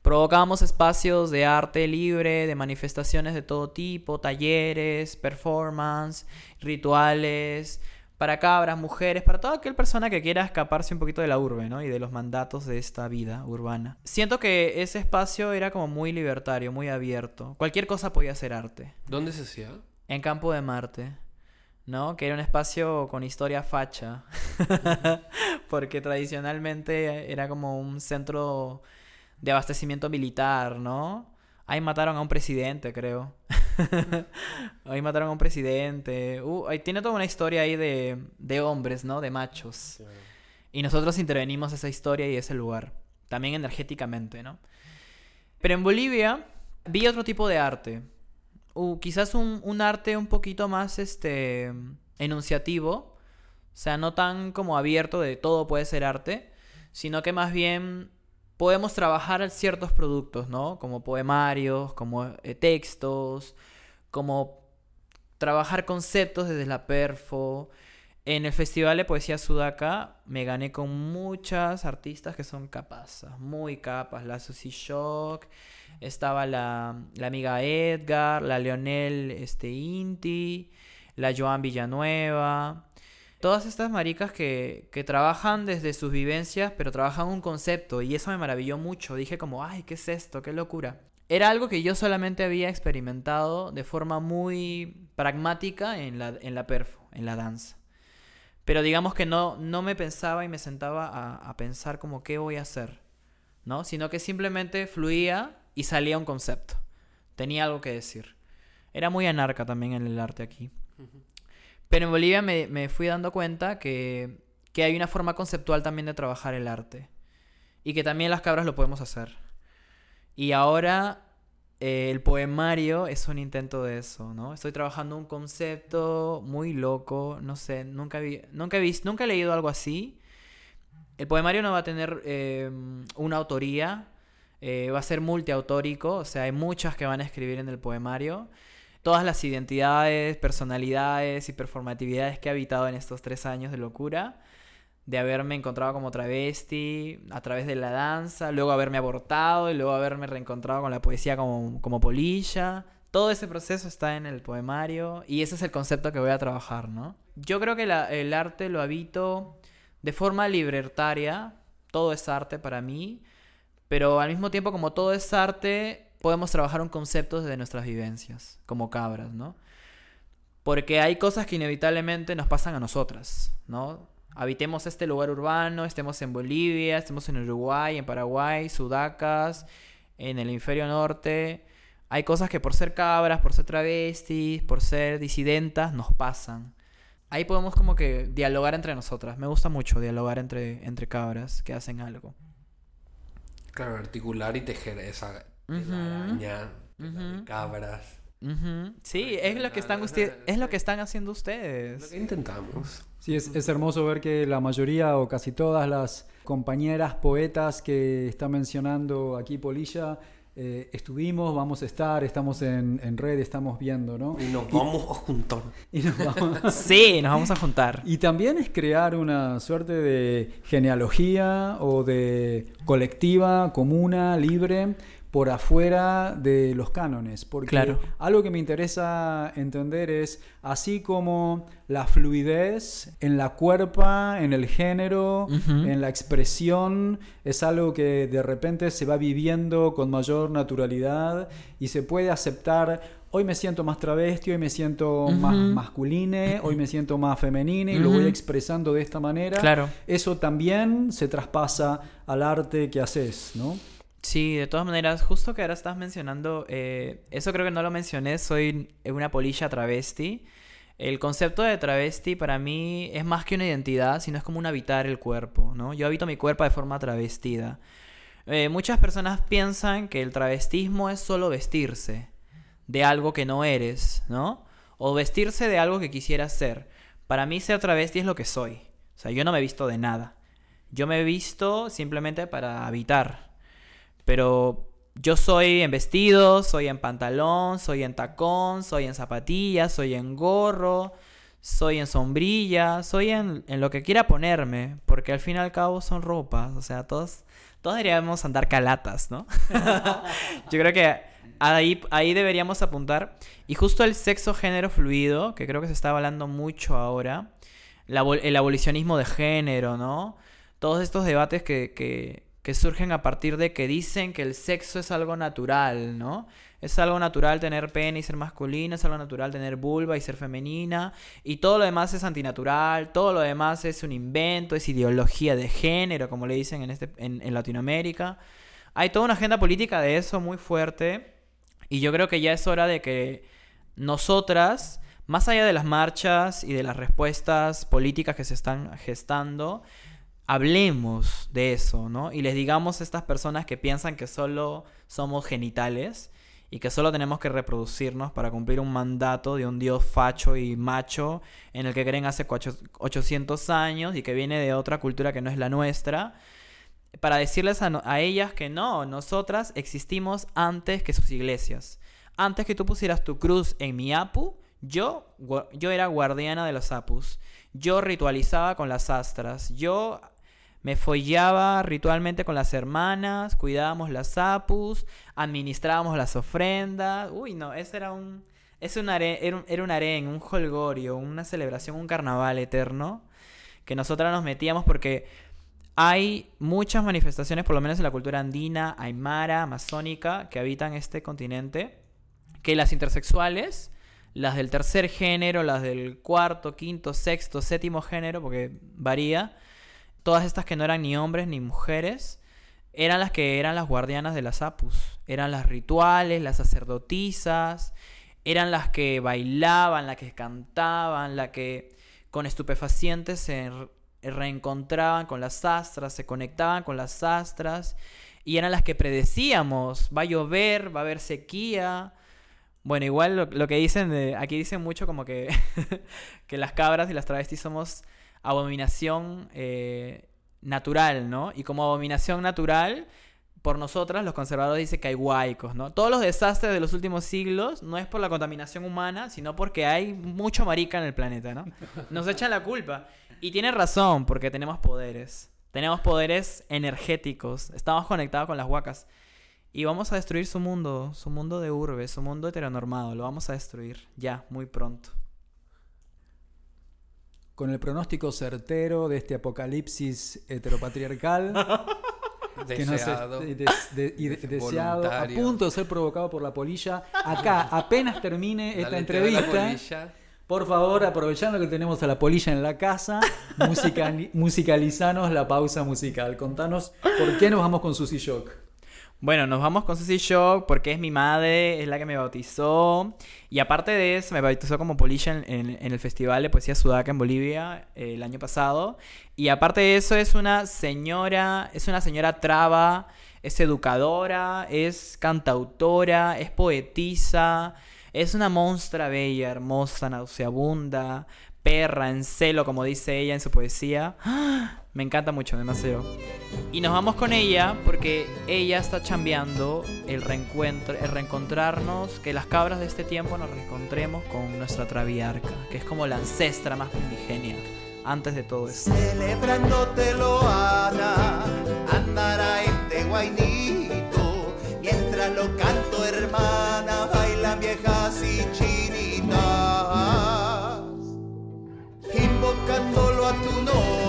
Provocábamos espacios de arte libre, de manifestaciones de todo tipo, talleres, performance, rituales, para cabras, mujeres, para toda aquella persona que quiera escaparse un poquito de la urbe, ¿no? Y de los mandatos de esta vida urbana. Siento que ese espacio era como muy libertario, muy abierto. Cualquier cosa podía ser arte.
¿Dónde se hacía?
En Campo de Marte, ¿no? Que era un espacio con historia facha. [laughs] Porque tradicionalmente era como un centro de abastecimiento militar, ¿no? Ahí mataron a un presidente, creo. [laughs] ahí mataron a un presidente. Uh, ahí tiene toda una historia ahí de, de hombres, ¿no? De machos. Y nosotros intervenimos esa historia y ese lugar. También energéticamente, ¿no? Pero en Bolivia vi otro tipo de arte. Uh, quizás un, un arte un poquito más este enunciativo. O sea, no tan como abierto de todo puede ser arte. Sino que más bien podemos trabajar ciertos productos, ¿no? Como poemarios, como eh, textos, como trabajar conceptos desde la perfo. En el Festival de Poesía Sudaca me gané con muchas artistas que son capazas, muy capas. La Susie Shock, estaba la, la amiga Edgar, la Leonel este, Inti, la Joan Villanueva. Todas estas maricas que, que trabajan desde sus vivencias, pero trabajan un concepto y eso me maravilló mucho. Dije como, ay, ¿qué es esto? ¡Qué locura! Era algo que yo solamente había experimentado de forma muy pragmática en la, en la perfo, en la danza. Pero digamos que no, no me pensaba y me sentaba a, a pensar como qué voy a hacer, ¿no? Sino que simplemente fluía y salía un concepto. Tenía algo que decir. Era muy anarca también en el arte aquí. Pero en Bolivia me, me fui dando cuenta que, que hay una forma conceptual también de trabajar el arte. Y que también las cabras lo podemos hacer. Y ahora eh, el poemario es un intento de eso, ¿no? Estoy trabajando un concepto muy loco, no sé, nunca, vi, nunca, he nunca he leído algo así. El poemario no va a tener eh, una autoría, eh, va a ser multiautórico, o sea, hay muchas que van a escribir en el poemario. Todas las identidades, personalidades y performatividades que he habitado en estos tres años de locura, de haberme encontrado como travesti a través de la danza, luego haberme abortado y luego haberme reencontrado con la poesía como, como polilla. Todo ese proceso está en el poemario y ese es el concepto que voy a trabajar, ¿no? Yo creo que el arte lo habito de forma libertaria, todo es arte para mí, pero al mismo tiempo como todo es arte, podemos trabajar un concepto desde nuestras vivencias, como cabras, ¿no? Porque hay cosas que inevitablemente nos pasan a nosotras, ¿no? Habitemos este lugar urbano, estemos en Bolivia, estemos en Uruguay, en Paraguay, Sudacas, en el hemisferio norte. Hay cosas que por ser cabras, por ser travestis, por ser disidentas, nos pasan. Ahí podemos como que dialogar entre nosotras. Me gusta mucho dialogar entre, entre cabras que hacen algo.
Claro, articular y tejer esa
Ujú.
de cabras.
Sí, es lo que están ustedes, es lo que están haciendo
Lo
ustedes.
que intentamos.
Sí, es, es hermoso ver que la mayoría o casi todas las compañeras poetas que está mencionando aquí Polilla eh, estuvimos, vamos a estar, estamos en, en red, estamos viendo, ¿no?
Y nos vamos a juntar. [laughs]
Y nos vamos- [laughs]
Sí, nos vamos a juntar.
Y también es crear una suerte de genealogía o de colectiva, comuna, libre, por afuera de los cánones. Porque
Claro.
algo que me interesa entender es, así como la fluidez en la cuerpa, en el género, en la expresión, es algo que de repente se va viviendo con mayor naturalidad y se puede aceptar. Hoy me siento más travesti, hoy me siento más masculine, hoy me siento más femenina y lo voy expresando de esta manera.
Claro.
Eso también se traspasa al arte que haces, ¿no?
Sí, de todas maneras, justo que ahora estás mencionando, eh, eso creo que no lo mencioné, soy una polilla travesti. El concepto de travesti para mí es más que una identidad, sino es como un habitar el cuerpo, ¿no? Yo habito mi cuerpo de forma travestida. Eh, muchas personas piensan que el travestismo es solo vestirse de algo que no eres, ¿no? O vestirse de algo que quisieras ser. Para mí ser travesti es lo que soy. O sea, yo no me visto de nada. Yo me visto simplemente para habitar. Pero yo soy en vestido, soy en pantalón, soy en tacón, soy en zapatillas, soy en gorro, soy en sombrilla, soy en, en lo que quiera ponerme, porque al fin y al cabo son ropas, o sea, todos, todos deberíamos andar calatas, ¿no? [laughs] yo creo que ahí, ahí deberíamos apuntar. Y justo el sexo género fluido, que creo que se está hablando mucho ahora, el abolicionismo de género, ¿no? Todos estos debates que, que, surgen a partir de que dicen que el sexo es algo natural, ¿no? Es algo natural tener pene y ser masculina, es algo natural tener vulva y ser femenina, y todo lo demás es antinatural, todo lo demás es un invento, es ideología de género, como le dicen en, este, en Latinoamérica. Hay toda una agenda política de eso muy fuerte, y yo creo que ya es hora de que nosotras, más allá de las marchas y de las respuestas políticas que se están gestando, hablemos de eso, ¿no? Y les digamos a estas personas que piensan que solo somos genitales y que solo tenemos que reproducirnos para cumplir un mandato de un dios facho y macho en el que creen hace cuacho- 800 años y que viene de otra cultura que no es la nuestra, para decirles a, a ellas que no, nosotras existimos antes que sus iglesias. Antes que tú pusieras tu cruz en mi apu, yo, yo era guardiana de los apus. Yo ritualizaba con las astras. Yo me follaba ritualmente con las hermanas, cuidábamos las apus, administrábamos las ofrendas. Uy, no, ese era un, es un are- era un, era un harén, un holgorio, una celebración, un carnaval eterno que nosotras nos metíamos porque hay muchas manifestaciones, por lo menos en la cultura andina, aymara, amazónica, que habitan este continente, que las intersexuales, las del tercer género, las del cuarto, quinto, sexto, séptimo género, porque varía, todas estas que no eran ni hombres ni mujeres, eran las que eran las guardianas de las apus, eran las rituales, las sacerdotisas, eran las que bailaban, las que cantaban, las que con estupefacientes se re- reencontraban con las astras, se conectaban con las astras. y eran las que predecíamos. Va a llover, va a haber sequía. Bueno, igual lo, que dicen, aquí dicen mucho como que, [laughs] que las cabras y las travestis somos abominación eh, natural, ¿no? Y como abominación natural, por nosotras, los conservadores dicen que hay huaicos, ¿no? Todos los desastres de los últimos siglos no es por la contaminación humana, sino porque hay mucho marica en el planeta, ¿no? Nos echan la culpa. Y tiene razón, porque tenemos poderes. Tenemos poderes energéticos. Estamos conectados con las huacas. Y vamos a destruir su mundo, su mundo de urbe, su mundo heteronormado. Lo vamos a destruir ya, muy pronto.
Con el pronóstico certero de este apocalipsis heteropatriarcal [laughs] que
Deseado.
de- de- y de- [laughs] deseado, a punto de ser provocado por la polilla. Acá, apenas termine esta
Dale,
entrevista, por favor, aprovechando que tenemos a la polilla en la casa, musicali- [laughs] musicalizanos la pausa musical. Contanos por qué nos vamos con Susy Shock.
Bueno, nos vamos con Susie Shock porque es mi madre, es la que me bautizó. Y aparte de eso, me bautizó como polilla en, en- en el Festival de Poesía Sudaca en Bolivia eh, el año pasado. Y aparte de eso, es una señora, es una señora traba, es educadora, es cantautora, es poetisa, es una monstra bella, hermosa, nauseabunda, perra, en celo, como dice ella en su poesía. ¡Ah! Me encanta mucho, demasiado. Y nos vamos con ella porque ella está chambeando el reencuentro, el reencontrarnos, que las cabras de este tiempo nos reencontremos con nuestra traviarca, que es como la ancestra más primigenia, antes de todo eso.
Celebrándotelo, Ana, andará este guainito. Mientras lo canto, hermana, bailan viejas y chinitas. Invocándolo a tu nombre,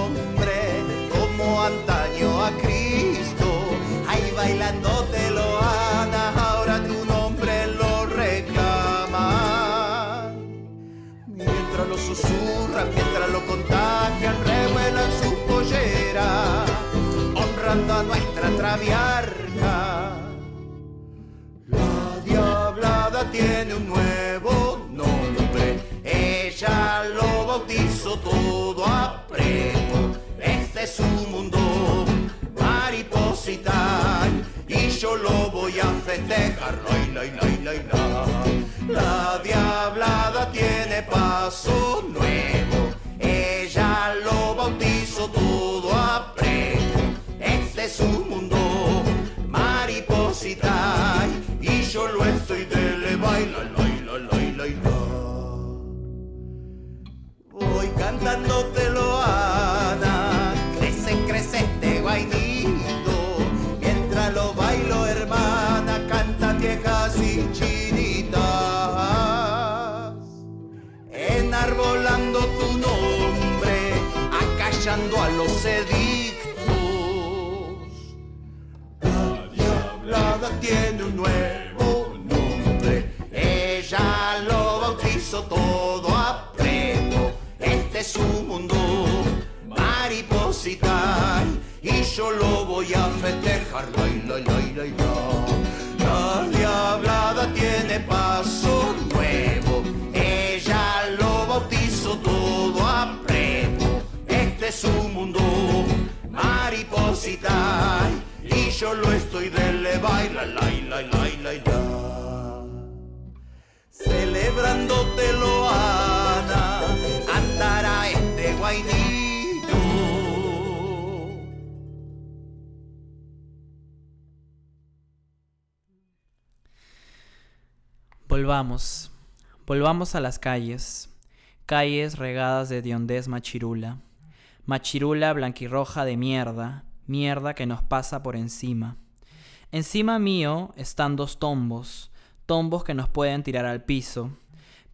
a nuestra traviarca. La diablada tiene un nuevo nombre, ella lo bautizó todo a prego. Este es su mundo, mariposita, y yo lo voy a festejar. Lai, lai, la. La a los edictos. La diablada tiene un nuevo nombre. Ella lo bautizó todo a prego. Este es su mundo, mariposita. Y yo lo voy a festejar. La. La diablada tiene paso nuevo. Ella lo bautizó todo a prego. Su mundo, mariposita. Y yo lo estoy de le baila, laila, laila, laila. Celebrándotelo, Ana, andará este guainito.
Volvamos, volvamos a las calles, calles regadas de diondez machirula, machirula blanquirroja de mierda, mierda que nos pasa por encima. Encima mío están dos tombos, tombos que nos pueden tirar al piso,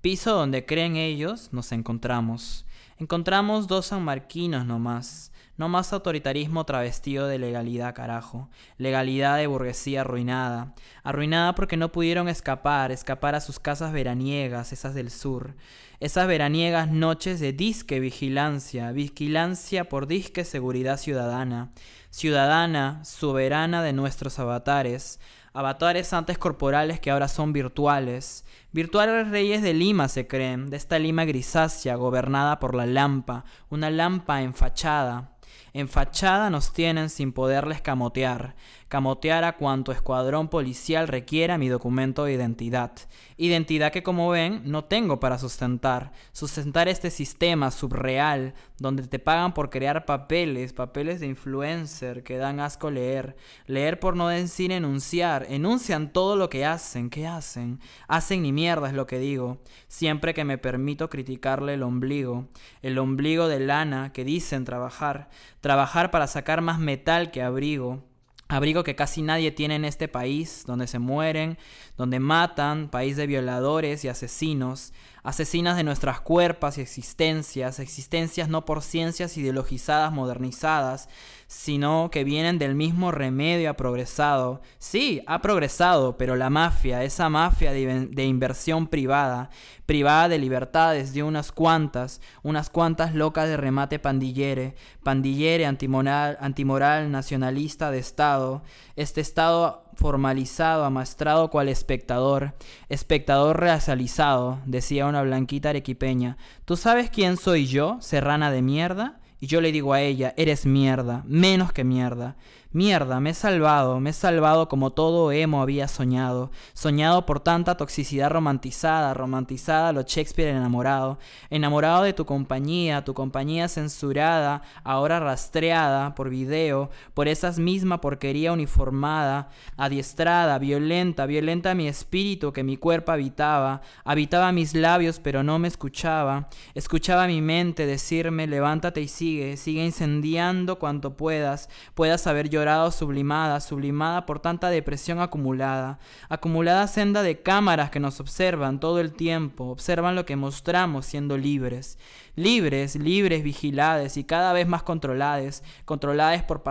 piso donde creen ellos nos encontramos. Encontramos dos sanmarquinos nomás, no más autoritarismo travestido de legalidad, carajo. Legalidad de burguesía arruinada. Arruinada porque no pudieron escapar, escapar a sus casas veraniegas, esas del sur. Esas veraniegas noches de disque vigilancia, vigilancia por disque seguridad ciudadana. Ciudadana, soberana de nuestros avatares. Avatares antes corporales que ahora son virtuales. Virtuales reyes de Lima se creen, de esta Lima grisácea gobernada por la lampa, una lampa enfachada. En fachada nos tienen sin poderles camotear. Camotear a cuanto escuadrón policial requiera mi documento de identidad. Identidad que como ven no tengo para sustentar. Sustentar este sistema subreal donde te pagan por crear papeles, papeles de influencer que dan asco leer. Leer por no decir enunciar. Enuncian todo lo que hacen. ¿Qué hacen? Hacen ni mierda es lo que digo. Siempre que me permito criticarle el ombligo. El ombligo de lana que dicen trabajar. Trabajar para sacar más metal que abrigo. Abrigo que casi nadie tiene en este país, donde se mueren, donde matan, país de violadores y asesinos, asesinas de nuestras cuerpos y existencias, existencias no por ciencias ideologizadas, modernizadas, sino que vienen del mismo remedio ha progresado. Sí, ha progresado, pero la mafia, esa mafia de, de inversión privada, privada de libertades de unas cuantas, unas cuantas locas de remate pandillere, pandillere antimoral, antimoral nacionalista de Estado, este Estado formalizado, amastrado cual espectador, espectador racializado, decía una blanquita arequipeña. ¿Tú sabes quién soy yo, serrana de mierda? Y yo le digo a ella, eres mierda, menos que mierda. Mierda, me he salvado, me he salvado como todo emo había soñado, soñado por tanta toxicidad romantizada, romantizada lo Shakespeare enamorado, enamorado de tu compañía, tu compañía censurada, ahora rastreada por video, por esas misma porquería uniformada, adiestrada, violenta, violenta mi espíritu que mi cuerpo habitaba, habitaba mis labios pero no me escuchaba, escuchaba mi mente decirme levántate y sigue, sigue incendiando cuanto puedas, puedas sublimada, sublimada por tanta depresión acumulada, acumulada senda de cámaras que nos observan todo el tiempo, observan lo que mostramos siendo libres, libres, libres, vigiladas y cada vez más controladas, controladas por,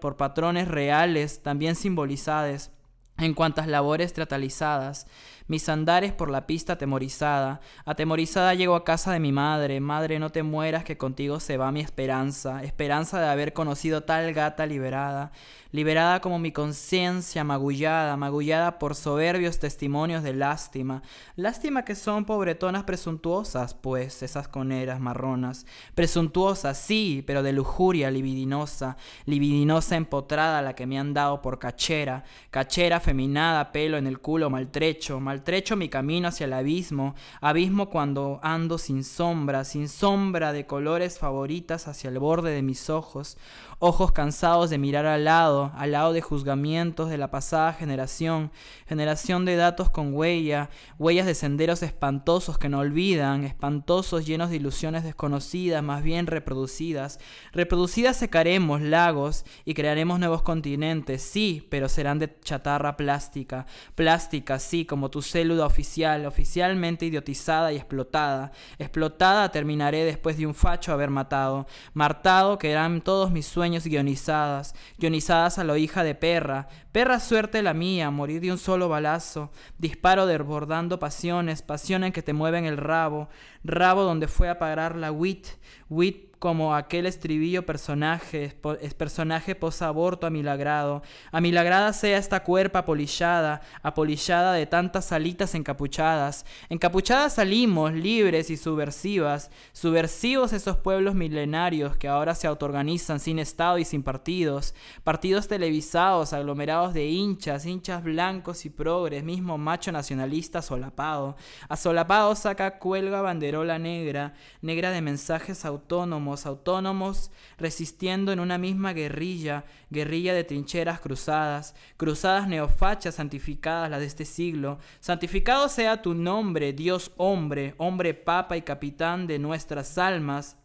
por patrones reales, también simbolizadas en cuantas labores teatralizadas, mis andares por la pista atemorizada, atemorizada llego a casa de mi madre, madre no te mueras que contigo se va mi esperanza, esperanza de haber conocido tal gata liberada, liberada como mi conciencia magullada, magullada por soberbios testimonios de lástima, lástima que son pobretonas presuntuosas, pues, esas coneras marronas, presuntuosas, sí, pero de lujuria libidinosa, libidinosa empotrada la que me han dado por cachera, cachera feminada, pelo en el culo maltrecho, maltrecho mi camino hacia el abismo, abismo cuando ando sin sombra, sin sombra de colores favoritas hacia el borde de mis ojos, ojos cansados de mirar al lado, al lado de juzgamientos de la pasada generación, generación de datos con huella, huellas de senderos espantosos que no olvidan, espantosos llenos de ilusiones desconocidas, más bien reproducidas. Reproducidas secaremos lagos y crearemos nuevos continentes, sí, pero serán de chatarra plástica, plástica, sí, como tu célula oficial, oficialmente idiotizada y explotada. Explotada terminaré después de un facho haber matado, martado que eran todos mis sueños guionizadas, guionizadas a lo hija de perra, perra suerte la mía, morir de un solo balazo, disparo desbordando pasiones, pasiones que te mueven el rabo, rabo donde fue a parar la wit, wit como aquel estribillo personaje, es personaje posaborto amilagrado. Amilagrada sea esta cuerpa apolillada, apolillada de tantas alitas encapuchadas. Encapuchadas salimos, libres y subversivas, subversivos esos pueblos milenarios que ahora se autoorganizan sin Estado y sin partidos, partidos televisados, aglomerados de hinchas, hinchas blancos y progres, mismo macho nacionalista solapado. Asolapado saca cuelga banderola negra, negra de mensajes autónomos, autónomos, resistiendo en una misma guerrilla, guerrilla de trincheras cruzadas, cruzadas neofachas santificadas las de este siglo. Santificado sea tu nombre, Dios hombre, hombre papa y capitán de nuestras almas.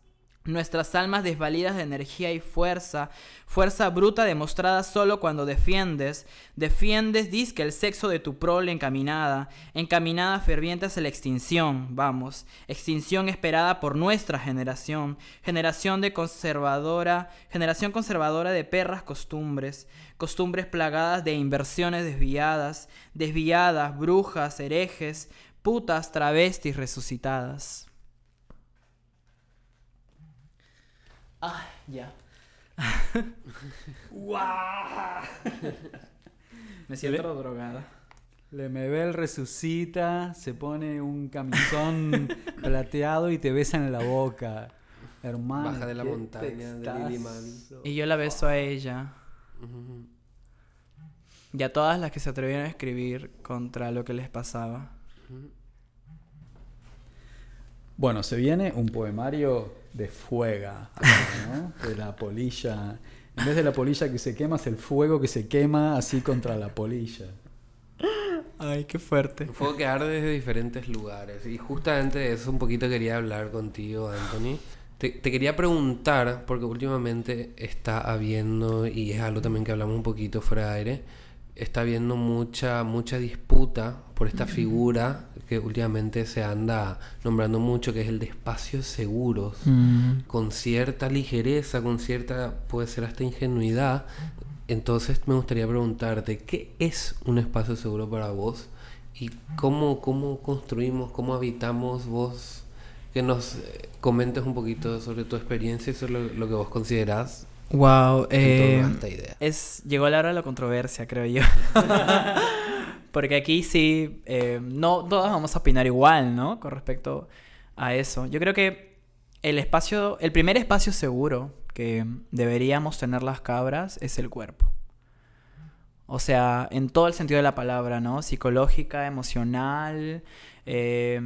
Nuestras almas desvalidas de energía y fuerza, fuerza bruta demostrada solo cuando defiendes, defiendes, que el sexo de tu prole encaminada, encaminada ferviente hacia la extinción, vamos, extinción esperada por nuestra generación, generación de conservadora, generación conservadora de perras costumbres, costumbres plagadas de inversiones desviadas, desviadas, brujas, herejes, putas, travestis resucitadas. Ah, ya. [laughs] Me siento drogada.
Lemebel resucita, se pone un camisón [laughs] plateado y te besan en la boca. Hermano.
Baja de la montaña de Lili Mami.
Y yo la beso a ella. Y a todas las que se atrevieron a escribir contra lo que les pasaba.
Bueno, se viene un poemario de fuega, ¿no? De la polilla. En vez de la polilla que se quema, es el fuego que se quema así contra la polilla.
Ay, qué fuerte.
Un fuego que arde desde diferentes lugares. Y justamente de eso un poquito quería hablar contigo, Anthony. Te, te quería preguntar, porque últimamente está habiendo, y es algo también que hablamos un poquito fuera de aire, está habiendo mucha, mucha disputa por esta figura que últimamente se anda nombrando mucho, que es el de espacios seguros, con cierta ligereza, con cierta, puede ser hasta ingenuidad. Entonces me gustaría preguntarte, ¿qué es un espacio seguro para vos? ¿Y cómo, cómo construimos, cómo habitamos vos? Que nos eh, comentes un poquito sobre tu experiencia y sobre lo, lo que vos considerás
Wow,
a esta idea.
es llegó la hora de la controversia, creo yo. [laughs] Porque aquí sí, eh, no todos vamos a opinar igual, ¿no? Con respecto a eso. Yo creo que el espacio, el primer espacio seguro que deberíamos tener las cabras es el cuerpo. O sea, en todo el sentido de la palabra, ¿no? Psicológica, emocional. eh,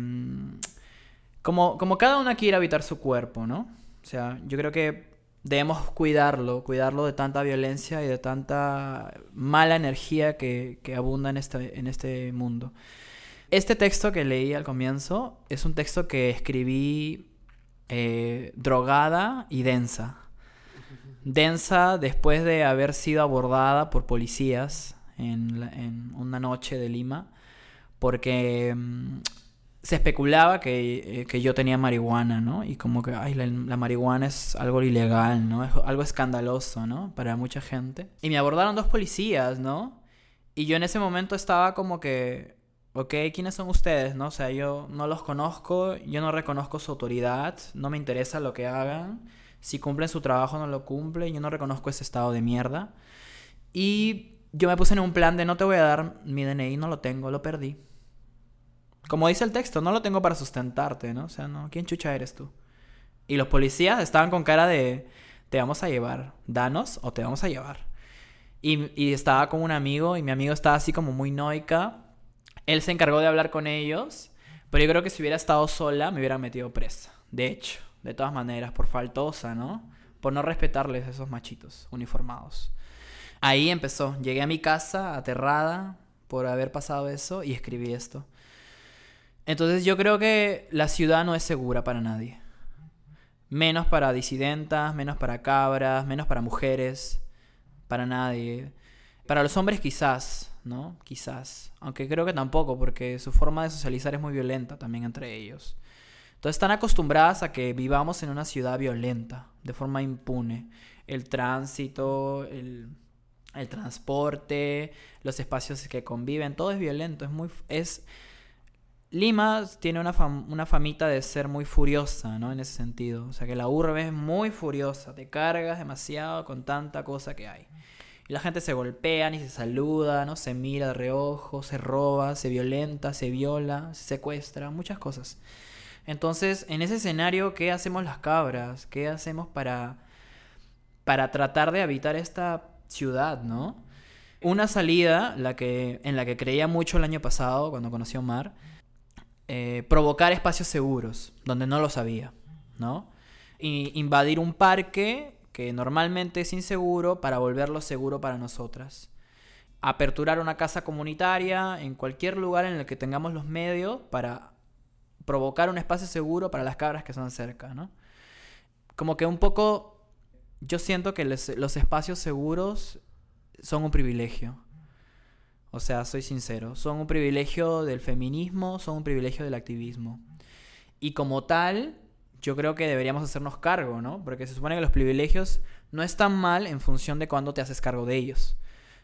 como, como cada una quiere habitar su cuerpo, ¿no? O sea, yo creo que debemos cuidarlo, cuidarlo de tanta violencia y de tanta mala energía que, que abunda en este, en este mundo. Este texto que leí al comienzo es un texto que escribí eh, drogada y densa. Densa después de haber sido abordada por policías en, en una noche de Lima, porque mm, se especulaba que, eh, que yo tenía marihuana, ¿no? Y como que, ay, la, marihuana es algo ilegal, ¿no? Es algo escandaloso, ¿no? Para mucha gente. Y me abordaron dos policías, ¿no? Y yo en ese momento estaba como que, ok, ¿quiénes son ustedes, no? O sea, yo no los conozco, yo no reconozco su autoridad, no me interesa lo que hagan. Si cumplen su trabajo, no lo cumplen, yo no reconozco ese estado de mierda. Y yo me puse en un plan de no te voy a dar mi DNI, no lo tengo, lo perdí. Como dice el texto, no lo tengo para sustentarte, ¿no? O sea, no, ¿quién chucha eres tú? Y los policías estaban con cara de, te vamos a llevar, danos o te vamos a llevar. Y, estaba con un amigo y mi amigo estaba así como muy noica. Él se encargó de hablar con ellos, pero yo creo que si hubiera estado sola me hubiera metido presa. De hecho, de todas maneras, por faltosa, ¿no? Por no respetarles a esos machitos uniformados. Ahí empezó. Llegué a mi casa aterrada por haber pasado eso y escribí esto. Entonces yo creo que la ciudad no es segura para nadie. Menos para disidentas, menos para cabras, menos para mujeres, para nadie. Para los hombres quizás, ¿no? Quizás. Aunque creo que tampoco, porque su forma de socializar es muy violenta también entre ellos. Entonces están acostumbradas a que vivamos en una ciudad violenta, de forma impune. El tránsito, el, el transporte, los espacios que conviven, todo es violento, es muy... Es, Lima tiene una, una famita de ser muy furiosa, ¿no? En ese sentido. O sea, que la urbe es muy furiosa. Te cargas demasiado con tanta cosa que hay. Y la gente se golpea, ni se saluda, ¿no? Se mira de reojo, se roba, se violenta, se viola, se secuestra, muchas cosas. Entonces, en ese escenario, ¿qué hacemos las cabras? ¿Qué hacemos para, para tratar de habitar esta ciudad, ¿no? Una salida, la que, en la que creía mucho el año pasado, cuando conocí a Omar, eh, provocar espacios seguros, donde no los había, ¿no? Y invadir un parque que normalmente es inseguro para volverlo seguro para nosotras. Aperturar una casa comunitaria en cualquier lugar en el que tengamos los medios para provocar un espacio seguro para las cabras que son cerca, ¿no? Como que un poco yo siento que los espacios seguros son un privilegio. O sea, soy sincero, son un privilegio del feminismo, son un privilegio del activismo. Y como tal, yo creo que deberíamos hacernos cargo, ¿no? Porque se supone que los privilegios no están mal en función de cuándo te haces cargo de ellos.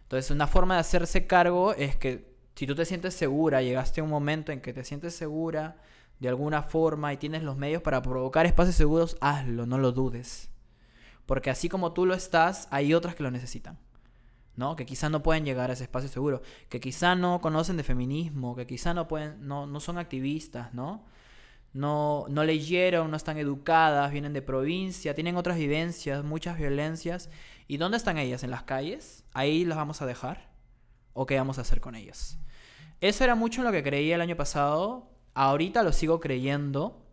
Entonces, una forma de hacerse cargo es que si tú te sientes segura, llegaste a un momento en que te sientes segura de alguna forma y tienes los medios para provocar espacios seguros, hazlo, no lo dudes. Porque así como tú lo estás, hay otras que lo necesitan. ¿No? Que quizá no pueden llegar a ese espacio seguro, que quizá no conocen de feminismo, que quizá no pueden, no, no son activistas, ¿no? No, no leyeron, no están educadas, vienen de provincia, tienen otras vivencias, muchas violencias. ¿Y dónde están ellas? ¿En las calles? Ahí las vamos a dejar. o qué vamos a hacer con ellas. Eso era mucho lo que creía el año pasado. Ahorita lo sigo creyendo.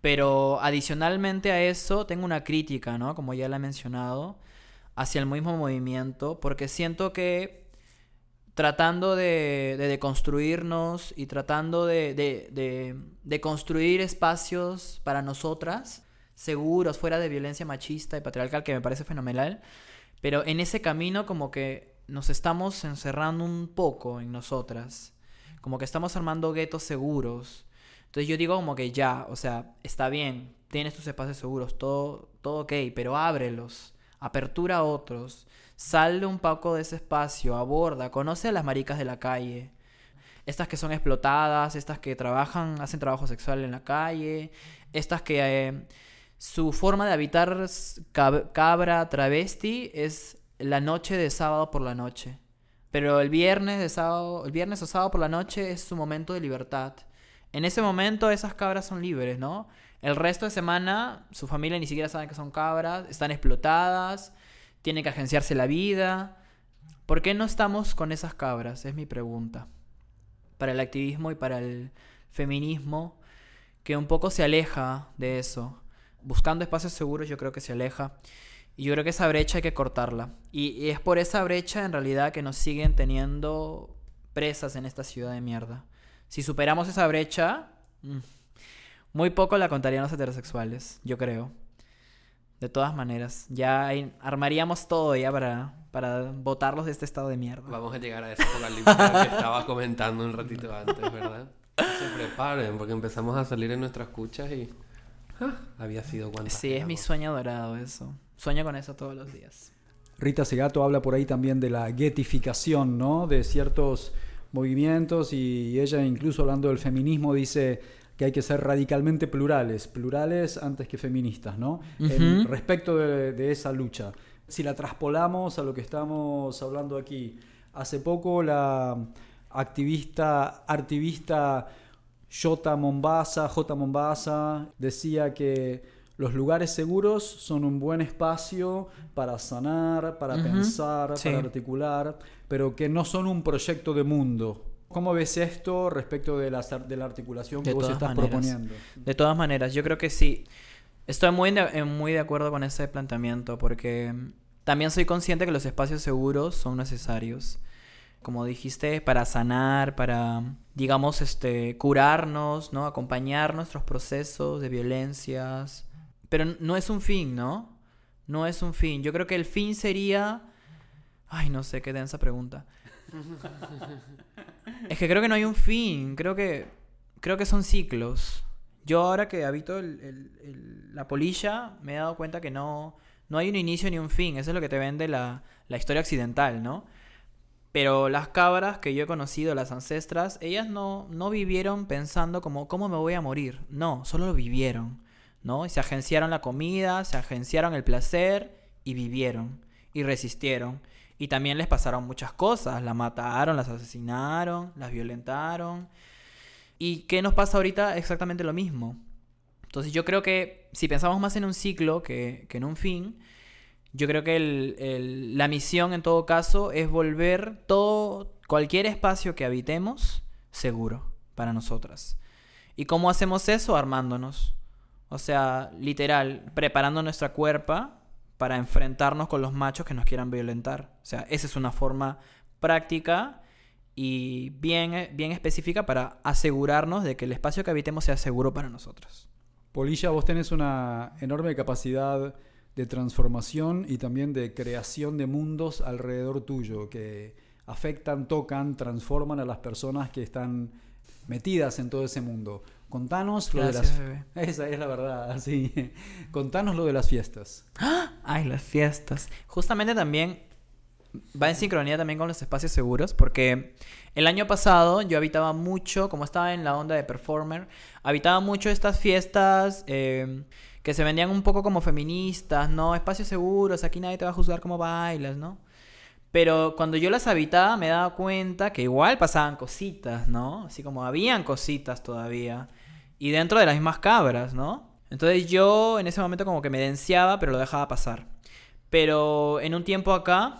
Pero adicionalmente a eso, tengo una crítica, ¿no? Como ya la he mencionado, hacia el mismo movimiento, porque siento que tratando de, de deconstruirnos y tratando de, de- de- construir espacios para nosotras, seguros, fuera de violencia machista y patriarcal, que me parece fenomenal, pero en ese camino como que nos estamos encerrando un poco en nosotras, como que estamos armando guetos seguros. Entonces yo digo como que ya, o sea, está bien, tienes tus espacios seguros, todo, todo ok, pero ábrelos, apertura a otros, sal de un poco de ese espacio, aborda, conoce a las maricas de la calle, estas que son explotadas, estas que trabajan, hacen trabajo sexual en la calle, estas que eh, su forma de habitar cabra travesti es la noche de sábado por la noche. Pero el viernes de sábado, el viernes o sábado por la noche es su momento de libertad. En ese momento esas cabras son libres, ¿no? El resto de semana su familia ni siquiera sabe que son cabras, están explotadas, tienen que agenciarse la vida. ¿Por qué no estamos con esas cabras? Es mi pregunta. Para el activismo y para el feminismo, que un poco se aleja de eso. Buscando espacios seguros yo creo que se aleja. Y yo creo que esa brecha hay que cortarla. Y, es por esa brecha en realidad que nos siguen teniendo presas en esta ciudad de mierda. Si superamos esa brecha, mm, muy poco la contarían los heterosexuales, yo creo. De todas maneras, ya armaríamos todo ya para, para botarlos de este estado de mierda.
Vamos a llegar a ese apocalipsis que estaba comentando un ratito antes, ¿verdad? Se preparen porque empezamos a salir en nuestras cuchas y ah, había sido cuando
Sí, es mi sueño dorado eso. Sueño con eso todos los días.
Rita Segato habla por ahí también de la getificación, ¿no? De ciertos movimientos y ella incluso hablando del feminismo dice que hay que ser radicalmente plurales, plurales antes que feministas, ¿no? En- respecto de, de esa lucha. Si la traspolamos a lo que estamos hablando aquí, hace poco la activista, activista J. Mombasa, J. Mombasa, decía que los lugares seguros son un buen espacio para sanar, para pensar,
sí.
para articular, pero que no son un proyecto de mundo. ¿Cómo ves esto respecto de la, de la articulación que
De
vos estás
maneras.
proponiendo?
De todas maneras, yo creo que sí. Estoy muy de, eh, muy de acuerdo con ese planteamiento porque mm, también soy consciente que los espacios seguros son necesarios. Como dijiste, para sanar, para, digamos, este, curarnos, ¿no? Acompañar nuestros procesos de violencias. Pero no es un fin, ¿no? No es un fin. Yo creo que el fin sería... Ay, no sé, qué densa pregunta. [laughs] Es que creo que no hay un fin, creo que creo que son ciclos. Yo ahora que habito la polilla me he dado cuenta que no, no hay un inicio ni un fin, eso es lo que te vende la, la historia occidental, ¿no? Pero las cabras que yo he conocido, las ancestras, ellas no, no vivieron pensando como, ¿cómo me voy a morir? No, solo lo vivieron, ¿no? Y se agenciaron la comida, se agenciaron el placer y vivieron y resistieron. Y también les pasaron muchas cosas, las mataron, las asesinaron, las violentaron. ¿Y qué nos pasa ahorita? Exactamente lo mismo. Entonces yo creo que si pensamos más en un ciclo que, que en un fin, yo creo que la misión en todo caso es volver todo, cualquier espacio que habitemos seguro para nosotras. ¿Y cómo hacemos eso? Armándonos. O sea, literal, preparando nuestra cuerpa para enfrentarnos con los machos que nos quieran violentar. O sea, esa es una forma práctica y bien, bien específica para asegurarnos de que el espacio que habitemos sea seguro para nosotros.
Polilla, vos tenés una enorme capacidad de transformación y también de creación de mundos alrededor tuyo que afectan, tocan, transforman a las personas que están metidas en todo ese mundo. Contanos lo
Gracias,
de
bebé.
las Esa es la verdad, [laughs] sí. Contanos lo de las fiestas. [gasps]
Ay, las fiestas. Justamente también va en sincronía también con los espacios seguros, porque el año pasado yo habitaba mucho, como estaba en la onda de performer, habitaba mucho estas fiestas eh, que se vendían un poco como feministas, ¿no? Espacios seguros, aquí nadie te va a juzgar cómo bailas, ¿no? Pero cuando yo las habitaba me daba cuenta que igual pasaban cositas, ¿no? Así como habían cositas todavía. Y dentro de las mismas cabras, ¿no? Entonces yo en ese momento como que me denciaba, pero lo dejaba pasar. Pero en un tiempo acá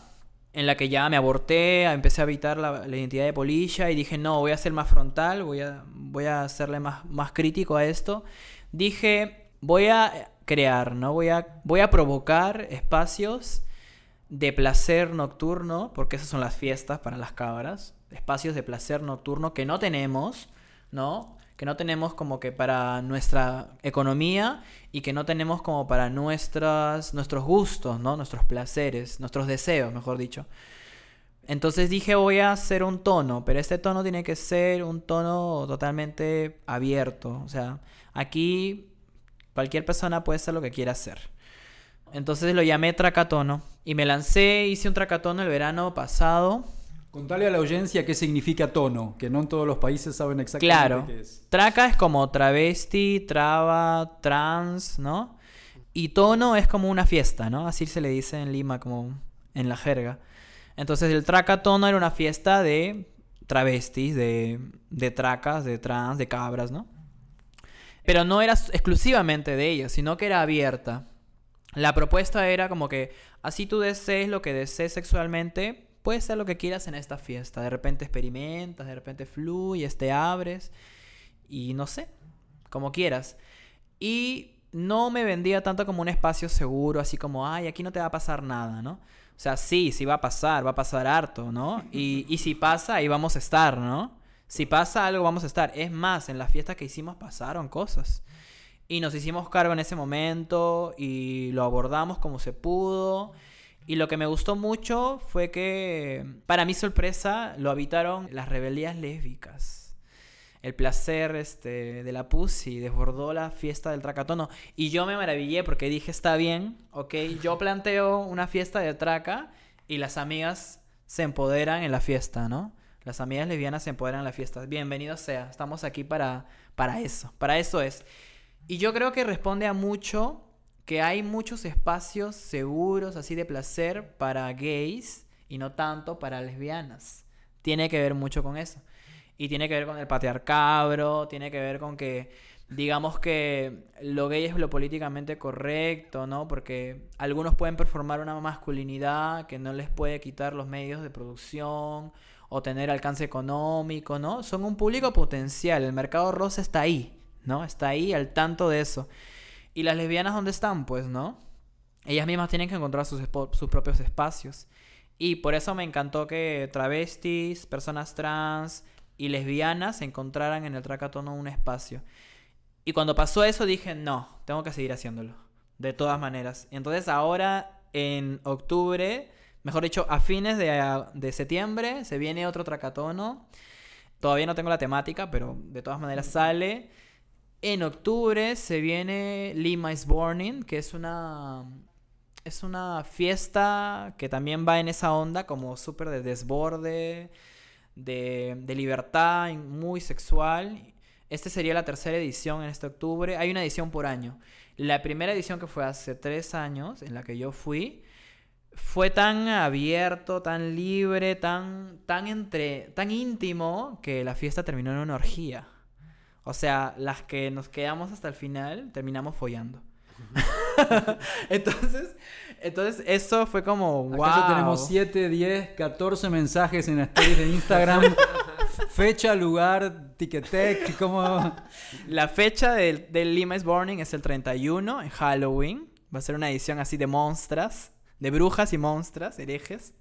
en la que ya me aborté, empecé a evitar la, la identidad de polilla y dije, no, voy a ser más frontal, voy a, voy a hacerle más, más crítico a esto. Dije, voy a crear, ¿no? Voy a, voy a provocar espacios de placer nocturno, porque esas son las fiestas para las cabras, espacios de placer nocturno que no tenemos, ¿no? Que no tenemos como que para nuestra economía y que no tenemos como para nuestras, nuestros gustos, ¿no? Nuestros placeres, nuestros deseos, mejor dicho. Entonces dije voy a hacer un tono, pero este tono tiene que ser un tono totalmente abierto. O sea, aquí cualquier persona puede hacer lo que quiera hacer. Entonces lo llamé tracatono y me lancé, hice un tracatono el verano pasado.
Contale a la audiencia qué significa tono, que no en todos los países saben exactamente
Claro,
qué es.
traca es como travesti, traba, trans, ¿no? Y tono es como una fiesta, ¿no? Así se le dice en Lima, como en la jerga. Entonces el tracatono era una fiesta de travestis, de, de tracas, de trans, de cabras, ¿no? Pero no era exclusivamente de ellas, sino que era abierta. La propuesta era como que así tú desees lo que desees sexualmente, puedes hacer lo que quieras en esta fiesta. De repente experimentas, de repente fluyes, te abres y no sé, como quieras. Y no me vendía tanto como un espacio seguro, así como, ay, aquí no te va a pasar nada, ¿no? O sea, sí, sí va a pasar, va a pasar harto, ¿no? Y, y si pasa, ahí vamos a estar, ¿no? Si pasa algo, vamos a estar. Es más, en las fiestas que hicimos pasaron cosas. Y nos hicimos cargo en ese momento y lo abordamos como se pudo. Y lo que me gustó mucho fue que, para mi sorpresa, lo habitaron las rebeldías lésbicas. El placer este, de la pussy desbordó la fiesta del tracatono. Y yo me maravillé porque dije, está bien, ok, yo planteo una fiesta de traca y las amigas se empoderan en la fiesta, ¿no? Las amigas lesbianas se empoderan en la fiesta. Bienvenido sea, estamos aquí para, para eso, para eso es. Y yo creo que responde a mucho que hay muchos espacios seguros, así de placer, para gays y no tanto para lesbianas. Tiene que ver mucho con eso. Y tiene que ver con el patriarcado, tiene que ver con que, digamos que lo gay es lo políticamente correcto, ¿no? Porque algunos pueden performar una masculinidad que no les puede quitar los medios de producción o tener alcance económico, ¿no? Son un público potencial, el mercado rosa está ahí, ¿no? Está ahí al tanto de eso. ¿Y las lesbianas dónde están? Pues, ¿no? Ellas mismas tienen que encontrar sus, propios espacios. Y por eso me encantó que travestis, personas trans y lesbianas encontraran en el Tracatono un espacio. Y cuando pasó eso dije, no, tengo que seguir haciéndolo. De todas maneras. Entonces ahora, en octubre, mejor dicho, a fines de, de septiembre, se viene otro Tracatono. Todavía no tengo la temática, pero de todas maneras sale. En octubre se viene Lima is Burning, que es una es una fiesta que también va en esa onda como súper de desborde, de, libertad, muy sexual. Este sería la tercera edición en este octubre. Hay una edición por año. La primera edición que fue hace tres años, en la que yo fui, fue tan abierto, tan libre, tan, tan, entre, tan íntimo que la fiesta terminó en una orgía. O sea, las que nos quedamos hasta el final terminamos follando. [laughs] entonces, entonces eso fue como wow.
Acá tenemos 7, 10, 14 mensajes en las stories de Instagram. [laughs] Fecha, lugar, tiquetec, como...
La fecha del, del Lima is Burning es el 31 en Halloween. Va a ser una edición así de monstras, de brujas y monstras, herejes.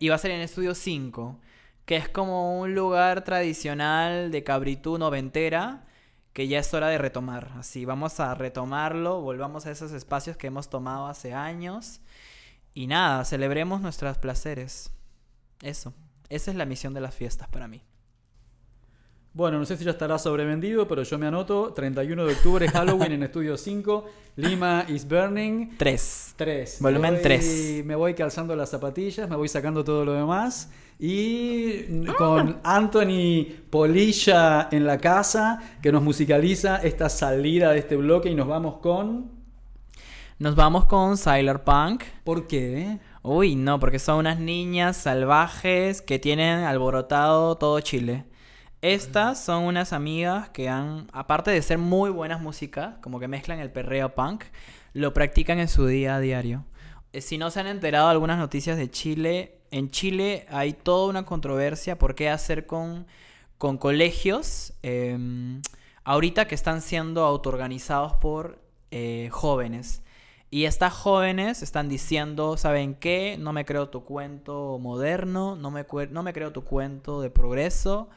Y va a ser en Estudio 5, que es como un lugar tradicional de cabritú noventera que ya es hora de retomar. Así, vamos a retomarlo, volvamos a esos espacios que hemos tomado hace años. Y nada, celebremos nuestros placeres. Eso. Esa es la misión de las fiestas para mí.
Bueno, no sé si ya estará sobrevendido, pero yo me anoto. 31 de octubre, [laughs] Halloween en Estudio 5. Lima is Burning.
3.
3.
Volumen 3.
Me voy calzando las zapatillas, me voy sacando todo lo demás. Y con Anthony Polilla en la casa, que nos musicaliza esta salida de este bloque y nos vamos con...
Nos vamos con Sailor Punk.
¿Por qué?
Uy, no, porque son unas niñas salvajes que tienen alborotado todo Chile. Estas son unas amigas que han, aparte de ser muy buenas músicas, como que mezclan el perreo punk, lo practican en su día a diario. Eh, Si no se han enterado algunas noticias de Chile, en Chile hay toda una controversia por qué hacer con, con colegios eh, ahorita que están siendo autoorganizados por eh, jóvenes. Y estas jóvenes están diciendo, ¿saben qué? No me creo tu cuento moderno, no me, no me creo tu cuento de progreso,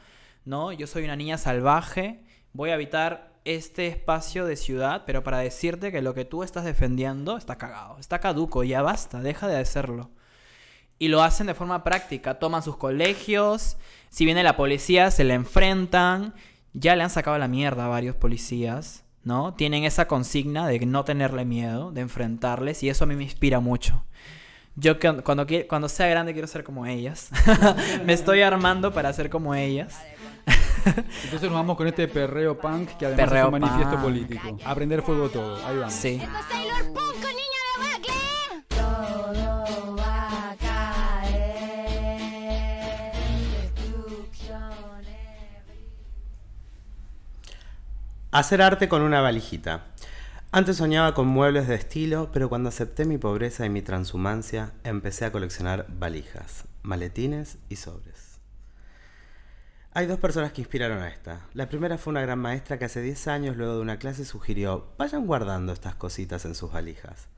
¿no? Yo soy una niña salvaje, voy a habitar este espacio de ciudad, pero para decirte que lo que tú estás defendiendo está cagado, está caduco, ya basta, deja de hacerlo. Y lo hacen de forma práctica, toman sus colegios, si viene la policía se le enfrentan, ya le han sacado la mierda a varios policías, ¿no? Tienen esa consigna de no tenerle miedo, de enfrentarles, y eso a mí me inspira mucho. Yo cuando, cuando sea grande quiero ser como ellas. [laughs] me estoy armando para ser como ellas.
Entonces nos vamos con este perreo punk que además
Perreo
es un manifiesto
punk.
político. Aprender fuego todo. Ahí vamos.
Sí.
Esto es Sailor Punk con niña de Bacle. Todo va a caer. Destrucción.
Hacer arte con una valijita. Antes soñaba con muebles de estilo, pero cuando acepté mi pobreza y mi transhumancia, empecé a coleccionar valijas, maletines y sobres. Hay dos personas que inspiraron a esta. La primera fue una gran maestra que hace 10 años, luego de una clase, sugirió, vayan guardando estas cositas en sus valijas.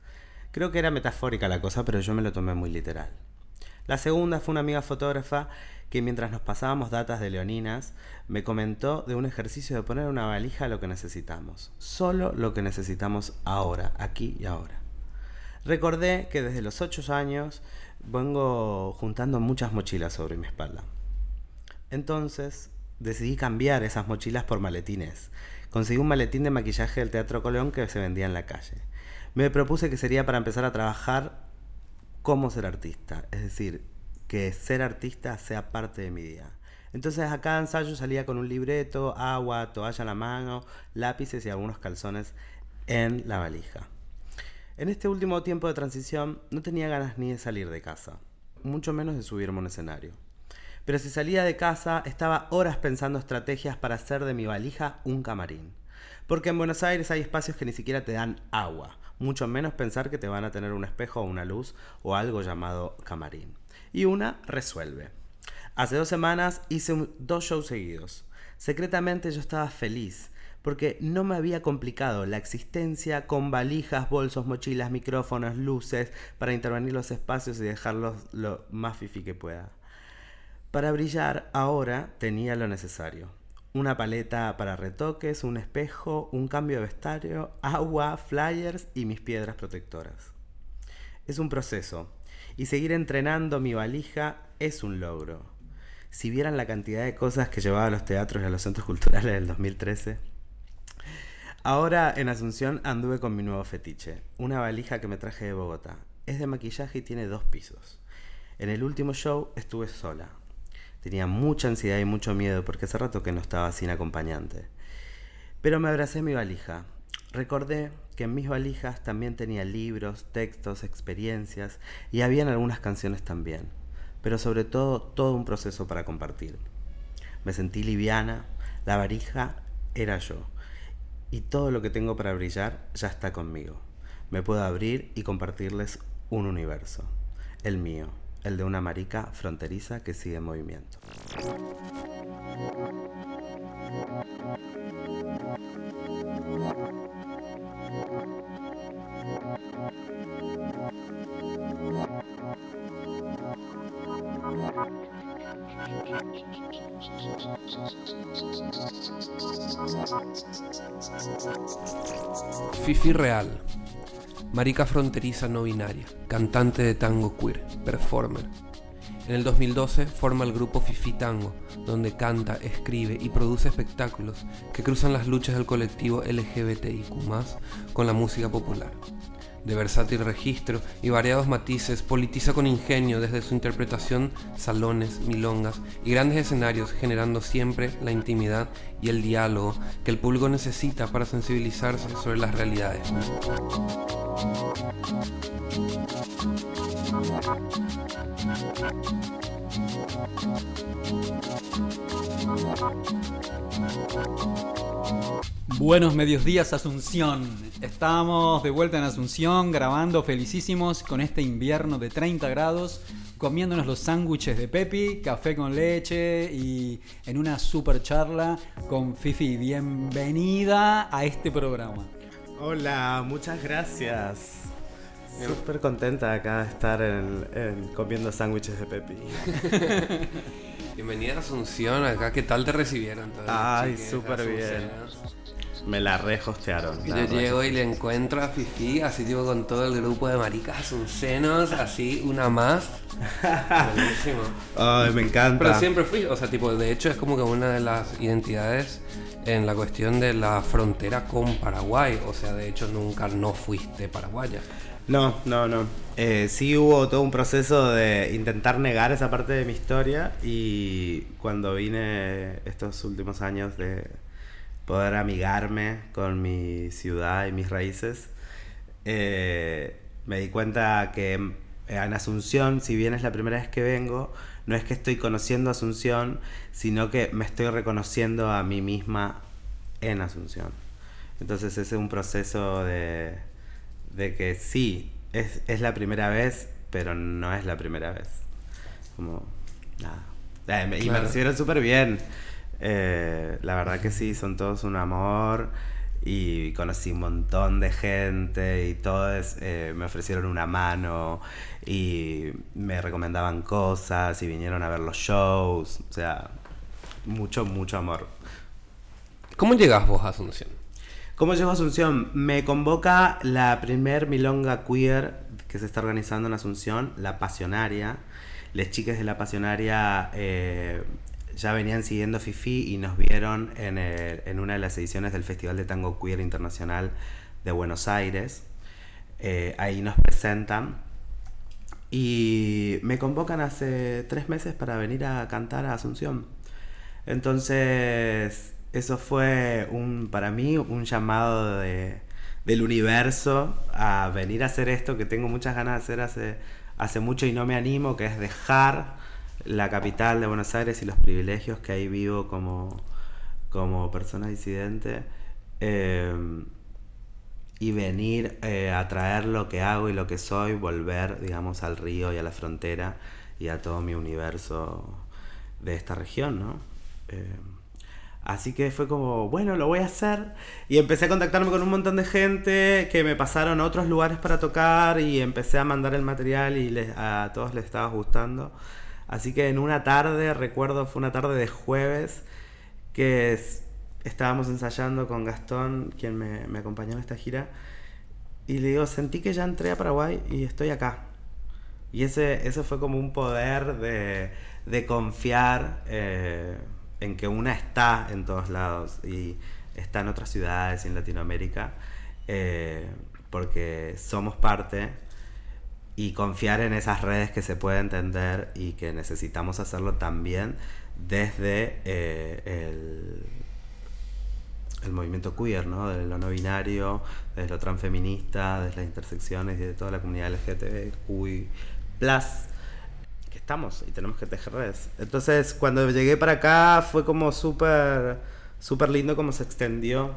Creo que era metafórica la cosa, pero yo me lo tomé muy literal. La segunda fue una amiga fotógrafa que mientras nos pasábamos datas de leoninas, me comentó de un ejercicio de poner una valija lo que necesitamos. Solo lo que necesitamos ahora, aquí y ahora. Recordé que desde los 8 años vengo juntando muchas mochilas sobre mi espalda. Entonces decidí cambiar esas mochilas por maletines. Conseguí un maletín de maquillaje del Teatro Colón que se vendía en la calle. Me propuse que sería para empezar a trabajar cómo ser artista, es decir, que ser artista sea parte de mi día. Entonces a cada ensayo salía con un libreto, agua, toalla en la mano, lápices y algunos calzones en la valija. En este último tiempo de transición no tenía ganas ni de salir de casa, mucho menos de subirme a un escenario. Pero si salía de casa, estaba horas pensando estrategias para hacer de mi valija un camarín. Porque en Buenos Aires hay espacios que ni siquiera te dan agua, mucho menos pensar que te van a tener un espejo o una luz o algo llamado camarín. Y una resuelve. Hace dos semanas hice dos shows seguidos. Secretamente yo estaba feliz porque no me había complicado la existencia con valijas, bolsos, mochilas, micrófonos, luces para intervenir los espacios y dejarlos lo más fifi que pueda. Para brillar ahora tenía lo necesario. Una paleta para retoques, un espejo, un cambio de vestuario, agua, flyers y mis piedras protectoras. Es un proceso y seguir entrenando mi valija es un logro. Si vieran la cantidad de cosas que llevaba a los teatros y a los centros culturales del 2013. Ahora en Asunción anduve con mi nuevo fetiche, una valija que me traje de Bogotá. Es de maquillaje y tiene dos pisos. En el último show estuve sola. Tenía mucha ansiedad y mucho miedo porque hace rato que no estaba sin acompañante. Pero me abracé mi valija. Recordé que en mis valijas también tenía libros, textos, experiencias y habían algunas canciones también. Pero sobre todo todo un proceso para compartir. Me sentí liviana, la valija era yo. Y todo lo que tengo para brillar ya está conmigo. Me puedo abrir y compartirles un universo. El mío, el de una marica fronteriza que sigue en movimiento.
Fifi Real, marica fronteriza no binaria, cantante de tango queer, performer. En el 2012 forma el grupo Fifi Tango, donde canta, escribe y produce espectáculos que cruzan las luchas del colectivo LGBTIQ con la música popular. De versátil registro y variados matices, politiza con ingenio desde su interpretación salones, milongas y grandes escenarios, generando siempre la intimidad y el diálogo que el público necesita para sensibilizarse sobre las realidades.
Buenos medios días Asunción. Estamos de vuelta en Asunción grabando felicísimos con este invierno de 30 grados. comiéndonos los sándwiches de Pepi, café con leche y en una super charla con Fifi. Bienvenida a este programa.
Hola, muchas gracias. Súper contenta acá de estar en, en comiendo sándwiches de Pepi. [laughs]
Bienvenida a Asunción acá, ¿qué tal te recibieron?
Ay, súper bien. Me la la
yo llego y le encuentro a Fifi, así tipo con todo el grupo de maricas asuncenos, así una más. Buenísimo.
Ay, me encanta.
Pero siempre fui, o sea, tipo, de hecho es como que una de las identidades en la cuestión de la frontera con Paraguay. O sea, de hecho nunca no fuiste paraguaya.
No, no, no. Eh, sí hubo todo un proceso de intentar negar esa parte de mi historia y cuando vine estos últimos años de poder amigarme con mi ciudad y mis raíces, eh, me di cuenta que en Asunción, si bien es la primera vez que vengo, no es que estoy conociendo Asunción, sino que me estoy reconociendo a mí misma en Asunción. Entonces ese es un proceso de, de que sí, es, es la primera vez, pero no es la primera vez. Como, nada. Eh, me- Y me
Claro.
recibieron súper bien. Eh, la verdad que sí, son todos un amor. Y conocí un montón de gente y todos eh, me ofrecieron una mano y me recomendaban cosas y vinieron a ver los shows. O sea, mucho, mucho amor.
¿Cómo llegas vos a Asunción?
¿Cómo llegó a Asunción? Me convoca la primer milonga queer que se está organizando en Asunción, La Pasionaria. Las chicas de La Pasionaria eh, ya venían siguiendo Fifi y nos vieron en, el- en una de las ediciones del Festival de Tango Queer Internacional de Buenos Aires. Eh, ahí nos presentan. Y me convocan hace tres meses para venir a cantar a Asunción. Entonces, eso fue un, para mí un llamado de- del universo a venir a hacer esto que tengo muchas ganas de hacer hace, hace mucho y no me animo, que es dejar la capital de Buenos Aires y los privilegios que ahí vivo como, como persona disidente. eh, y venir eh, a traer lo que hago y lo que soy, volver, digamos, al río y a la frontera y a todo mi universo de esta región, ¿no? Eh, así que fue como, bueno, lo voy a hacer. Y empecé a contactarme con un montón de gente que me pasaron a otros lugares para tocar y empecé a mandar el material y les- a todos les estaba gustando. Así que en una tarde, recuerdo, fue una tarde de jueves, que es- estábamos ensayando con Gastón, quien me, acompañó en esta gira, y le digo, sentí que ya entré a Paraguay y estoy acá. Y ese, ese fue como un poder de, de confiar eh, en que una está en todos lados y está en otras ciudades y en Latinoamérica, eh, porque somos parte y confiar en esas redes que se puede entender y que necesitamos hacerlo también desde eh, el, el movimiento queer, ¿no? De lo no binario, desde lo transfeminista, desde las intersecciones y de toda la comunidad LGTBQI+, que estamos y tenemos que tejer redes. Entonces, cuando llegué para acá fue como súper, lindo como se extendió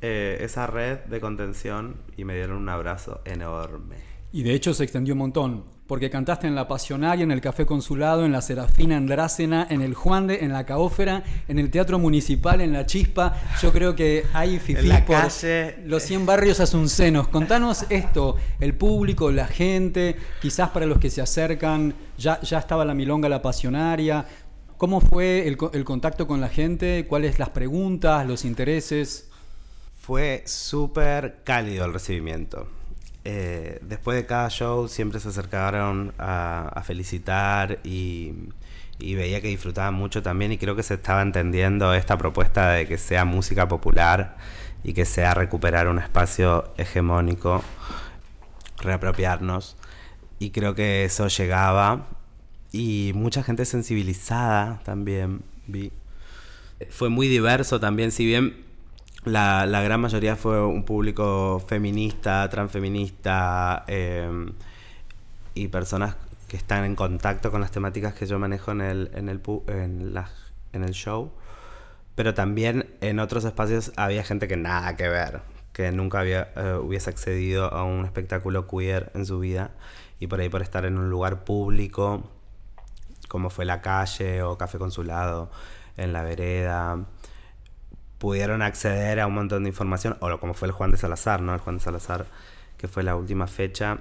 eh, esa red de contención y me dieron un abrazo enorme.
Y de hecho se extendió un montón, porque cantaste en La Pasionaria, en el Café Consulado, en la Serafina Andrácena, en el Juan de, en la Caófera, en el Teatro Municipal, en la Chispa. Yo creo que hay fifí
En la
por
calle.
los 100 barrios asuncenos. Contanos esto, el público, la gente, quizás para los que se acercan, ya, ya estaba la Milonga La Pasionaria. ¿Cómo fue el, el contacto con la gente? ¿Cuáles las preguntas, los intereses?
Fue súper cálido el recibimiento. Eh, después de cada show siempre se acercaron a, felicitar y, y veía que disfrutaban mucho también y creo que se estaba entendiendo esta propuesta de que sea música popular y que sea recuperar un espacio hegemónico, reapropiarnos. Y creo que eso llegaba y mucha gente sensibilizada también vi. Fue muy diverso también, si bien la, gran mayoría fue un público feminista, transfeminista eh, y personas que están en contacto con las temáticas que yo manejo en el, en el, en el show. Pero también en otros espacios había gente que nada que ver, que nunca había, eh, hubiese accedido a un espectáculo queer en su vida y por ahí por estar en un lugar público como fue La Calle o Café Consulado en la vereda, pudieron acceder a un montón de información, o como fue el Juan de Salazar, ¿no? El Juan de Salazar, que fue la última fecha,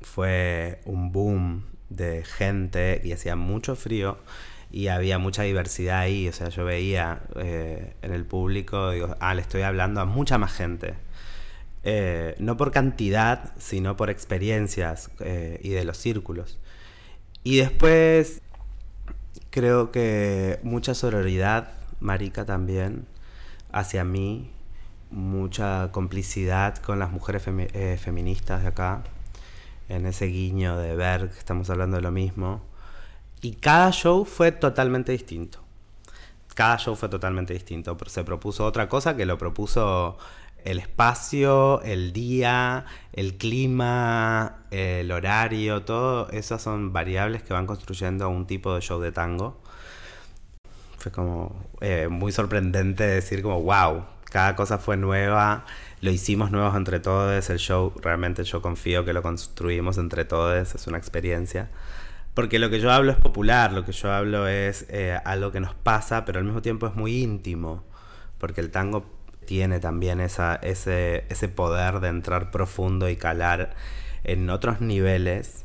fue un boom de gente y hacía mucho frío y había mucha diversidad ahí, o sea, yo veía eh, en el público, digo, ah, le estoy hablando a mucha más gente. Eh, no por cantidad, sino por experiencias eh, y de los círculos. Y después creo que mucha sororidad, marica también, hacia mí, mucha complicidad con las mujeres eh, feministas de acá, en ese guiño de ver que estamos hablando de lo mismo. Y cada show fue totalmente distinto. Cada show fue totalmente distinto. Se propuso otra cosa que lo propuso el espacio, el día, el clima, el horario, todo. Esas son variables que van construyendo un tipo de show de tango. Fue como eh, muy sorprendente decir como, wow, cada cosa fue nueva, lo hicimos nuevos entre todos, el show realmente yo confío que lo construimos entre todos, es una experiencia. Porque lo que yo hablo es popular, lo que yo hablo es eh, algo que nos pasa, pero al mismo tiempo es muy íntimo, porque el tango tiene también esa, ese, ese poder de entrar profundo y calar en otros niveles,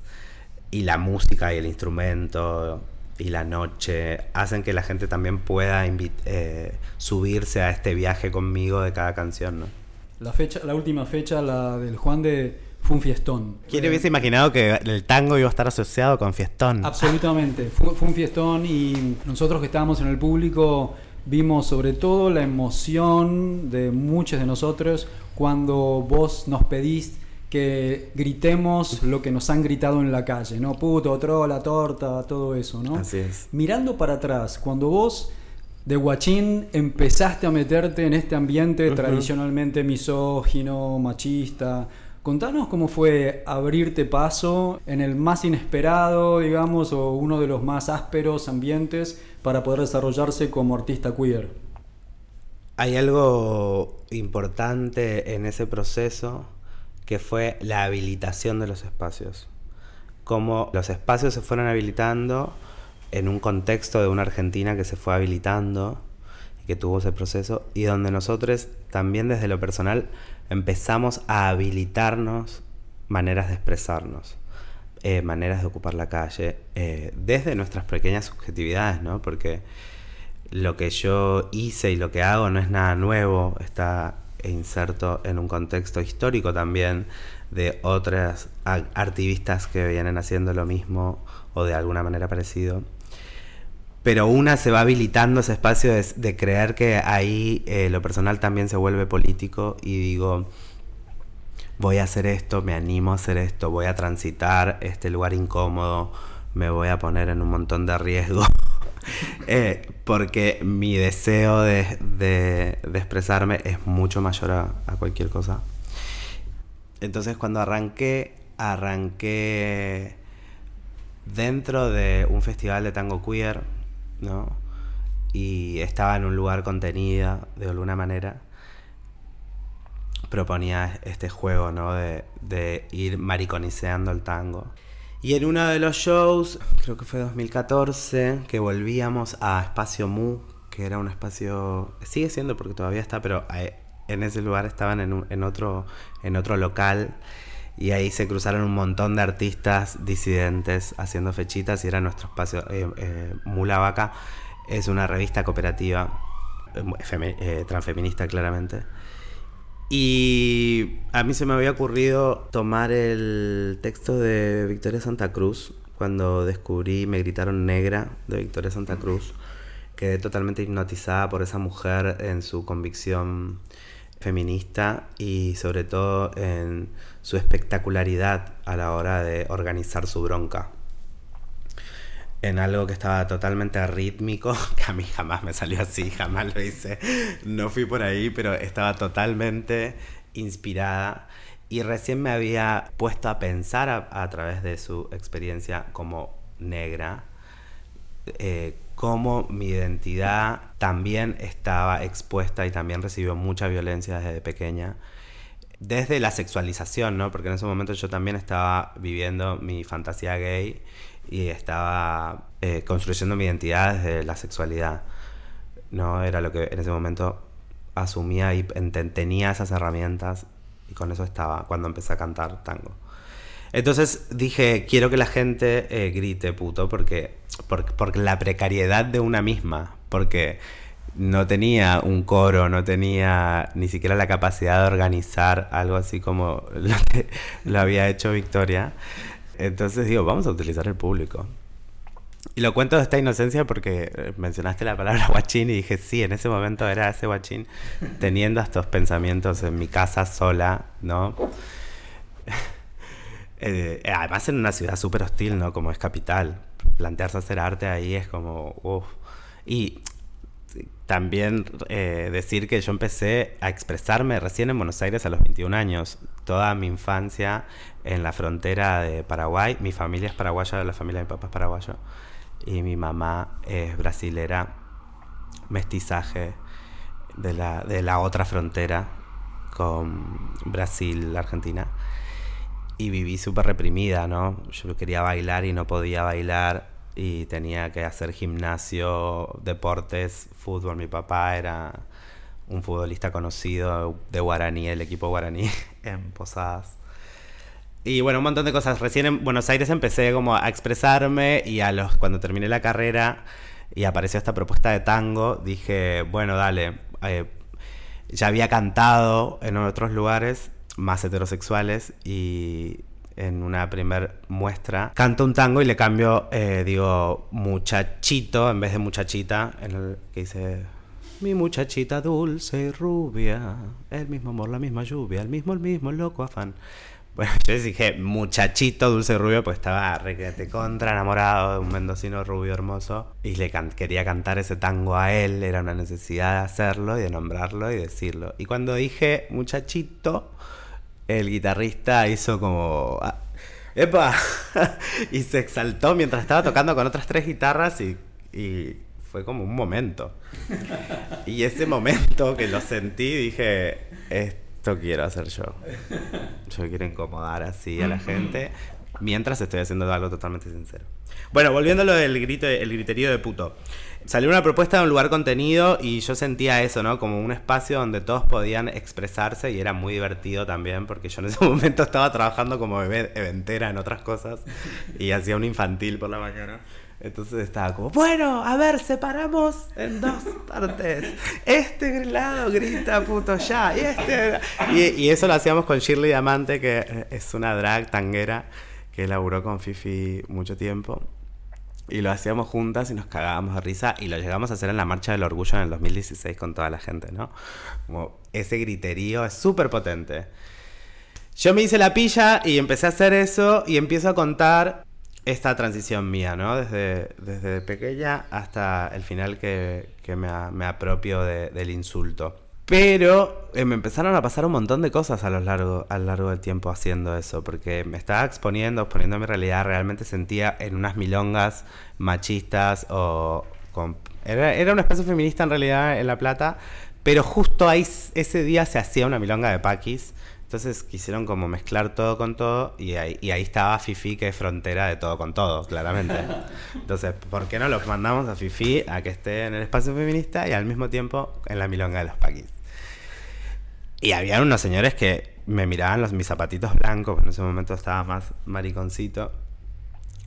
y la música y el instrumento y la noche hacen que la gente también pueda eh, subirse a este viaje conmigo de cada canción, ¿no?
La, fecha, la última fecha, la del Juan de, fue un fiestón.
¿Quién hubiese imaginado que el tango iba a estar asociado con fiestón?
Absolutamente, fue, fue un fiestón y nosotros que estábamos en el público vimos sobre todo la emoción de muchos de nosotros cuando vos nos pedís que gritemos lo que nos han gritado en la calle, ¿no? Puto, trola, torta, todo eso, ¿no?
Así es.
Mirando para atrás, cuando vos de guachín empezaste a meterte en este ambiente tradicionalmente misógino, machista, contanos cómo fue abrirte paso en el más inesperado, digamos, o uno de los más ásperos ambientes para poder desarrollarse como artista queer.
Hay algo importante en ese proceso que fue la habilitación de los espacios. Cómo los espacios se fueron habilitando en un contexto de una Argentina que se fue habilitando y que tuvo ese proceso y donde nosotros también desde lo personal empezamos a habilitarnos maneras de expresarnos, eh, maneras de ocupar la calle, eh, desde nuestras pequeñas subjetividades, ¿no? Porque lo que yo hice y lo que hago no es nada nuevo, está inserto en un contexto histórico también de otras activistas que vienen haciendo lo mismo o de alguna manera parecido. Pero una se va habilitando ese espacio de, de creer que ahí eh, lo personal también se vuelve político y digo, voy a hacer esto, me animo a hacer esto, voy a transitar este lugar incómodo, me voy a poner en un montón de riesgo. [laughs] [laughs] Eh, porque mi deseo de, expresarme es mucho mayor a, a cualquier cosa. Entonces cuando arranqué, arranqué dentro de un festival de tango queer, ¿no? Y estaba en un lugar contenida de alguna manera. Proponía este juego, ¿no? De, de ir mariconiceando el tango. Y en uno de los shows, creo que fue 2014, que volvíamos a Espacio Mu, que era un espacio, sigue siendo porque todavía está, pero eh, en ese lugar estaban en, otro, en otro local y ahí se cruzaron un montón de artistas disidentes haciendo fechitas y era nuestro espacio. Eh, eh, Mula Vaca es una revista cooperativa, eh, transfeminista claramente. Y a mí se me había ocurrido tomar el texto de Victoria Santa Cruz cuando descubrí Me gritaron negra de Victoria Santa Cruz. Quedé totalmente hipnotizada por esa mujer en su convicción feminista y sobre todo en su espectacularidad a la hora de organizar su bronca. En algo que estaba totalmente rítmico, [laughs] que a mí jamás me salió así, jamás lo hice, no fui por ahí, pero estaba totalmente inspirada y recién me había puesto a pensar a, través de su experiencia como negra, eh, cómo mi identidad también estaba expuesta y también recibió mucha violencia desde pequeña. Desde la sexualización, ¿no? Porque en ese momento yo también estaba viviendo mi fantasía gay y estaba eh, construyendo mi identidad desde la sexualidad. No era lo que en ese momento asumía y tenía esas herramientas y con eso estaba cuando empecé a cantar tango. Entonces dije, quiero que la gente eh, grite puto porque, porque, porque la precariedad de una misma, porque no tenía un coro, no tenía ni siquiera la capacidad de organizar algo así como lo [laughs] lo había hecho Victoria. Entonces digo, vamos a utilizar el público. Y lo cuento de esta inocencia porque eh, mencionaste la palabra [laughs] guachín y dije, sí, en ese momento era ese guachín teniendo estos pensamientos en mi casa sola, ¿no? [laughs] Eh, además en una ciudad súper hostil, ¿no? Como es capital. Plantearse hacer arte ahí es como, uff. Y también eh, decir que yo empecé a expresarme recién en Buenos Aires a los 21 años. Toda mi infancia en la frontera de Paraguay. Mi familia es paraguaya, la familia de mi papá es paraguayo. Y mi mamá es brasilera, mestizaje de la, de la otra frontera con Brasil, Argentina. Y viví súper reprimida, ¿no? Yo quería bailar y no podía bailar y tenía que hacer gimnasio, deportes, fútbol. Mi papá era un futbolista conocido de Guaraní, el equipo Guaraní [laughs] en Posadas. Y bueno, un montón de cosas. Recién en Buenos Aires empecé como a expresarme y a los cuando terminé la carrera y apareció esta propuesta de tango, dije, bueno, dale, eh, ya había cantado en otros lugares más heterosexuales y en una primer muestra canto un tango y le cambio, eh, digo, muchachito en vez de muchachita, en el que dice, mi muchachita dulce y rubia, el mismo amor, la misma lluvia, el mismo, el mismo, el loco afán. Bueno, [laughs] yo dije muchachito dulce y rubio, pues estaba requete contra enamorado de un mendocino rubio hermoso y le can- quería cantar ese tango a él, era una necesidad de hacerlo y de nombrarlo y decirlo. Y cuando dije muchachito, el guitarrista hizo como... ah, ¡Epa! [laughs] y se exaltó mientras estaba tocando con otras tres guitarras y, fue como un momento. Y ese momento que lo sentí, dije, esto quiero hacer yo. Yo quiero incomodar así a la gente mientras estoy haciendo algo totalmente sincero. Bueno, volviendo a lo del grito, el griterío de puto. Salió una propuesta de un lugar contenido y yo sentía eso, ¿no? Como un espacio donde todos podían expresarse y era muy divertido también porque yo en ese [laughs] momento estaba trabajando como bebé eventera en otras cosas y hacía un infantil por la mañana. Entonces estaba como, bueno, a ver, separamos en dos partes. Este lado grita puto ya. Y, este... y, eso lo hacíamos con Shirley Diamante, que es una drag tanguera que laburó con Fifi mucho tiempo. Y lo hacíamos juntas y nos cagábamos de risa y lo llegamos a hacer en la Marcha del Orgullo en el 2016 con toda la gente, ¿no? Como ese griterío es súper potente. Yo me hice la pilla y empecé a hacer eso y empiezo a contar esta transición mía, ¿no? Desde, desde pequeña hasta el final que, que me, me apropio de- del insulto. Pero eh, me empezaron a pasar un montón de cosas a lo largo, a lo largo del tiempo haciendo eso, porque me estaba exponiendo, exponiendo mi realidad, realmente sentía en unas milongas machistas o... con- era, era un espacio feminista en realidad en La Plata, pero justo ahí ese día se hacía una milonga de paquis, entonces quisieron como mezclar todo con todo y ahí, y ahí estaba Fifi, que es frontera de todo con todo, claramente. [laughs] Entonces, ¿por qué no los mandamos a Fifi a que esté en el espacio feminista y al mismo tiempo en la milonga de los paquis? Y había unos señores que me miraban los, mis zapatitos blancos, en ese momento estaba más mariconcito.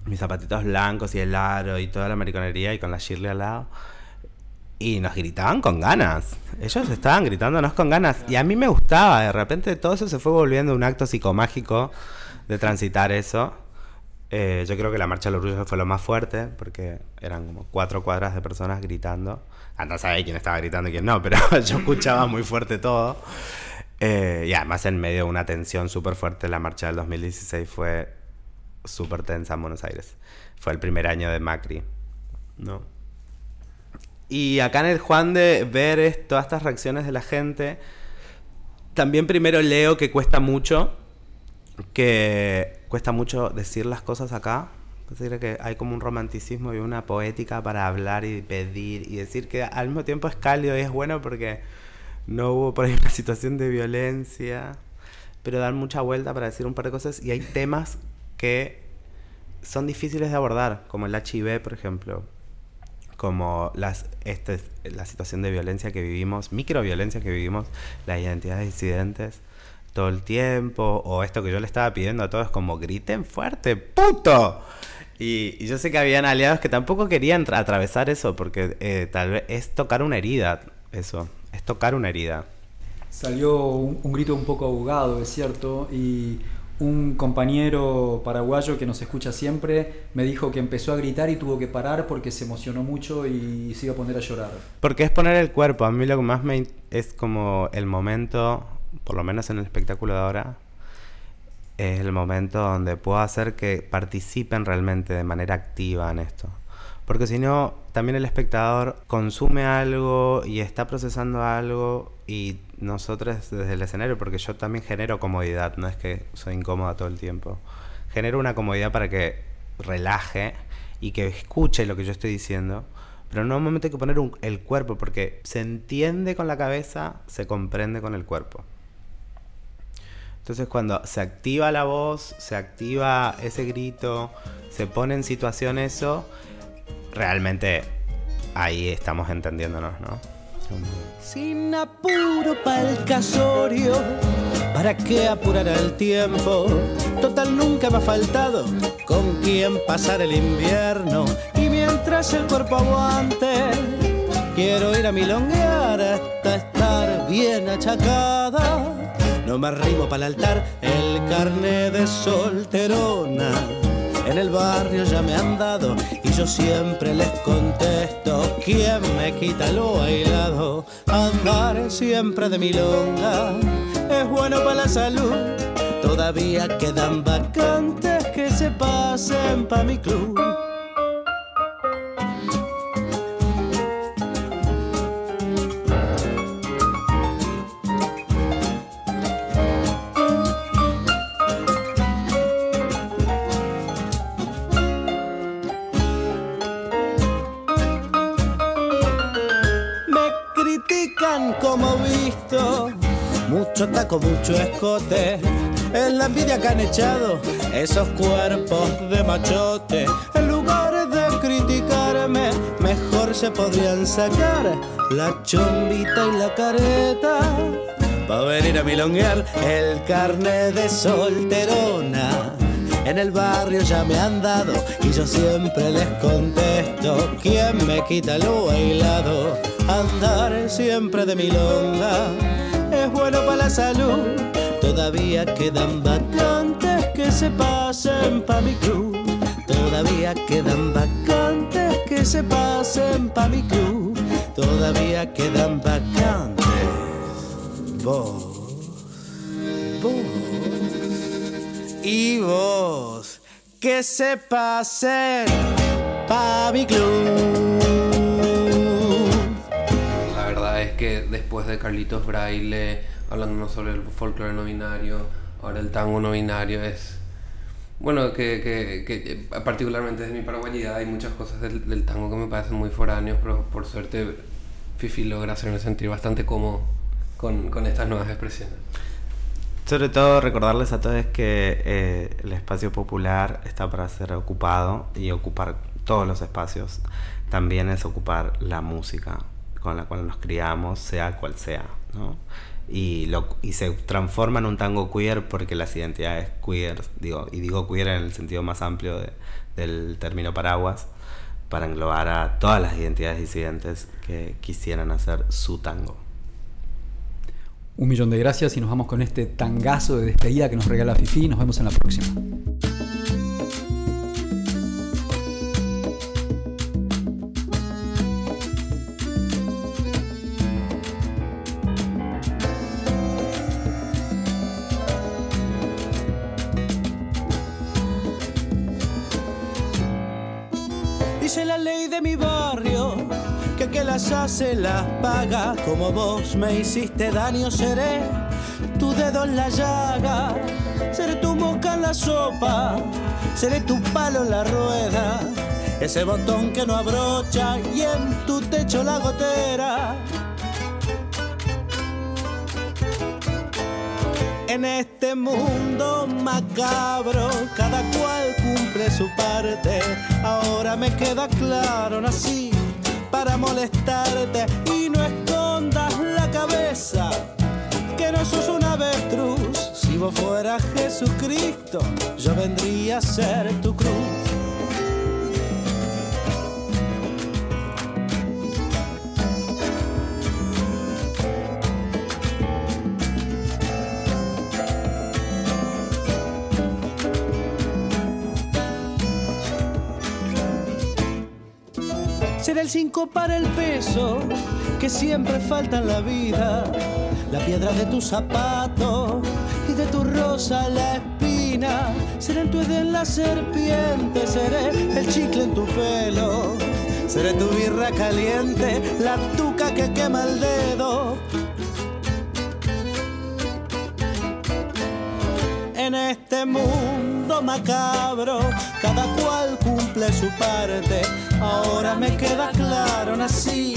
Mis zapatitos blancos y el aro y toda la mariconería y con la Shirley al lado. Y nos gritaban con ganas. Ellos estaban gritándonos con ganas. Y a mí me gustaba. De repente todo eso se fue volviendo un acto psicomágico de transitar eso. Eh, yo creo que la marcha del orgullo fue lo más fuerte porque eran como cuatro cuadras de personas gritando. Anda a quién estaba gritando y quién no, pero [laughs] yo escuchaba muy fuerte todo. Eh, y además en medio de una tensión súper fuerte, la marcha del 2016 fue súper tensa en Buenos Aires. Fue el primer año de Macri, ¿no? Y acá en el Juan de ver todas estas reacciones de la gente, también primero leo que cuesta mucho, que cuesta mucho decir las cosas acá. Decir, que hay como un romanticismo y una poética para hablar y pedir y decir que al mismo tiempo es cálido y es bueno porque no hubo por ahí una situación de violencia, pero dan mucha vuelta para decir un par de cosas y hay temas que son difíciles de abordar, como el HIV, por ejemplo, como las, este, la situación de violencia que vivimos, microviolencia que vivimos, las identidades disidentes todo el tiempo, o esto que yo le estaba pidiendo a todos como griten fuerte, puto. Y, y yo sé que habían aliados que tampoco querían tra- atravesar eso, porque eh, tal vez es tocar una herida, eso, es tocar una herida.
Salió un, un grito un poco ahogado, es cierto, y un compañero paraguayo que nos escucha siempre me dijo que empezó a gritar y tuvo que parar porque se emocionó mucho y se iba a poner a llorar.
Porque es poner el cuerpo. A mí lo que más me es como el momento, por lo menos en el espectáculo de ahora, es el momento donde puedo hacer que participen realmente de manera activa en esto. Porque si no, también el espectador consume algo y está procesando algo y nosotros desde el escenario, porque yo también genero comodidad, no es que soy incómoda todo el tiempo. Genero una comodidad para que relaje y que escuche lo que yo estoy diciendo. Pero momento hay que poner el cuerpo, porque se entiende con la cabeza, se comprende con el cuerpo. Entonces cuando se activa la voz, se activa ese grito, se pone en situación eso, realmente ahí estamos entendiéndonos, ¿no?
Sin apuro pa'l casorio, ¿para qué apurar el tiempo? Total nunca me ha faltado con quien pasar el invierno. Y mientras el cuerpo aguante, quiero ir a milonguear hasta estar bien achacada. No me arrimo para el altar el carne de solterona. En el barrio ya me han dado y yo siempre les contesto ¿Quién me quita lo bailado? Andar siempre de milonga es bueno para la salud Todavía quedan vacantes que se pasen pa' mi club mucho taco, mucho escote. Es la envidia que han echado esos cuerpos de machote. En lugar de criticarme, mejor se podrían sacar la chombita y la careta. Pa' venir a milonguear el carne de solterona. En el barrio ya me han dado y yo siempre les contesto ¿Quién me quita lo bailado? Andar siempre de milonga es bueno para la salud. Todavía quedan vacantes que se pasen pa' mi club. Todavía quedan vacantes que se pasen pa' mi club. Todavía quedan vacantes. Vos, y vos que se pasen pa' mi club.
La verdad es que después de Carlitos Braille, hablándonos sobre el folclore no binario, ahora el tango no binario es... Bueno, que, que, que particularmente desde mi paraguayidad hay muchas cosas del, del tango que me parecen muy foráneos, pero por suerte Fifi logra hacerme sentir bastante cómodo con, con estas nuevas expresiones.
Sobre todo recordarles a todos que eh, el espacio popular está para ser ocupado y ocupar todos los espacios también es ocupar la música con la cual nos criamos, sea cual sea, ¿no? Y, lo, y se transforma en un tango queer porque las identidades queer, digo, y digo queer en el sentido más amplio de- del término paraguas, para englobar a todas las identidades disidentes que quisieran hacer su tango.
Un millón de gracias y nos vamos con este tangazo de despedida que nos regala Fifi. Nos vemos en la próxima.
Hace las paga. Como vos me hiciste daño, seré tu dedo en la llaga, seré tu boca en la sopa, seré tu palo en la rueda, ese botón que no abrocha y en tu techo la gotera. En este mundo macabro, cada cual cumple su parte. Ahora me queda claro, nací para molestarte y no escondas la cabeza. Que no sos un avestruz. Si vos fueras Jesucristo, yo vendría a ser tu cruz. El 5 para el peso que siempre falta en la vida. La piedra de tu zapato y de tu rosa la espina. Seré el Edén la serpiente, seré el chicle en tu pelo. Seré tu birra caliente, la tuca que quema el dedo. En este mundo macabro, cada cual cumple su parte. Ahora me queda claro, nací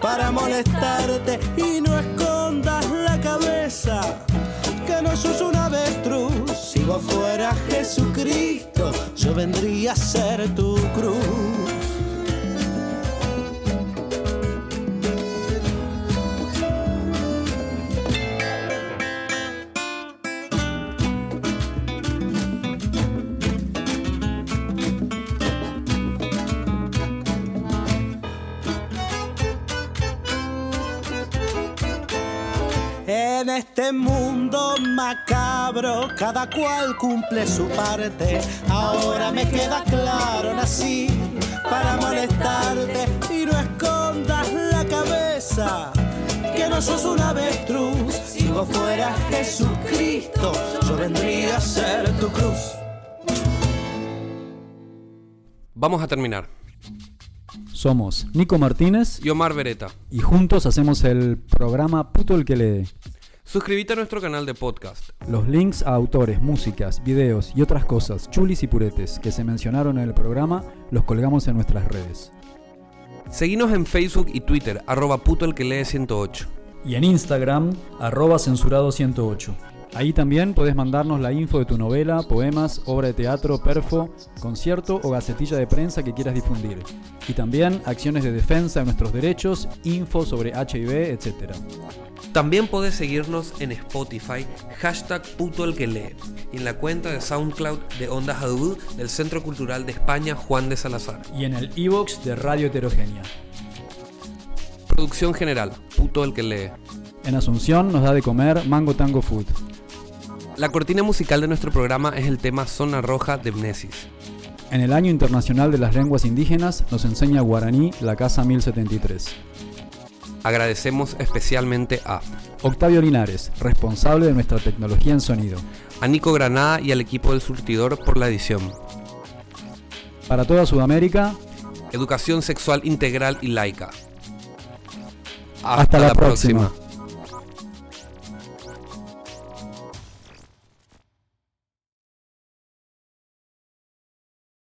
para molestarte y no escondas la cabeza. Que no sos un avestruz. Si vos fueras Jesucristo, yo vendría a ser tu cruz. En este mundo macabro, cada cual cumple su parte. Ahora me queda claro, nací para molestarte y no escondas la cabeza. Que no sos un avestruz. Si vos fueras Jesucristo, yo vendría a ser tu cruz.
Vamos a terminar.
Somos Nico Martínez
Y Omar Beretta.
y juntos hacemos el programa Puto el que lee.
Suscríbete a nuestro canal de podcast.
Los links a autores, músicas, videos y otras cosas, chulis y puretes, que se mencionaron en el programa, los colgamos en nuestras redes.
Seguinos en Facebook y Twitter, arroba puto el que lee 108.
Y en Instagram, arroba censurado108. Ahí también podés mandarnos la info de tu novela, poemas, obra de teatro, perfo, concierto o gacetilla de prensa que quieras difundir. Y también acciones de defensa de nuestros derechos, info sobre HIV, etc.
También podés seguirnos en Spotify, hashtag puto el que lee, y en la cuenta de SoundCloud de Onda Jadú del Centro Cultural de España Juan de Salazar.
Y en el iVoox de Radio Heterogénea.
Producción general, puto el que lee.
En Asunción nos da de comer Mango Tango Food.
La cortina musical de nuestro programa es el tema Zona Roja de Mnesis.
En el Año Internacional de las Lenguas Indígenas nos enseña guaraní la Casa 1073.
Agradecemos especialmente a
Octavio Linares, responsable de nuestra tecnología en sonido.
a Nico Granada y al equipo del surtidor por la edición.
Para toda Sudamérica,
Educación sexual integral y laica.
Hasta la próxima.